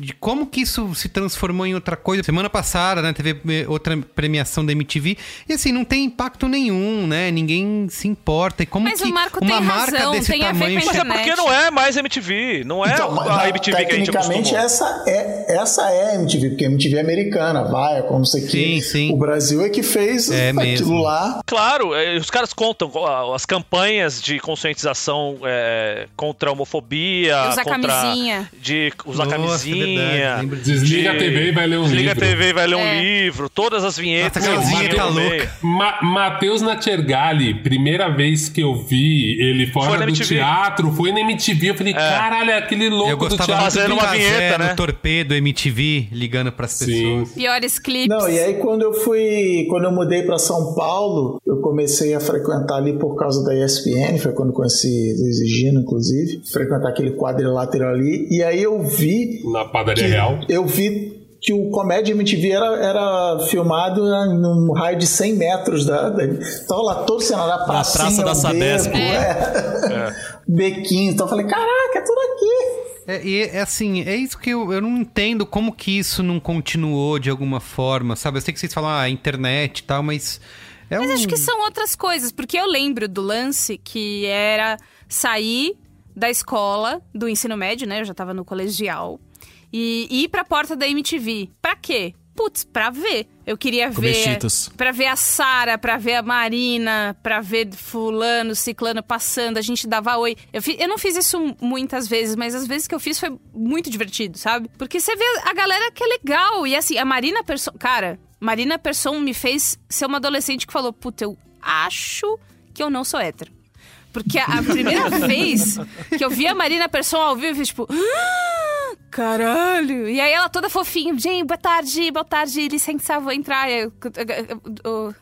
de como que isso se transformou em outra coisa. Semana passada, né, teve eh, outra premiação da MTV. E assim, não tem impacto nenhum, né? Ninguém se importa. E como Mas que o Marco uma tem marca razão, desse tem a ver tamanho com a Mas é porque não é mais MTV, não é Então, a MTV que a gente tecnicamente essa é, essa é a MTV, porque a MTV é americana, vai, como não sei o Sim, sim. O Brasil é que fez É aquilo mesmo. lá. Claro, é, os caras contam as campanhas de conscientização é, contra a homofobia, Usar contra camisinha. de usar Nossa, camisinha, lembro disso. Desliga de- a TV e vai ler um desliga livro. a TV e vai ler um É. livro, todas as vinhetas. Vinheta existem no louca. Ma Matheus Natchergali, primeira vez que eu vi ele fora do teatro, foi na MTV. Eu falei, caralho, é aquele louco Eu do gostava teatro. muito fazendo do uma vinheta, no né? Torpedo MTV, ligando pras Sim. pessoas. Piores clipes. Não, e aí quando eu fui, quando eu mudei para São Paulo, eu comecei a frequentar ali por causa da ESPN, foi quando conheci Luiz e Gino, inclusive, frequentar aquele quadrilátero ali, e aí eu vi Na padaria real. eu vi que o Comédia MTV era, era filmado num raio de 100 metros da, da tava lá todo o cenário, a Praça da Sabesp. beco, é. bequinho, então eu falei, caraca, é tudo aqui. É, e é assim, é isso que eu, eu não entendo como que isso não continuou de alguma forma, sabe? Eu sei que vocês falam, ah, internet e tal, mas. É Mas um... acho que são outras coisas, porque eu lembro do lance que era sair da escola, do ensino médio, né? Eu já tava no colegial. E ir pra porta da MTV. Pra quê? Putz, pra ver. Eu queria Comer ver. Cheetos. Pra ver a Sara, pra ver a Marina, pra ver fulano, ciclano passando, a gente dava oi. Eu, fi- eu não fiz isso muitas vezes, mas as vezes que eu fiz foi muito divertido, sabe? Porque você vê a galera que é legal. E assim, a Marina Persson. Cara, Marina Persson me fez ser uma adolescente que falou: Puta, eu acho que eu não sou hétero. Porque a a primeira vez que eu vi a Marina Persson ao vivo, eu fiz tipo. "Ah, Caralho! E aí ela toda fofinha, gente, boa tarde, boa tarde, licença, vou entrar. Eu- eu- eu-.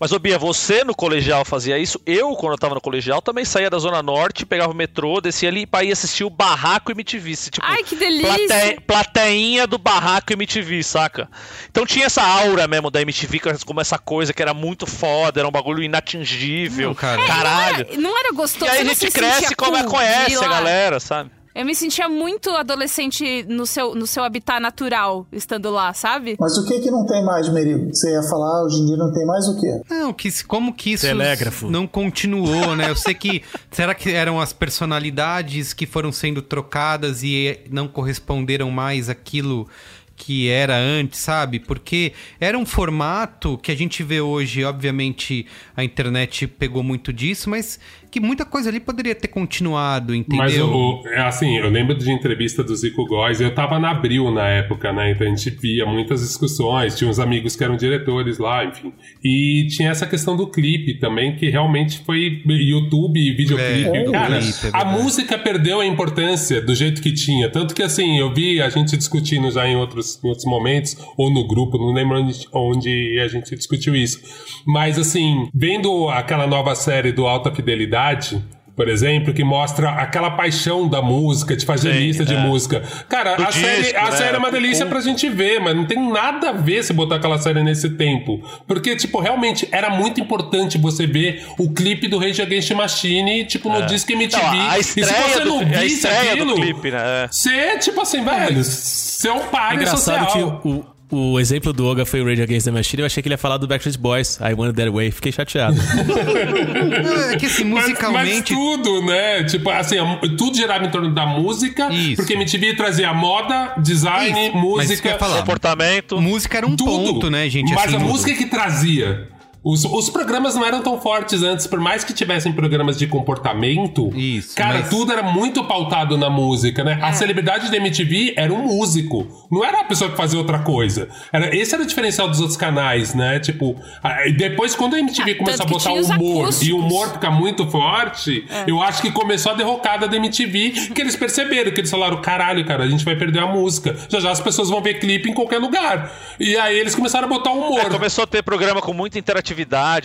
Mas, ô Bia, você no colegial fazia isso? Eu, quando eu tava no colegial, também saía da Zona Norte, pegava o metrô, descia ali pra ir assistir o Barraco MTV. Tipo, Ai, que delícia! plate- plateinha do Barraco MTV, saca? Então tinha essa aura mesmo da MTV, como essa coisa que era muito foda, era um bagulho inatingível. Não, cara. Caralho. Não era, não era gostoso. E aí a gente se cresce e come- cool conhece a galera, sabe? Eu me sentia muito adolescente no seu, no seu habitat natural, estando lá, sabe? Mas o que que não tem mais, Merigo? Você ia falar, hoje em dia não tem mais o quê? Não, que, se- como que isso Telégrafo. não continuou, né? Eu sei que. será que eram as personalidades que foram sendo trocadas e não corresponderam mais àquilo que era antes, sabe? Porque era um formato que a gente vê hoje, obviamente a internet pegou muito disso, mas que muita coisa ali poderia ter continuado, entendeu? Mas o, o- é assim, eu lembro de entrevista do Zico Góes, eu tava na Abril na época, né? Então a gente via muitas discussões, tinha uns amigos que eram diretores lá, enfim. E tinha essa questão do clipe também, que realmente foi YouTube e videoclipe. É, do Cara, clipe, é a música perdeu a importância do jeito que tinha. Tanto que assim, eu vi a gente discutindo já em outros, em outros momentos, ou no grupo, não lembro onde, onde a gente discutiu isso. Mas assim, vendo aquela nova série do Alta Fidelidade, por exemplo, que mostra aquela paixão da música, de fazer Sim, lista de é. música. Cara, Do a, série, disco, a né? série é uma delícia pra gente ver, mas não tem nada a ver se botar aquela série nesse tempo. Porque, tipo, realmente era muito importante você ver o clipe do Rage Against the Machine, tipo, no Disque MTV. É. Não, a e se você não do, a visse aquilo, do clipe, né? É. você, tipo assim, velho, você é um É social. que o, o exemplo do Oga foi o Rage Against the Machine, eu achei que ele ia falar do Backstreet Boys, I Want That Way. Fiquei chateado. É que assim, Mas- musicalmente. Mas, tudo, né? Tipo, assim, tudo girava em torno da música. Porque a MTV trazia moda, design, Isso, mas isso música. ia falar. Comportamento. Música era um Tudo. ponto, né, gente? Mas assim, a música que trazia. Os, os programas não eram tão fortes antes, por mais que tivessem programas de comportamento. Isso, Cara, mas- tudo era muito pautado na música, né? É. A celebridade da MTV era um músico. Não era uma pessoa que fazia outra coisa. Era, esse era o diferencial dos outros canais, né? Tipo, depois, quando a MTV começou a botar humor e acústicos. o humor ficar muito forte, É. eu acho que começou a derrocada da MTV, que eles perceberam, que eles falaram: caralho, cara, a gente vai perder a música. Já já as pessoas vão ver clipe em qualquer lugar. E aí eles começaram a botar humor. É, começou a ter programa com muita interatividade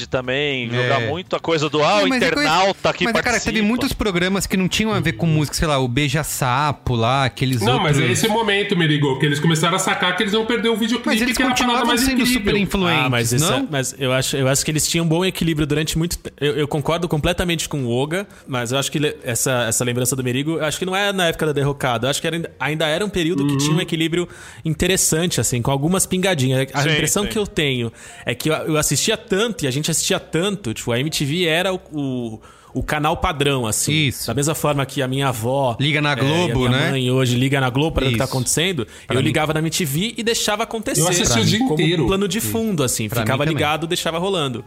também, jogar muito a coisa do ah, o É, mas é internauta coisa- que Mas, cara, participa. teve muitos programas que não tinham a ver com música, sei lá, o Beija-Sapo lá, aqueles Não, outros... mas é esse momento, Merigo, que eles começaram a sacar que eles iam perder o videoclipe, Mas eles que era a mais sendo incrível. super influentes, Ah, mas, esse não? é- mas eu, acho, eu acho que eles tinham um bom equilíbrio durante muito tempo. Eu, eu concordo completamente com o Oga, mas eu acho que essa, essa lembrança do Merigo, eu acho que não é na época da derrocada. Eu acho que era, ainda era um período que tinha um equilíbrio interessante, assim, com algumas pingadinhas. A Sim, impressão sim. que eu tenho é que eu, eu assistia tanto e a gente assistia tanto, tipo, a MTV era o. o o canal padrão, assim. Isso. Da mesma forma que a minha avó. Liga na é, Globo, e a minha né? mãe hoje liga na Globo para ver o que tá acontecendo. Pra eu mim. ligava na MTV e deixava acontecer. Eu assisti Pra o dia como inteiro. um plano de fundo, assim. Pra ficava ligado, deixava rolando.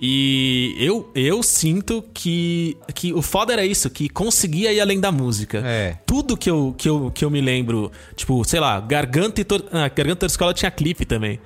E eu, eu sinto que, que o foda era isso, que conseguia ir além da música. É. Tudo que eu, que, eu, que eu me lembro, tipo, sei lá, Garganta e Tor... ah, Garganta da Escola tinha clipe também.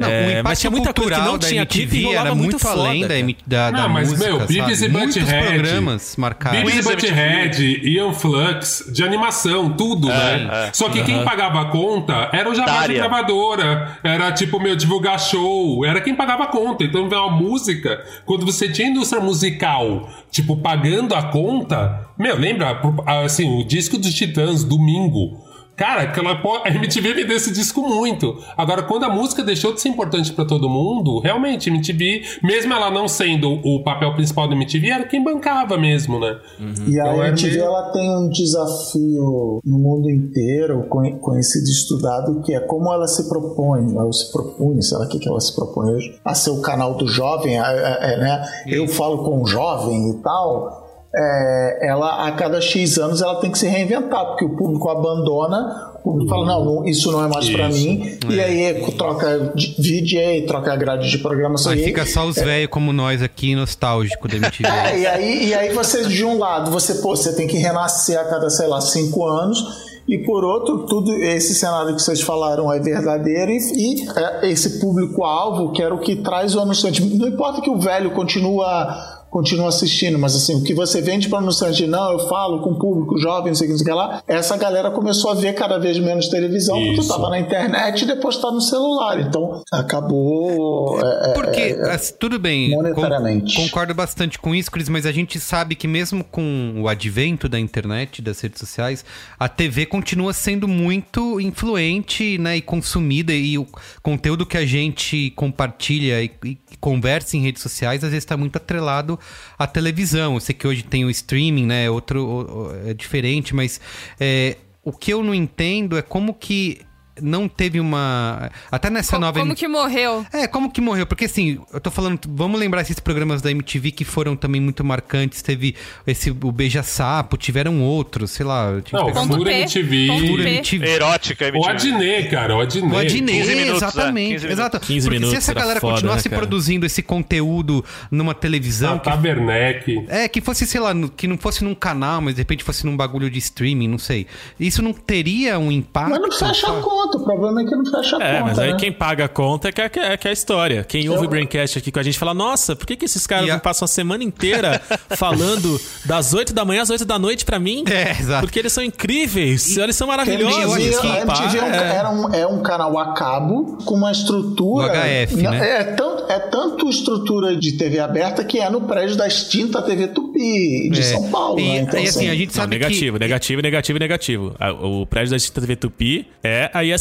Não, É, mas tinha muita coisa que não da tinha MTV e rolava era muito, foda, além da, cara. Da, da Não, mas, música, meu, Beavis e Muitos Butthead. programas marcaram. Beavis e Butthead, Ian Flux, de animação, tudo, né? é. Só que quem pagava a conta era o jabá de gravadora, era tipo, meu, divulgar show, era quem pagava a conta. Então, ver uma música, quando você tinha indústria musical, tipo, pagando a conta, meu, lembra, assim, o disco dos Titãs, Domingo. Cara, aquela a MTV vendeu esse disco muito. Agora, quando a música deixou de ser importante pra todo mundo, realmente, a MTV, mesmo ela não sendo o papel principal da MTV, era quem bancava mesmo, né? E a Então, é MTV meio- ela tem um desafio no mundo inteiro, conhe- conhecido e estudado, que é como ela se propõe, ou se propunha, sei lá o que, que ela se propõe hoje, a ser o canal do jovem, é, é, é, né? Eu falo com o jovem e tal. É, ela a cada X anos ela tem que se reinventar, porque o público abandona, o público fala, não, isso não é mais pra Isso. mim, e aí troca de- VJ, troca a grade de programação. Aí e fica só os velhos como nós aqui, nostálgico da MTV. é, e aí, e aí você, de um lado, você, pô, você tem que renascer a cada, sei lá, cinco anos. E por outro, tudo esse cenário que vocês falaram é verdadeiro e, e, é, esse público-alvo que era o que traz o anunciante. Não importa que o velho continua continua assistindo, mas assim, o que você vende para o anunciante, não, eu falo com o público jovem, não sei o que, não sei o que lá, essa galera começou a ver cada vez menos televisão, porque Isso. estava na internet e depois está no celular. Então, acabou... é, é, Porque, assim, tudo bem, monetariamente. con- concordo bastante com isso, Cris, mas a gente sabe que mesmo com o advento da internet, das redes sociais, a TV continua sendo muito influente né, e consumida, e o conteúdo que a gente compartilha e, e conversa em redes sociais, às vezes está muito atrelado à televisão. Eu sei que hoje tem o streaming, né? Outro o- o- é diferente, mas é, o que eu não entendo é como que não teve uma. Até nessa Co- nova. Como que morreu? É, como que morreu? Porque assim, eu tô falando, vamos lembrar esses programas da MTV que foram também muito marcantes. Teve esse o Beija-Sapo, tiveram outros, sei lá. Não, que Fura. MTV. Fura. MTV. Erótica, O MTV. Adnet, cara, o Adnet. O Adnet, 15 minutos, é, exatamente. 15 minutos. Exato. 15 Porque minutos se essa era galera foda, continuasse né, produzindo esse conteúdo numa televisão, Tata Werneck. É, que fosse, sei lá, que não fosse num canal, mas de repente fosse num bagulho de streaming, não sei. Isso não teria um impacto? Mas não fecha a conta, o problema é que não fecha a É, conta. mas aí né? quem paga a conta é que é, que é- que é a história. Quem ouve Eu- o Braincast aqui com a gente fala, nossa, por que, que esses caras E a- não passam a semana inteira falando das 8 da manhã às 8 da noite pra mim? É, exato. Porque eles são incríveis, eles são maravilhosos. MTV, a MTV é um, É. era um, é um canal a cabo com uma estrutura. O HF, Não, né? É tanto, é tanto estrutura de TV aberta que é no prédio da extinta TV Tupi de É. São Paulo. E, né? Então, e, assim, a gente Não, sabe negativo, que... negativo, negativo, negativo. O prédio da Extinta TV Tupi é a ESPN.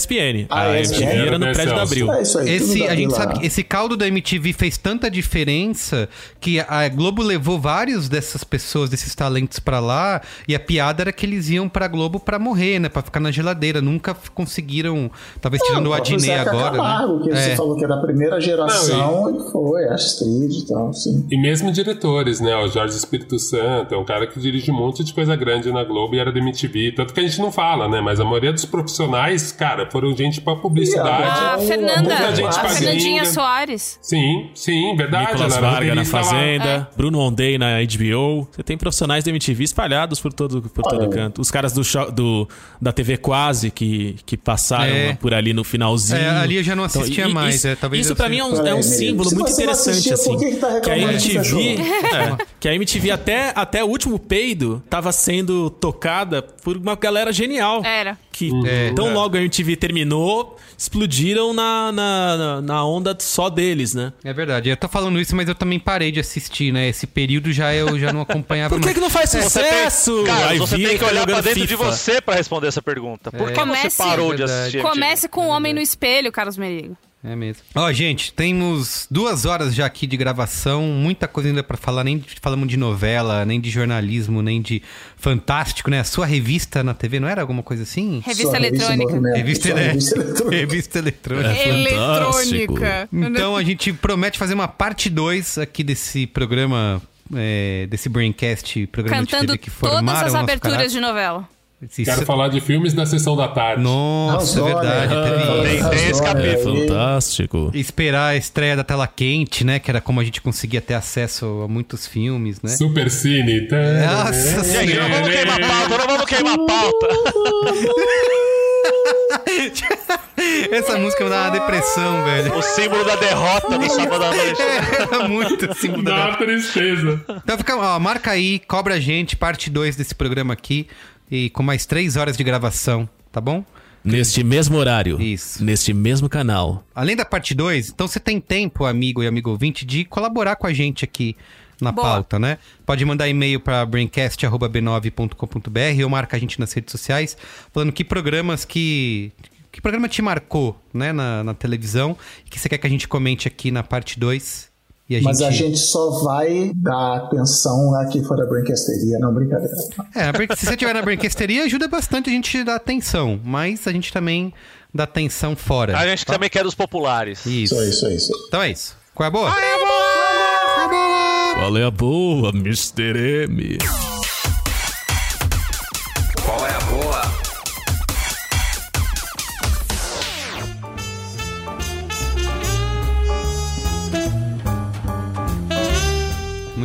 Ah, a ESPN. MTV era no É, prédio da. Abril. É isso aí. Esse, a gente lá. sabe que esse caldo da MTV fez tanta diferença que a Globo levou vários dessas pessoas, desses talentos pra lá, e a piada era que eles iam pra Globo pra morrer, né? Pra ficar na geladeira. Nunca conseguiram, talvez tirando o próprio Adnet Zeca agora, Camargo, né? que É. você falou que era da primeira geração, Não, ele foi, Astrid e tal, sim. E mesmo diretores, né? O Jorge Espírito Santo é um cara que dirige um monte de coisa grande na Globo e era da MTV. Tanto que a gente não fala, né? Mas a maioria dos profissionais, cara, foram gente pra publicidade. A Muita Fernanda, gente a fazia Fernandinha. Soares. Sim, sim, verdade. Nicolas Varga na. Fazenda, Bruno Ondei na HBO. Você tem profissionais da MTV espalhados por todo, por todo Olha. canto. Os caras do, do- da TV Quase que, que passaram É. por ali no finalzinho. É, ali eu já não Então, assistia e- mais, Isso, é, talvez isso pra mim é um, é um Peraí, símbolo Se muito interessante, assistiu, assim. por que que tá que a MTV. é, que a MTV até, até o último peido tava sendo tocada por uma galera genial. Era. Que É. tão logo a MTV terminou, explodiram na, na, na- onda só deles, né? É verdade. Eu tô falando isso, mas eu também parei de assistir, né? Esse período já eu já não acompanhava Por que, mais. que não faz Você tem, sucesso? cara, você tem que olhar pra dentro de FIFA. você pra responder essa pergunta. Por É. que Comece- você parou de assistir? Comece com o Homem no Espelho, Carlos Merigo. É mesmo. Ó, gente, temos duas horas já aqui de gravação, muita coisa ainda pra falar, nem de- falamos de novela, nem de jornalismo, nem de fantástico, né? A sua revista na TV, não era alguma coisa assim? Revista Sua eletrônica. Revista, né? revista eletrônica. Revista eletrônica. É. Eletrônica. Então a gente promete fazer uma parte 2 aqui desse programa, é, desse Braincast, programa de Cantando TV que formaram todas as aberturas de novela. Esse- Quero falar de filmes da sessão da tarde. Nossa, é Razões, verdade. né? teve- Tem- tem esse Razões, capítulo. aí. Fantástico. Esperar a estreia da tela quente, né? Que era como a gente conseguia ter acesso a muitos filmes, né? Super Cine. Nossa Gente, não senhora. vamos queimar pauta, não vamos queimar pauta. Essa música me dá uma depressão, velho. O símbolo da derrota do sábado à noite. Era muito assim. Dá uma tristeza. Então fica, ó, marca aí, cobra a gente, parte 2 desse programa aqui. E com mais três horas de gravação, tá bom? Neste mesmo horário. Isso. Neste mesmo canal. Além da parte 2, então você tem tempo, amigo e amigo ouvinte, de colaborar com a gente aqui na Boa. pauta, né? Pode mandar e-mail para braincast.b9.com.br ou marca a gente nas redes sociais, falando que programas que. Que programa te marcou, né, na, na televisão, que você quer que a gente comente aqui na parte 2. E a Mas gente... a gente só vai dar atenção aqui fora da brinquesteria, não brincadeira. É, a se você estiver na brinquesteria, ajuda bastante a gente dar atenção, mas a gente também dá atenção fora. A gente também quer dos populares. Isso. Isso, isso, isso. Então é isso. Qual é a boa? Qual é a boa, Mr. M?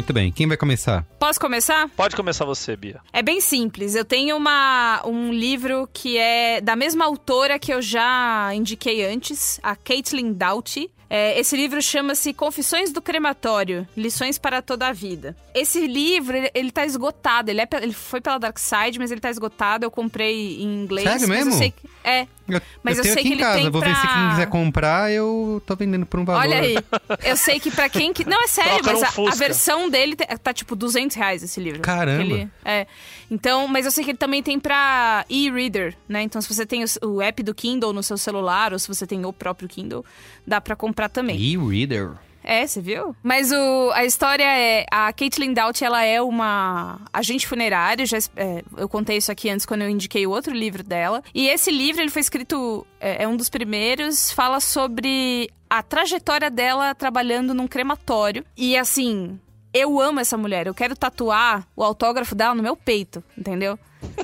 Muito bem. Quem vai começar? Posso começar? Pode começar você, Bia. É bem simples. Eu tenho uma, um livro que é da mesma autora que eu já indiquei antes, a Caitlin Doughty. É, esse livro chama-se Confissões do Crematório, Lições para Toda a Vida. Esse livro, ele, ele tá esgotado. Ele, é, ele foi pela Dark Side, mas ele tá esgotado. Eu comprei em inglês. Sério mas eu mesmo? sei que- é. Eu, Mas eu eu tenho sei aqui que em ele casa. tem Vou ver se pra- quem quiser comprar, eu tô vendendo por um valor. Olha aí. Eu sei que pra quem que. Não, é sério, Troca mas num a, a versão dele te- tá tipo 200 reais esse livro. Caramba. Ele- é. Então, mas eu sei que ele também tem pra e-reader, né? Então, se você tem o, o app do Kindle no seu celular, ou se você tem o próprio Kindle, dá pra comprar também. E-reader. É, você viu? Mas o, a história é... A Caitlin Doughty, ela é uma agente funerária. Já, é, eu contei isso aqui antes quando eu indiquei o outro livro dela. E esse livro, ele foi escrito... É, é um dos primeiros. Fala sobre a trajetória dela trabalhando num crematório. E, assim... Eu amo essa mulher. Eu quero tatuar o autógrafo dela no meu peito, entendeu?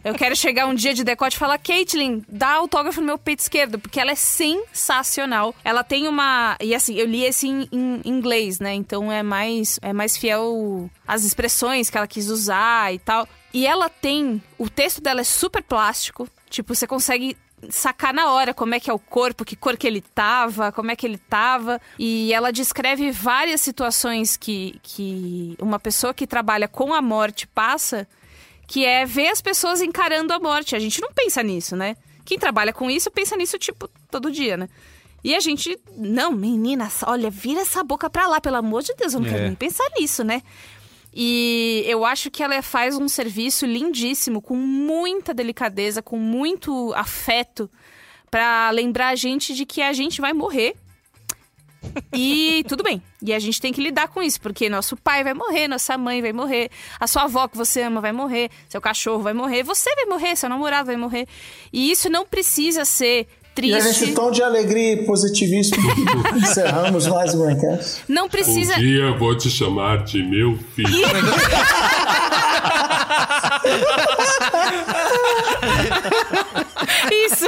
Eu quero chegar um dia de decote e falar, Caitlyn, dá autógrafo no meu peito esquerdo, porque ela é sensacional. Ela tem uma. E assim, eu li esse em, em inglês, né? Então é mais, é mais fiel às expressões que ela quis usar e tal. E ela tem. O texto dela é super plástico. Tipo, você consegue sacar na hora como é que é o corpo, que cor que ele tava, como é que ele tava. E ela descreve várias situações que, que uma pessoa que trabalha com a morte passa, que é ver as pessoas encarando a morte. A gente não pensa nisso, né? Quem trabalha com isso pensa nisso, tipo, todo dia, né? E a gente, não, menina, olha, vira essa boca pra lá, pelo amor de Deus, eu não É. quero nem pensar nisso, né? E eu acho que ela faz um serviço lindíssimo, com muita delicadeza, com muito afeto pra lembrar a gente de que a gente vai morrer. E tudo bem. E a gente tem que lidar com isso, porque nosso pai vai morrer, nossa mãe vai morrer, a sua avó que você ama vai morrer, seu cachorro vai morrer, você vai morrer, seu namorado vai morrer. E isso não precisa ser E a gente, triste. tom de alegria e positivismo, encerramos mais um enquete. Não precisa. Um dia eu vou te chamar de meu filho. Isso.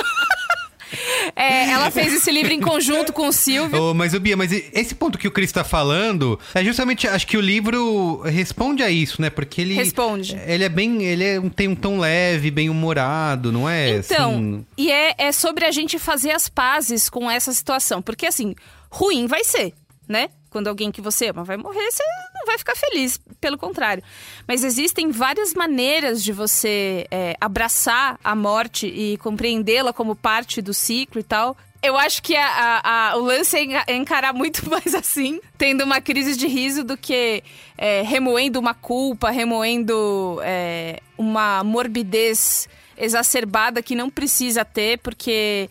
É, ela fez esse livro em conjunto com o Silvio. Ô, mas, Bia, mas esse ponto que o Cris tá falando, é justamente, acho que o livro responde a isso, né? Porque ele... Responde. Ele é bem, ele é, tem um tom leve, bem humorado, não é? Então, Assim, e é, é sobre a gente fazer as pazes com essa situação. Porque, assim, ruim vai ser, né? Quando alguém que você ama vai morrer, você não vai ficar feliz, pelo contrário. Mas existem várias maneiras de você é, abraçar a morte e compreendê-la como parte do ciclo e tal. Eu acho que a- a- a- o lance é é encarar muito mais assim, tendo uma crise de riso, do que é, remoendo uma culpa, remoendo é, uma morbidez exacerbada que não precisa ter, porque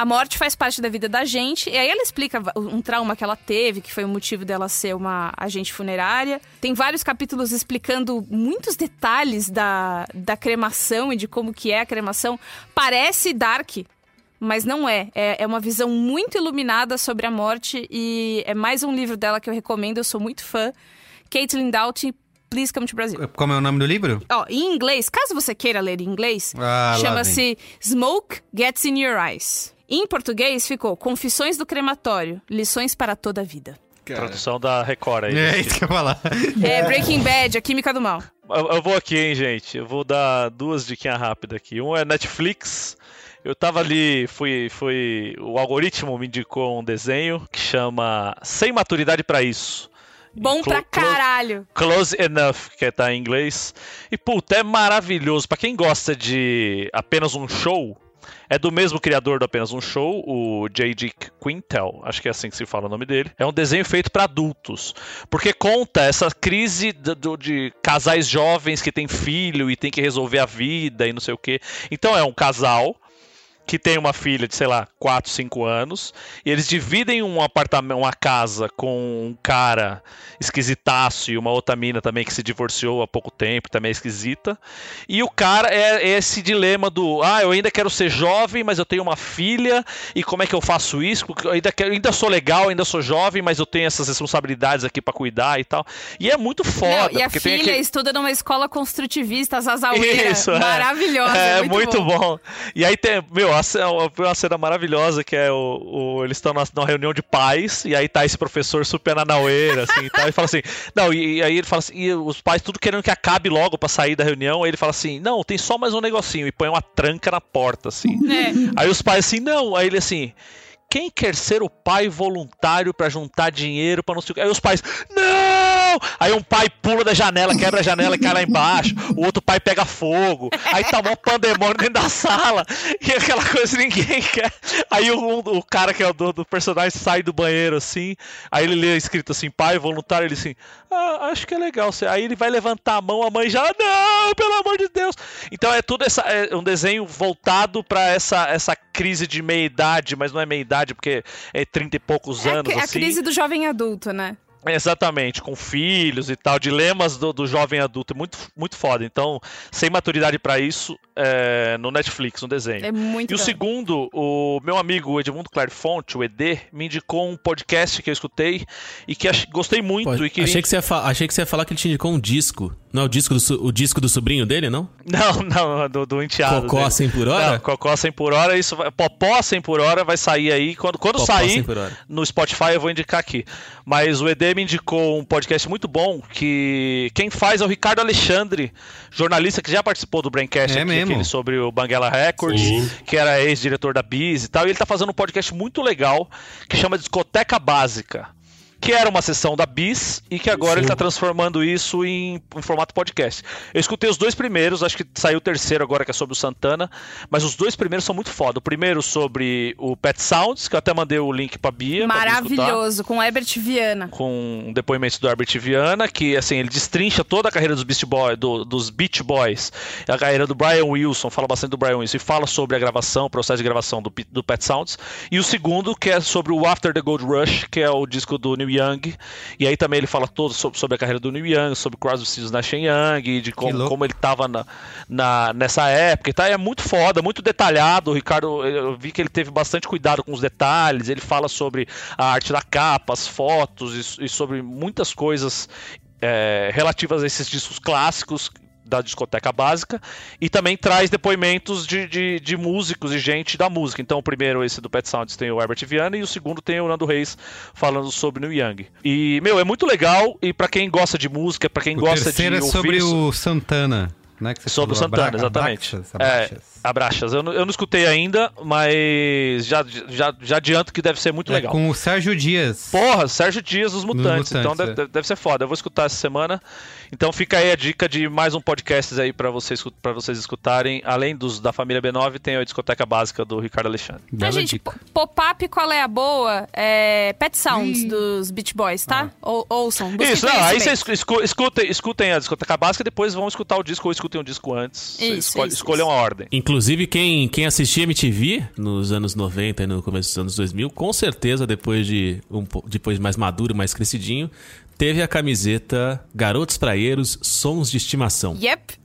a morte faz parte da vida da gente. E aí ela explica um trauma que ela teve, que foi o motivo dela ser uma agente funerária. Tem vários capítulos explicando muitos detalhes da, da cremação e de como que é a cremação. Parece dark, mas não é. é. É uma visão muito iluminada sobre a morte e é mais um livro dela que eu recomendo, eu sou muito fã. Caitlin Doughty, Please Come to Brazil. como é o nome do livro? Ó, em inglês, caso você queira ler em inglês, Ah, chama-se Smoke Gets in Your Eyes. Em português ficou Confissões do Crematório, lições para toda a vida. Tradução da Record aí. É isso que eu ia falar. É Breaking Bad, a química do mal. Eu, eu vou aqui, hein, gente. Eu vou dar duas diquinhas rápidas aqui. Um é Netflix. Eu tava ali, fui, fui. O algoritmo me indicou um desenho que chama Sem Maturidade pra Isso. Bom pra caralho. Close Enough, que tá em inglês. E, puta, é maravilhoso. Pra quem gosta de apenas um show, é do mesmo criador do Apenas um Show, o J.D. Quintel, acho que é assim que se fala o nome dele. É um desenho feito pra adultos, porque conta essa crise do- de casais jovens que têm filho e tem que resolver a vida e não sei o quê. Então é um casal que tem uma filha de, sei lá, 4, 5 anos, e eles dividem um apartamento, uma casa com um cara esquisitaço e uma outra mina também que se divorciou há pouco tempo, também é esquisita. E o cara é esse dilema do, ah, eu ainda quero ser jovem, mas eu tenho uma filha, e como é que eu faço isso? Porque eu ainda, quero, ainda sou legal, ainda sou jovem, mas eu tenho essas responsabilidades aqui pra cuidar e tal. E é muito foda, Não, e a porque tem filha aquele... estuda numa escola construtivista, Zazaueira. Isso, é. Maravilhosa. É, muito, muito bom. bom. E aí tem, meu, a ce- uma cena maravilhosa que é o, o- eles estão na, numa reunião de pais e aí tá esse professor super nanaueira, assim, e tal, e fala assim, não, e, e aí ele fala assim, e os pais tudo querendo que acabe logo pra sair da reunião, aí ele fala assim, não, tem só mais um negocinho e põe uma tranca na porta, assim. É. Aí os pais assim, não, aí ele assim, quem quer ser o pai voluntário pra juntar dinheiro pra não sei o que? Aí os pais, não! Aí um pai pula da janela, quebra a janela e cai lá embaixo. O outro pai pega fogo. Aí tá mó pandemônio dentro da sala. E aquela coisa ninguém quer. Aí o, o cara que é o dono do personagem sai do banheiro assim. Aí ele lê escrito assim, pai voluntário. Ele assim, ah, acho que é legal. Aí ele vai levantar a mão, a mãe já, não, pelo amor de Deus. Então é tudo essa, é um desenho voltado pra essa, essa crise de meia idade, mas não é meia idade porque é 30 e poucos É a, anos a assim. crise do jovem adulto, né? Exatamente, com filhos e tal, dilemas do, do jovem adulto, é muito, muito foda. Então, sem maturidade pra isso, é, no Netflix, no desenho. É muito E o bom. segundo, o meu amigo Edmundo Clarifonte, o ED, me indicou um podcast que eu escutei e que ach- gostei muito. Pô, e que achei, que você ia achei que você ia falar que ele te indicou um disco. Não é o disco do, o disco do sobrinho dele, não? Não, não, do, do enteado. Cocó dele. 100 por hora? Não, Cocó 100 por hora, isso vai, Popó 100 por hora vai sair aí. Quando, quando Popó sair 100 por hora. no Spotify, eu vou indicar aqui. Mas o ED me indicou um podcast muito bom que quem faz é o Ricardo Alexandre, jornalista que já participou do Braincast É aqui, mesmo? aquele sobre o Banguela Records, Sim. que era ex-diretor da Biz e tal. E ele tá fazendo um podcast muito legal que chama Discoteca Básica. Que era uma sessão da Bis e que agora Sim. ele tá transformando isso em, em formato podcast. Eu escutei os dois primeiros, acho que saiu o terceiro agora, que é sobre o Santana, mas os dois primeiros são muito foda. O primeiro sobre o Pet Sounds, que eu até mandei o link pra Bia. pra Maravilhoso, com Herbert Viana. com depoimentos do Herbert Viana, que assim, ele destrincha toda a carreira dos Beast Boys, do- dos Beach Boys, a carreira do Brian Wilson, fala bastante do Brian Wilson e fala sobre a gravação, o processo de gravação do, do Pet Sounds. E o segundo, que é sobre o After the Gold Rush, que é o disco do Neil Young. E aí também ele fala todo sobre, sobre a carreira do Neil Young, sobre Crosby, Stills, Nash Young, e de como, como ele tava na, na- nessa época. E tá, é muito foda, muito detalhado. O Ricardo, eu vi que ele teve bastante cuidado com os detalhes. Ele fala sobre a arte da capa, as fotos e, e sobre muitas coisas é, relativas a esses discos clássicos da discoteca básica e também traz depoimentos de, de, de músicos e gente da música. Então, o primeiro, esse do Pet Sounds, tem o Herbert Viana e o segundo tem o Nando Reis falando sobre Neil Young. E, meu, é muito legal e pra quem gosta de música, pra quem O gosta de é ouvir sobre isso- o Santana, né? Sobre o Santana, exatamente. Abraxas, É, Abraxas. Abraxas. Eu, não- eu não escutei ainda, mas já, já, já adianto que deve ser muito É legal. com o Sérgio Dias. Porra, Sérgio Dias dos Mutantes. Mutantes, então é. deve, deve ser foda. Eu vou escutar essa semana. Então fica aí a dica de mais um podcast aí pra vocês, pra vocês escutarem. Além dos da família B9, tem a discoteca básica do Ricardo Alexandre. Ah, gente, po- pop-up, qual é a boa? É Pet Sounds dos Beach Boys, tá? Ou, ouçam. Isso, não, aí vocês escu- escutem, escutem a discoteca básica e depois vão escutar o disco ou escutem o disco antes. Vocês Isso, isso, escolham a ordem. Inclusive, quem, quem assistia MTV nos anos 90 e no começo dos anos 2000, com certeza, depois de um po- depois mais maduro, mais crescidinho, teve a camiseta Garotos Praieiros, Sons de Estimação. Yep.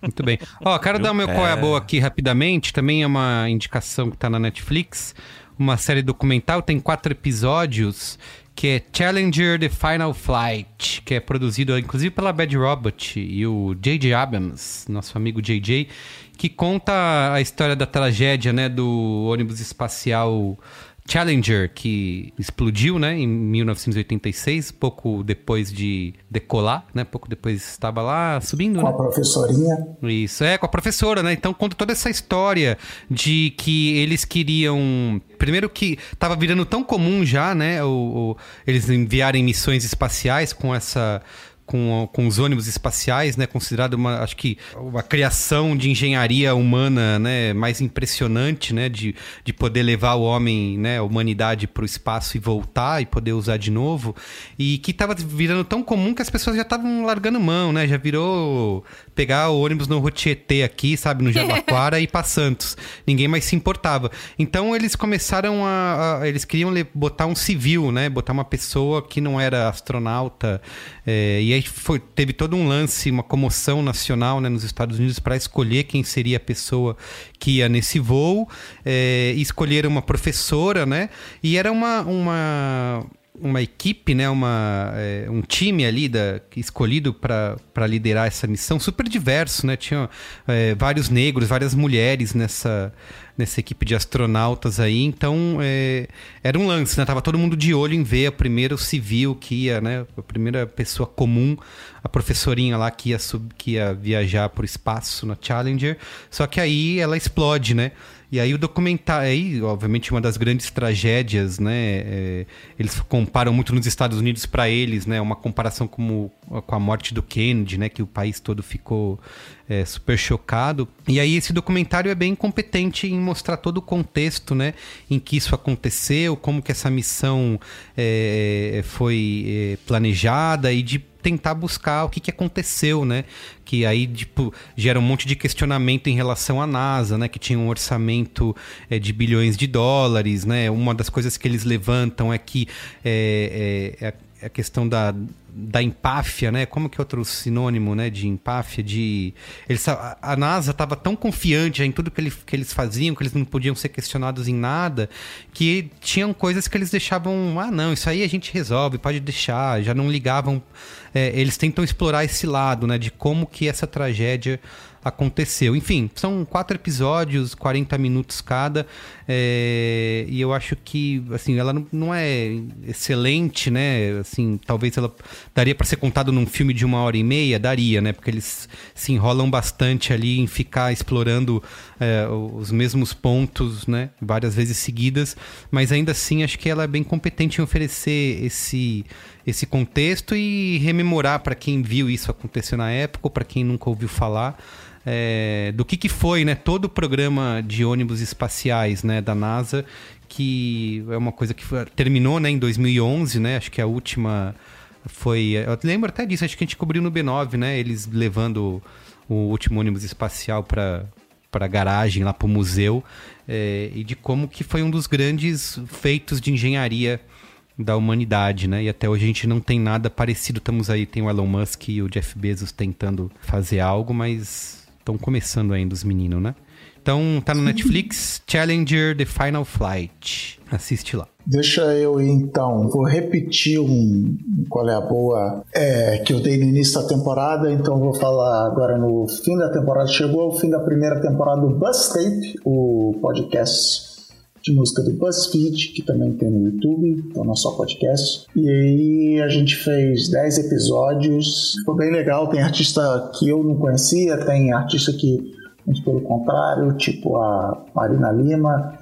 Muito bem. Ó, quero dar o meu qual é a É. boa aqui rapidamente. Também é uma indicação que tá na Netflix. Uma série documental, tem quatro episódios, que é Challenger The Final Flight, que é produzido inclusive pela Bad Robot e o J.J. Abrams, nosso amigo J.J., que conta a história da tragédia, né, do ônibus espacial Challenger, que explodiu, né, em 1986, pouco depois de decolar, né, pouco depois estava lá subindo, Com né? a professorinha. Isso, é, com a professora, né? Então conta toda essa história de que eles queriam. Primeiro que tava virando tão comum já, né? O, o- eles enviarem missões espaciais com essa. Com, com os ônibus espaciais, né? Considerado uma, acho que uma criação de engenharia humana, né? Mais impressionante, né? De, de poder levar o homem, né? A humanidade para o espaço e voltar e poder usar de novo. E que tava virando tão comum que as pessoas já estavam largando mão, né? Já virou pegar o ônibus no Rotietê aqui, sabe? No Jabaquara e ir pra Santos. Ninguém mais se importava. Então eles começaram a... a- eles queriam botar um civil, né? Botar uma pessoa que não era astronauta. é, e aí foi, teve todo um lance, uma comoção nacional né, nos Estados Unidos para escolher quem seria a pessoa que ia nesse voo. É, escolheram uma professora, né? E era uma... uma uma equipe, né, uma, é, um time ali da, escolhido para liderar essa missão, super diverso, né? Tinha é, vários negros, várias mulheres nessa, nessa equipe de astronautas aí, então é, era um lance, né? Tava todo mundo de olho em ver a primeira civil que ia, né? A primeira pessoa comum, a professorinha lá que ia, sub, que ia viajar para o espaço na Challenger, só que aí ela explode, né? E aí o documentário, aí, obviamente, uma das grandes tragédias, né? é, eles comparam muito nos Estados Unidos para eles, né? Uma comparação como, com a morte do Kennedy, né? Que o país todo ficou é, super chocado. E aí esse documentário é bem competente em mostrar todo o contexto, né? Em que isso aconteceu, como que essa missão é, foi é, planejada e de tentar buscar o que, que aconteceu, né? Que aí, tipo, gera um monte de questionamento em relação à NASA, né? Que tinha um orçamento é, de bilhões de dólares, né? Uma das coisas que eles levantam é que é, é, é a questão da, da empáfia, né? Como que é outro sinônimo, né? De empáfia, de... Eles, a, NASA estava tão confiante em tudo que, ele, que eles faziam, que eles não podiam ser questionados em nada, que tinham coisas que eles deixavam... Ah, não, isso aí a gente resolve, pode deixar. Já não ligavam... É, eles tentam explorar esse lado, né? De como que essa tragédia aconteceu. Enfim, são quatro episódios, 40 minutos cada, é, e eu acho que, assim, ela não, é excelente, né? Assim, talvez ela daria pra ser contado num filme de uma hora e meia? Daria, né? Porque eles se enrolam bastante ali em ficar explorando é, os mesmos pontos, né? Várias vezes seguidas, mas ainda assim acho que ela é bem competente em oferecer esse, esse contexto e rememorar para quem viu isso acontecer na época ou para quem nunca ouviu falar. É, do que, que foi né, todo o programa de ônibus espaciais né, da NASA, que é uma coisa que foi- terminou né, em 2011, né, acho que a última foi. Eu lembro até disso, acho que a gente cobriu no B9, né? Eles levando o último ônibus espacial para para garagem lá para o museu é, e de como que foi um dos grandes feitos de engenharia da humanidade, né? E até hoje a gente não tem nada parecido. Estamos aí, tem o Elon Musk e o Jeff Bezos tentando fazer algo, mas estão começando ainda os meninos, né? Então tá no Netflix, Challenger The Final Flight. Assiste lá. Deixa eu então, vou repetir um qual é a boa é, que eu dei no início da temporada, então vou falar agora no fim da temporada. Chegou o fim da primeira temporada do Buzz Tape, o podcast de música do BuzzFeed, que também tem no YouTube, então não é só podcast. E aí a gente fez 10 episódios, ficou bem legal. Tem artista que eu não conhecia, tem artista que, muito pelo contrário, tipo a Marina Lima.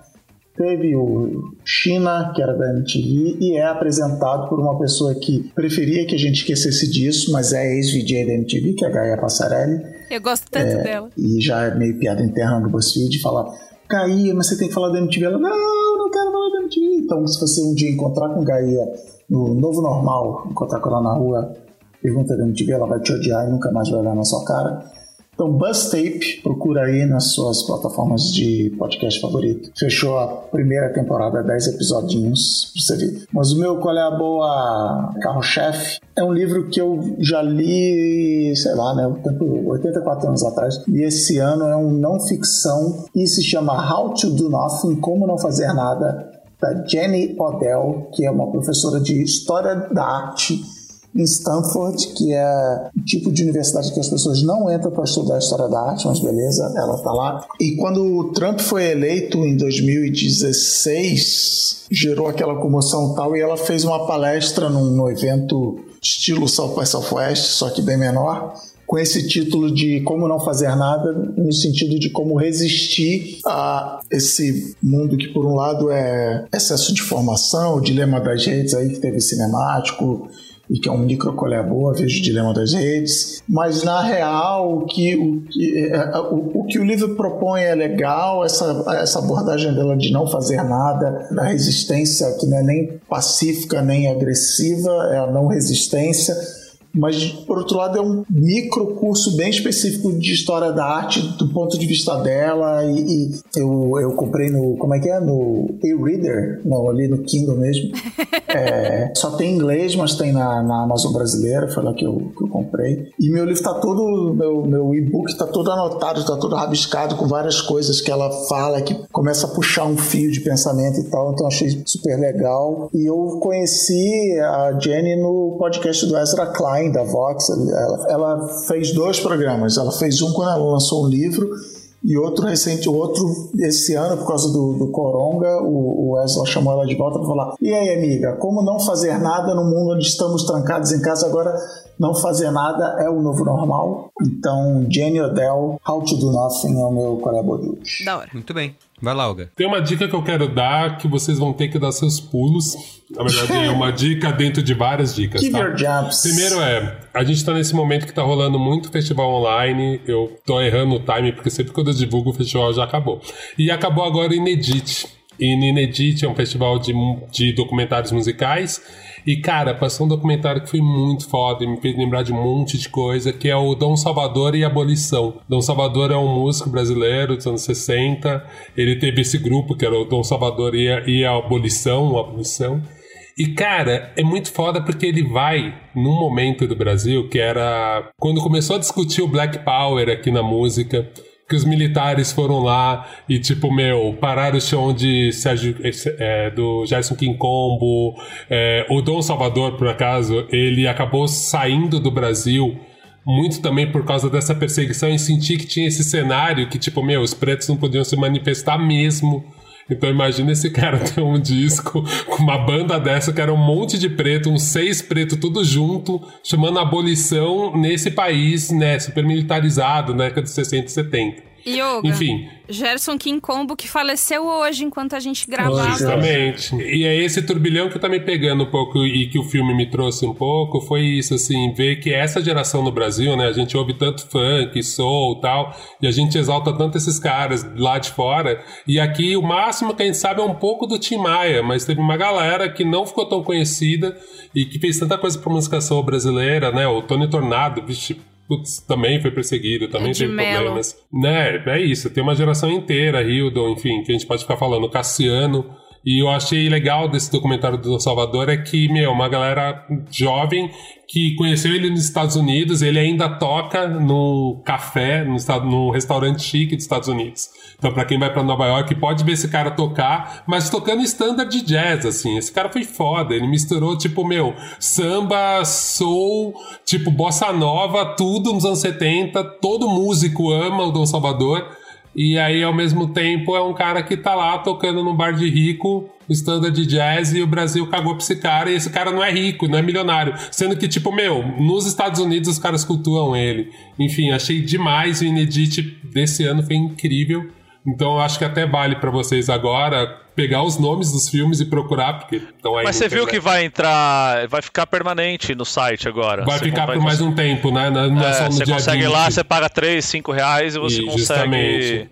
Teve o China, que era da MTV, e é apresentado por uma pessoa que preferia que a gente esquecesse disso, mas é ex-VJ da MTV, que é a Gaia Passarelli. Eu gosto tanto É, dela. E já é meio piada interna do BuzzFeed, falar, Gaia, mas você tem que falar da MTV. Ela, não, não quero falar da MTV. Então, se você um dia encontrar com Gaia no Novo Normal, encontrar com ela na rua, pergunta da MTV, ela vai te odiar e nunca mais vai olhar na sua cara. Então, Buzz Tape, procura aí nas suas plataformas de podcast favorito. Fechou a primeira temporada, 10 episodinhos pra você ver. Mas o meu Qual é a Boa Carro-Chefe é um livro que eu já li, sei lá, né, o tempo- 84 anos atrás. E esse ano é um não ficção e se chama How to Do Nothing, Como Não Fazer Nada, da Jenny Odell, que é uma professora de História da Arte em Stanford, que é o tipo de universidade que as pessoas não entram para estudar história da arte, mas beleza, ela tá lá. E quando o Trump foi eleito em 2016, gerou aquela comoção tal, e ela fez uma palestra num, num evento estilo South by Southwest, só que bem menor, com esse título de Como Não Fazer Nada, no sentido de como resistir a esse mundo que, por um lado, é excesso de informação, o dilema das redes aí que teve cinemático, e que é um micro colher boa, vejo o dilema das redes. Mas na real, o que o, que, é, o, o que o livro propõe é legal, essa, essa abordagem dela de não fazer nada, da resistência que não é nem pacífica nem agressiva, é a não resistência. Mas, por outro lado, é um micro curso bem específico de história da arte do ponto de vista dela. E, e eu, eu comprei no. Como é que é? No e-reader? Não, ali no Kindle mesmo. É, só tem em inglês, mas tem na, na Amazon brasileira, foi lá que eu, que eu comprei. E meu livro tá todo, meu, meu e-book tá todo anotado, tá todo rabiscado com várias coisas que ela fala, que começa a puxar um fio de pensamento e tal, então achei super legal. E eu conheci a Jenny no podcast do Ezra Klein, da Vox. Ela, ela fez dois programas, ela fez um quando ela lançou um livro e outro recente, outro esse ano, por causa do, do Coronga, o, o Wesley chamou ela de volta para falar: E aí, amiga, como não fazer nada no mundo onde estamos trancados em casa agora? Não fazer nada é o novo normal. Então, Jenny Odell, How to Do Nothing é o meu de hoje. Da hora. Muito bem. Vai lá, Olga. Tem uma dica que eu quero dar que vocês vão ter que dar seus pulos. Na verdade, é uma dica dentro de várias dicas. Tá? your. Primeiro é, a gente tá nesse momento que tá rolando muito festival online. Eu tô errando o time, porque sempre quando eu divulgo o festival já acabou. E acabou agora o Inedit. E no Inedit é um festival de, de documentários musicais. E, cara, passou um documentário que foi muito foda e me fez lembrar de um monte de coisa, que é o Dom Salvador e Abolição. Dom Salvador é um músico brasileiro dos anos 60. Ele teve esse grupo, que era o Dom Salvador e a, e a Abolição, a Abolição. E, cara, é muito foda porque ele vai num momento do Brasil que era quando começou a discutir o Black Power aqui na música. Que os militares foram lá e, tipo, meu, pararam o chão de Sérgio, é, do Gerson Quincombo. É, o Dom Salvador, por acaso, ele acabou saindo do Brasil muito também por causa dessa perseguição e sentir que tinha esse cenário que, tipo, meu, os pretos não podiam se manifestar mesmo Então imagina esse cara ter um disco com uma banda dessa que era um monte de preto, uns seis preto tudo junto, chamando abolição nesse país, né, super militarizado, na década de 60 e 70. Yoga. Enfim. Gerson King Combo que faleceu hoje enquanto a gente gravava. Justamente. E é esse turbilhão que eu tá me pegando um pouco e que o filme me trouxe um pouco, foi isso, assim, ver que essa geração no Brasil, né, a gente ouve tanto funk, soul tal, e a gente exalta tanto esses caras lá de fora, e aqui o máximo que a gente sabe é um pouco do Tim Maia, mas teve uma galera que não ficou tão conhecida e que fez tanta coisa pra música soul brasileira, né, o Tony Tornado, vixe, Putz, também foi perseguido, também teve Mello. problemas. Né, é isso, tem uma geração inteira, Hildon, enfim, que a gente pode ficar falando, Cassiano. E eu achei legal desse documentário do Salvador é que, meu, uma galera jovem que conheceu ele nos Estados Unidos, ele ainda toca num café, no num restaurante chique dos Estados Unidos. Então, pra quem vai pra Nova York, pode ver esse cara tocar, mas tocando standard de jazz, assim. Esse cara foi foda. Ele misturou, tipo, meu, samba, soul, tipo, bossa nova, tudo nos anos 70. Todo músico ama o Dom Salvador. E aí, ao mesmo tempo, é um cara que tá lá tocando num bar de rico, standard de jazz, e o Brasil cagou pra esse cara, e esse cara não é rico, não é milionário. Sendo que, tipo, meu, nos Estados Unidos os caras cultuam ele. Enfim, achei demais, o Inedit desse ano foi incrível. Então eu acho que até vale pra vocês agora pegar os nomes dos filmes e procurar, porque estão aí Mas você viu que vai entrar, vai ficar permanente no site agora. Vai Você ficar por mais um tempo, né? Não não é, É, só no você dia consegue 20. lá, você paga 3, 5 reais e você E, consegue justamente.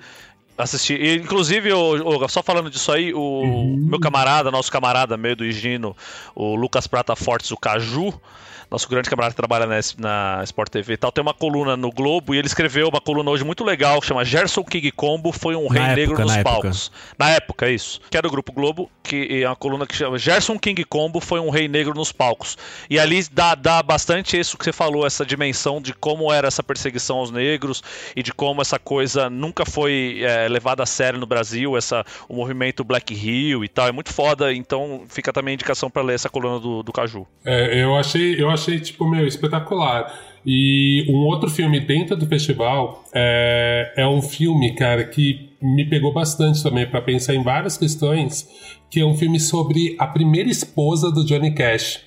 assistir. E, inclusive, o, o- só falando disso aí, o Uhum. meu camarada, nosso camarada meio do Higino, o Lucas Prata Fortes, o Caju, nosso grande camarada que trabalha na, na Sport TV e tal, tem uma coluna no Globo e ele escreveu uma coluna hoje muito legal que chama Gerson King Combo foi um rei Na negro época, nos na época. palcos. Na época, isso. Que era o Grupo Globo, que é uma coluna que chama Gerson King Combo foi um rei negro nos palcos. E ali dá, dá bastante isso que você falou, essa dimensão de como era essa perseguição aos negros e de como essa coisa nunca foi é, levada a sério no Brasil, essa, o movimento Black Hill e tal. É muito foda, então fica também a indicação para ler essa coluna do, do Caju. É, eu achei, eu achei, tipo, meu, espetacular. E um outro filme dentro do festival é, é um filme, cara, que me pegou bastante também para pensar em várias questões, que é um filme sobre a primeira esposa do Johnny Cash.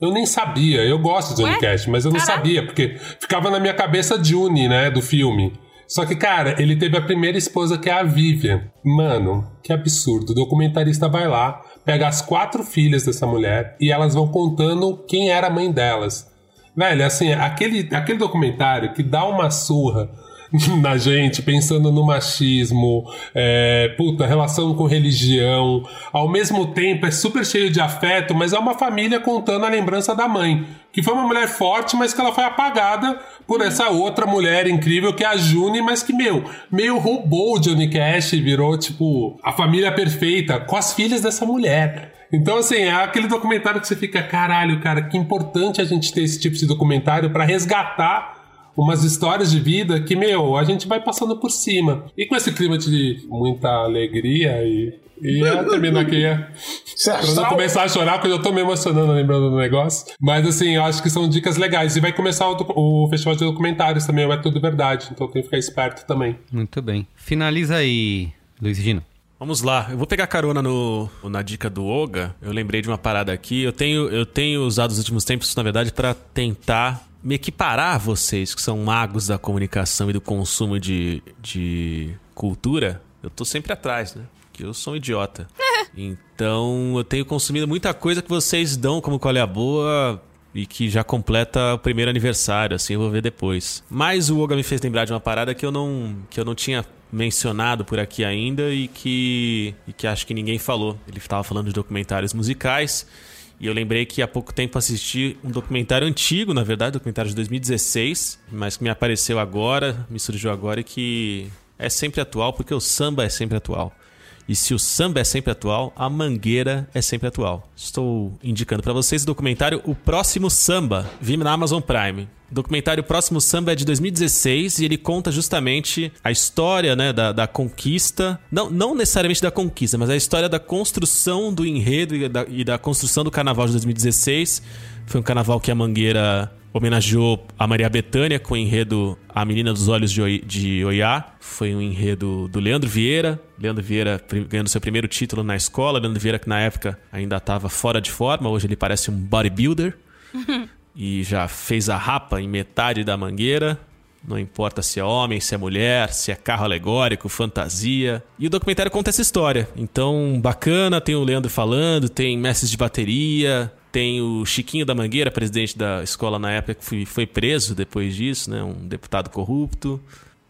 Eu nem sabia, eu gosto de Johnny Ué? Cash, mas eu não sabia, porque ficava na minha cabeça June, né, do filme. Só que, cara, ele teve a primeira esposa que é a Vivian. Mano, que absurdo. O documentarista vai lá, pega as quatro filhas dessa mulher e elas vão contando quem era a mãe delas. Velho, assim, aquele, aquele documentário que dá uma surra na gente, pensando no machismo, é, puta, relação com religião, ao mesmo tempo é super cheio de afeto, mas é uma família contando a lembrança da mãe, que foi uma mulher forte, mas que ela foi apagada por essa outra mulher incrível que é a June, mas que, meu, meio roubou o Johnny Cash e virou, tipo, a família perfeita com as filhas dessa mulher. Então, assim, é aquele documentário que você fica, caralho, cara, que importante a gente ter esse tipo de documentário pra resgatar umas histórias de vida que, meu, a gente vai passando por cima. E com esse clima de muita alegria e. E eu termino aqui. é, Pra não começar a chorar, porque eu tô me emocionando lembrando do negócio. Mas assim, eu acho que são dicas legais. E vai começar o, o festival de documentários também, é tudo verdade. Então tem que ficar esperto também. Muito bem. Finaliza aí, Luiz Gino. Vamos lá, eu vou pegar carona no, na dica do Oga. Eu lembrei de uma parada aqui. Eu tenho, eu tenho usado os últimos tempos, na verdade, para tentar me equiparar a vocês, que são magos da comunicação e do consumo de, de cultura. Eu tô sempre atrás, né? Porque eu sou um idiota. Então eu tenho consumido muita coisa que vocês dão como qual é a boa e que já completa o primeiro aniversário, assim eu vou ver depois. Mas o Oga me fez lembrar de uma parada que eu não, que eu não tinha mencionado por aqui ainda e que, e que acho que ninguém falou. Ele estava falando de documentários musicais e eu lembrei que há pouco tempo assisti um documentário antigo, na verdade, documentário de 2016, mas que me apareceu agora, me surgiu agora e que é sempre atual, porque o samba é sempre atual. E se o samba é sempre atual, a mangueira é sempre atual. Estou indicando para vocês o documentário O Próximo Samba, vi na Amazon Prime. O documentário Próximo Samba é de 2016 e ele conta justamente a história né, da, da conquista, não, não necessariamente da conquista, mas a história da construção do enredo e da, e da construção do carnaval de 2016. Foi um carnaval que a Mangueira homenageou a Maria Bethânia com o enredo A Menina dos Olhos de, Oi- de Oiá. Foi um enredo do Leandro Vieira. Leandro Vieira ganhando seu primeiro título na escola. Leandro Vieira que na época ainda estava fora de forma. Hoje ele parece um bodybuilder. e já fez a rapa em metade da mangueira. Não importa se é homem, se é mulher, se é carro alegórico, fantasia. E o documentário conta essa história. Então, bacana, tem o Leandro falando, tem mestres de bateria, tem o Chiquinho da Mangueira, presidente da escola na época, que foi, preso depois disso, né? Um deputado corrupto.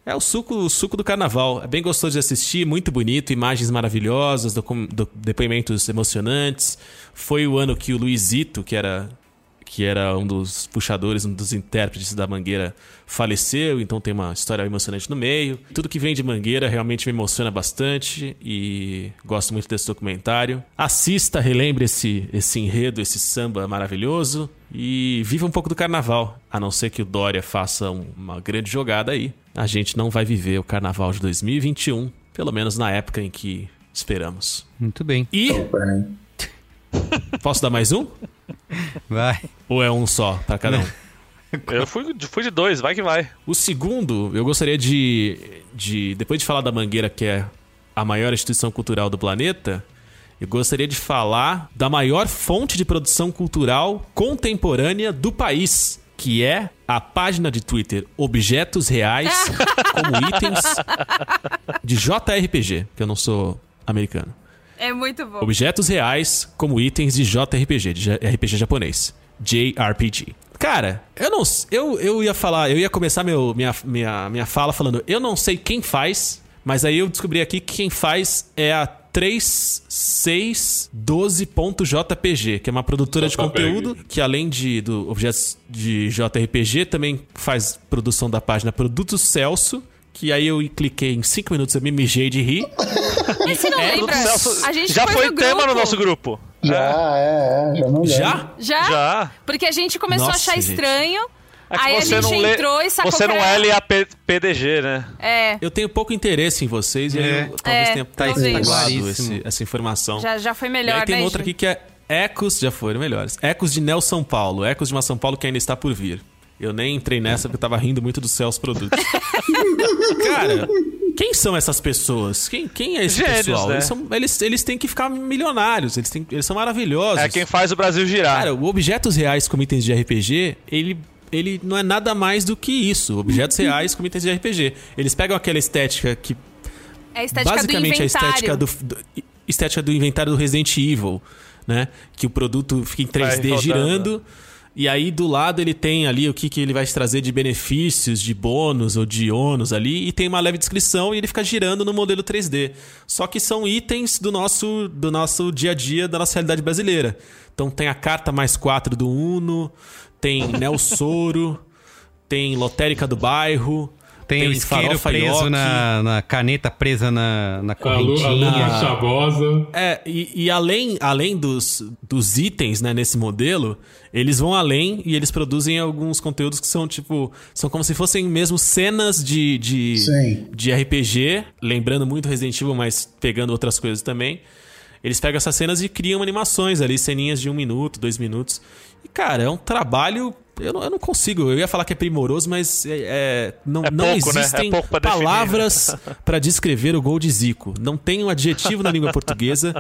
É o suco, o suco do carnaval. É bem gostoso de assistir, muito bonito, imagens maravilhosas, do- depoimentos emocionantes. Foi o ano que o Luizito, que era que era um dos puxadores, um dos intérpretes da Mangueira, faleceu, então tem uma história emocionante no meio. Tudo que vem de Mangueira realmente me emociona bastante e gosto muito desse documentário. Assista, relembre esse, esse enredo, esse samba maravilhoso e viva um pouco do carnaval. A não ser que o Dória faça um- uma grande jogada aí, a gente não vai viver o carnaval de 2021, pelo menos na época em que esperamos. Muito bem. E. Posso dar mais um? Vai. Ou é um só pra cada um? Eu fui, fui de dois, vai que vai. O segundo, eu gostaria de, de. Depois de falar da Mangueira, que é a maior instituição cultural do planeta, eu gostaria de falar da maior fonte de produção cultural contemporânea do país, que é a página de Twitter Objetos Reais como itens de JRPG, que eu não sou americano. É muito bom. Objetos reais como itens de JRPG, de RPG japonês. JRPG. Cara, eu não. Eu, eu ia falar, eu ia começar meu, minha, minha, minha fala falando, eu não sei quem faz, mas aí eu descobri aqui que quem faz é a 3612.jpg, que é uma produtora de conteúdo que além de do objetos de JRPG também faz produção da página Produtos Celso, que aí eu cliquei em 5 minutos eu me mijei de rir. Mas você não É, lembra? Celso, a gente já foi no tema grupo. no nosso grupo. Já, é, é, já não. Já? Já? Já. Porque a gente começou Nossa, a achar gente. estranho. É que aí a você gente não lê- entrou e sacou Você não é LAPDG, né? É, Eu tenho pouco interesse em vocês e aí É. eu talvez É, tenha tá- claríssimo. esse- essa informação. já, já foi e melhor, aí tem né, outra aqui que é Ecos, já foram melhores. Ecos de Nel São Paulo. Ecos de uma São Paulo que ainda está por vir. Eu nem entrei nessa porque eu tava rindo muito dos céus produtos. Cara, quem são essas pessoas? Quem, quem é esse Gênios, pessoal? né? Eles, são- eles, eles têm que ficar milionários. Eles, têm, eles são maravilhosos. É quem faz o Brasil girar. Cara, o Objetos Reais como itens de RPG, ele, ele não é nada mais do que isso. Objetos reais como itens de RPG. Eles pegam aquela estética que É a estética basicamente do a inventário. estética do, do- estética do inventário do Resident Evil, né? Que o produto fica em 3D rodando. girando. E aí do lado ele tem ali o que, que ele vai te trazer de benefícios, de bônus ou de ônus ali, e tem uma leve descrição e ele fica girando no modelo 3D. Só que são itens do nosso, do nosso dia a dia, da nossa realidade brasileira. Então tem a carta mais 4 do Uno, tem Nel Soro, tem Lotérica do Bairro, Tem, o isqueiro farofa preso na, na caneta presa na, na A, lu, a correntinha. lua chavosa. É, e, e além, além dos, dos itens, né, nesse modelo, eles vão além e eles produzem alguns conteúdos que são, tipo, são como se fossem mesmo cenas de, de, Sim. de RPG, lembrando muito Resident Evil, mas pegando outras coisas também. Eles pegam essas cenas e criam animações ali, ceninhas de um minuto, dois minutos. E, cara, é um trabalho. Eu não, eu não consigo. Eu ia falar que é primoroso, mas é, é- não, É não pouco, né? É existem pra definir, né? palavras para descrever o gol de Zico. Não tem um adjetivo na língua portuguesa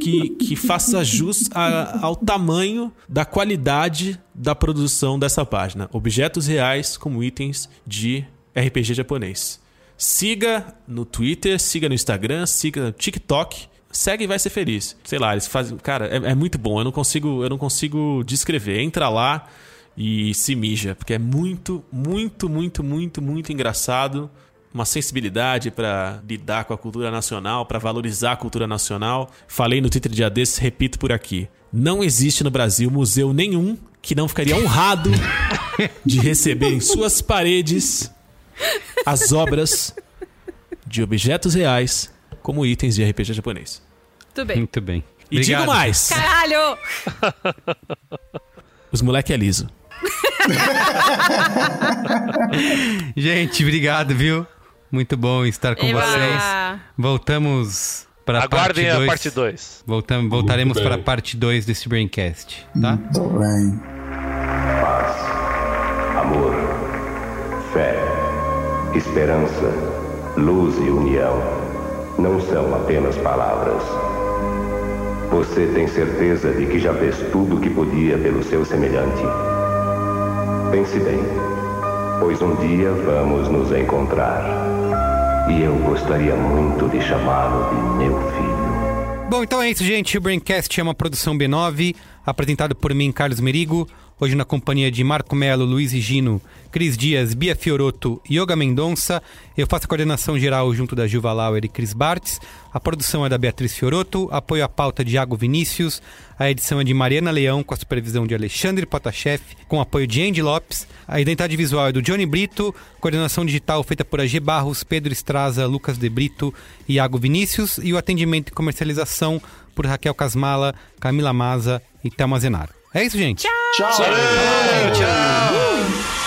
que, que faça jus a- ao tamanho da qualidade da produção dessa página. Objetos reais como itens de RPG japonês. Siga no Twitter, siga no Instagram, siga no TikTok. Segue e vai ser feliz. Sei lá, eles fazem. Cara, é, é muito bom. Eu não consigo, eu não consigo descrever. Entra lá e se mija, porque é muito, muito, muito, muito, muito engraçado. Uma sensibilidade pra lidar com a cultura nacional, pra valorizar a cultura nacional. Falei no Twitter de desses, repito por aqui. Não existe no Brasil museu nenhum que não ficaria honrado de receber em suas paredes as obras de objetos reais como itens de RPG japonês. Tudo bem. Muito bem. E digo Obrigado. mais, Caralho! os moleque é liso. Gente, obrigado, viu? Muito bom estar com Eba! vocês. Voltamos para a parte Aguardem a 2. parte 2. Voltamos, voltaremos para a parte 2 desse Braincast, tá? Muito bem. Fé, esperança, luz e união não são apenas palavras. Você tem certeza de que já fez tudo o que podia pelo seu semelhante? Pense bem, pois um dia vamos nos encontrar. E eu gostaria muito de chamá-lo de meu filho. Bom, então é isso, gente. O Braincast é uma produção B9, apresentado por mim, Carlos Merigo. Hoje na companhia de Marco Melo, Luiz Higino, Cris Dias, Bia Fioroto e Yoga Mendonça. Eu faço a coordenação geral junto da Gilva Lauer e Cris Bartz. A produção é da Beatriz Fioroto, apoio à pauta de Iago Vinícius. A edição é de Mariana Leão, com a supervisão de Alexandre Potashev, com apoio de Andy Lopes. A identidade visual é do Johnny Brito, coordenação digital feita por AG Barros, Pedro Estraza, Lucas De Brito e Iago Vinícius. E o atendimento e comercialização por Raquel Casmala, Camila Maza e Thelma Zenaro. É isso, gente. Tchau. Tchau. Tchau.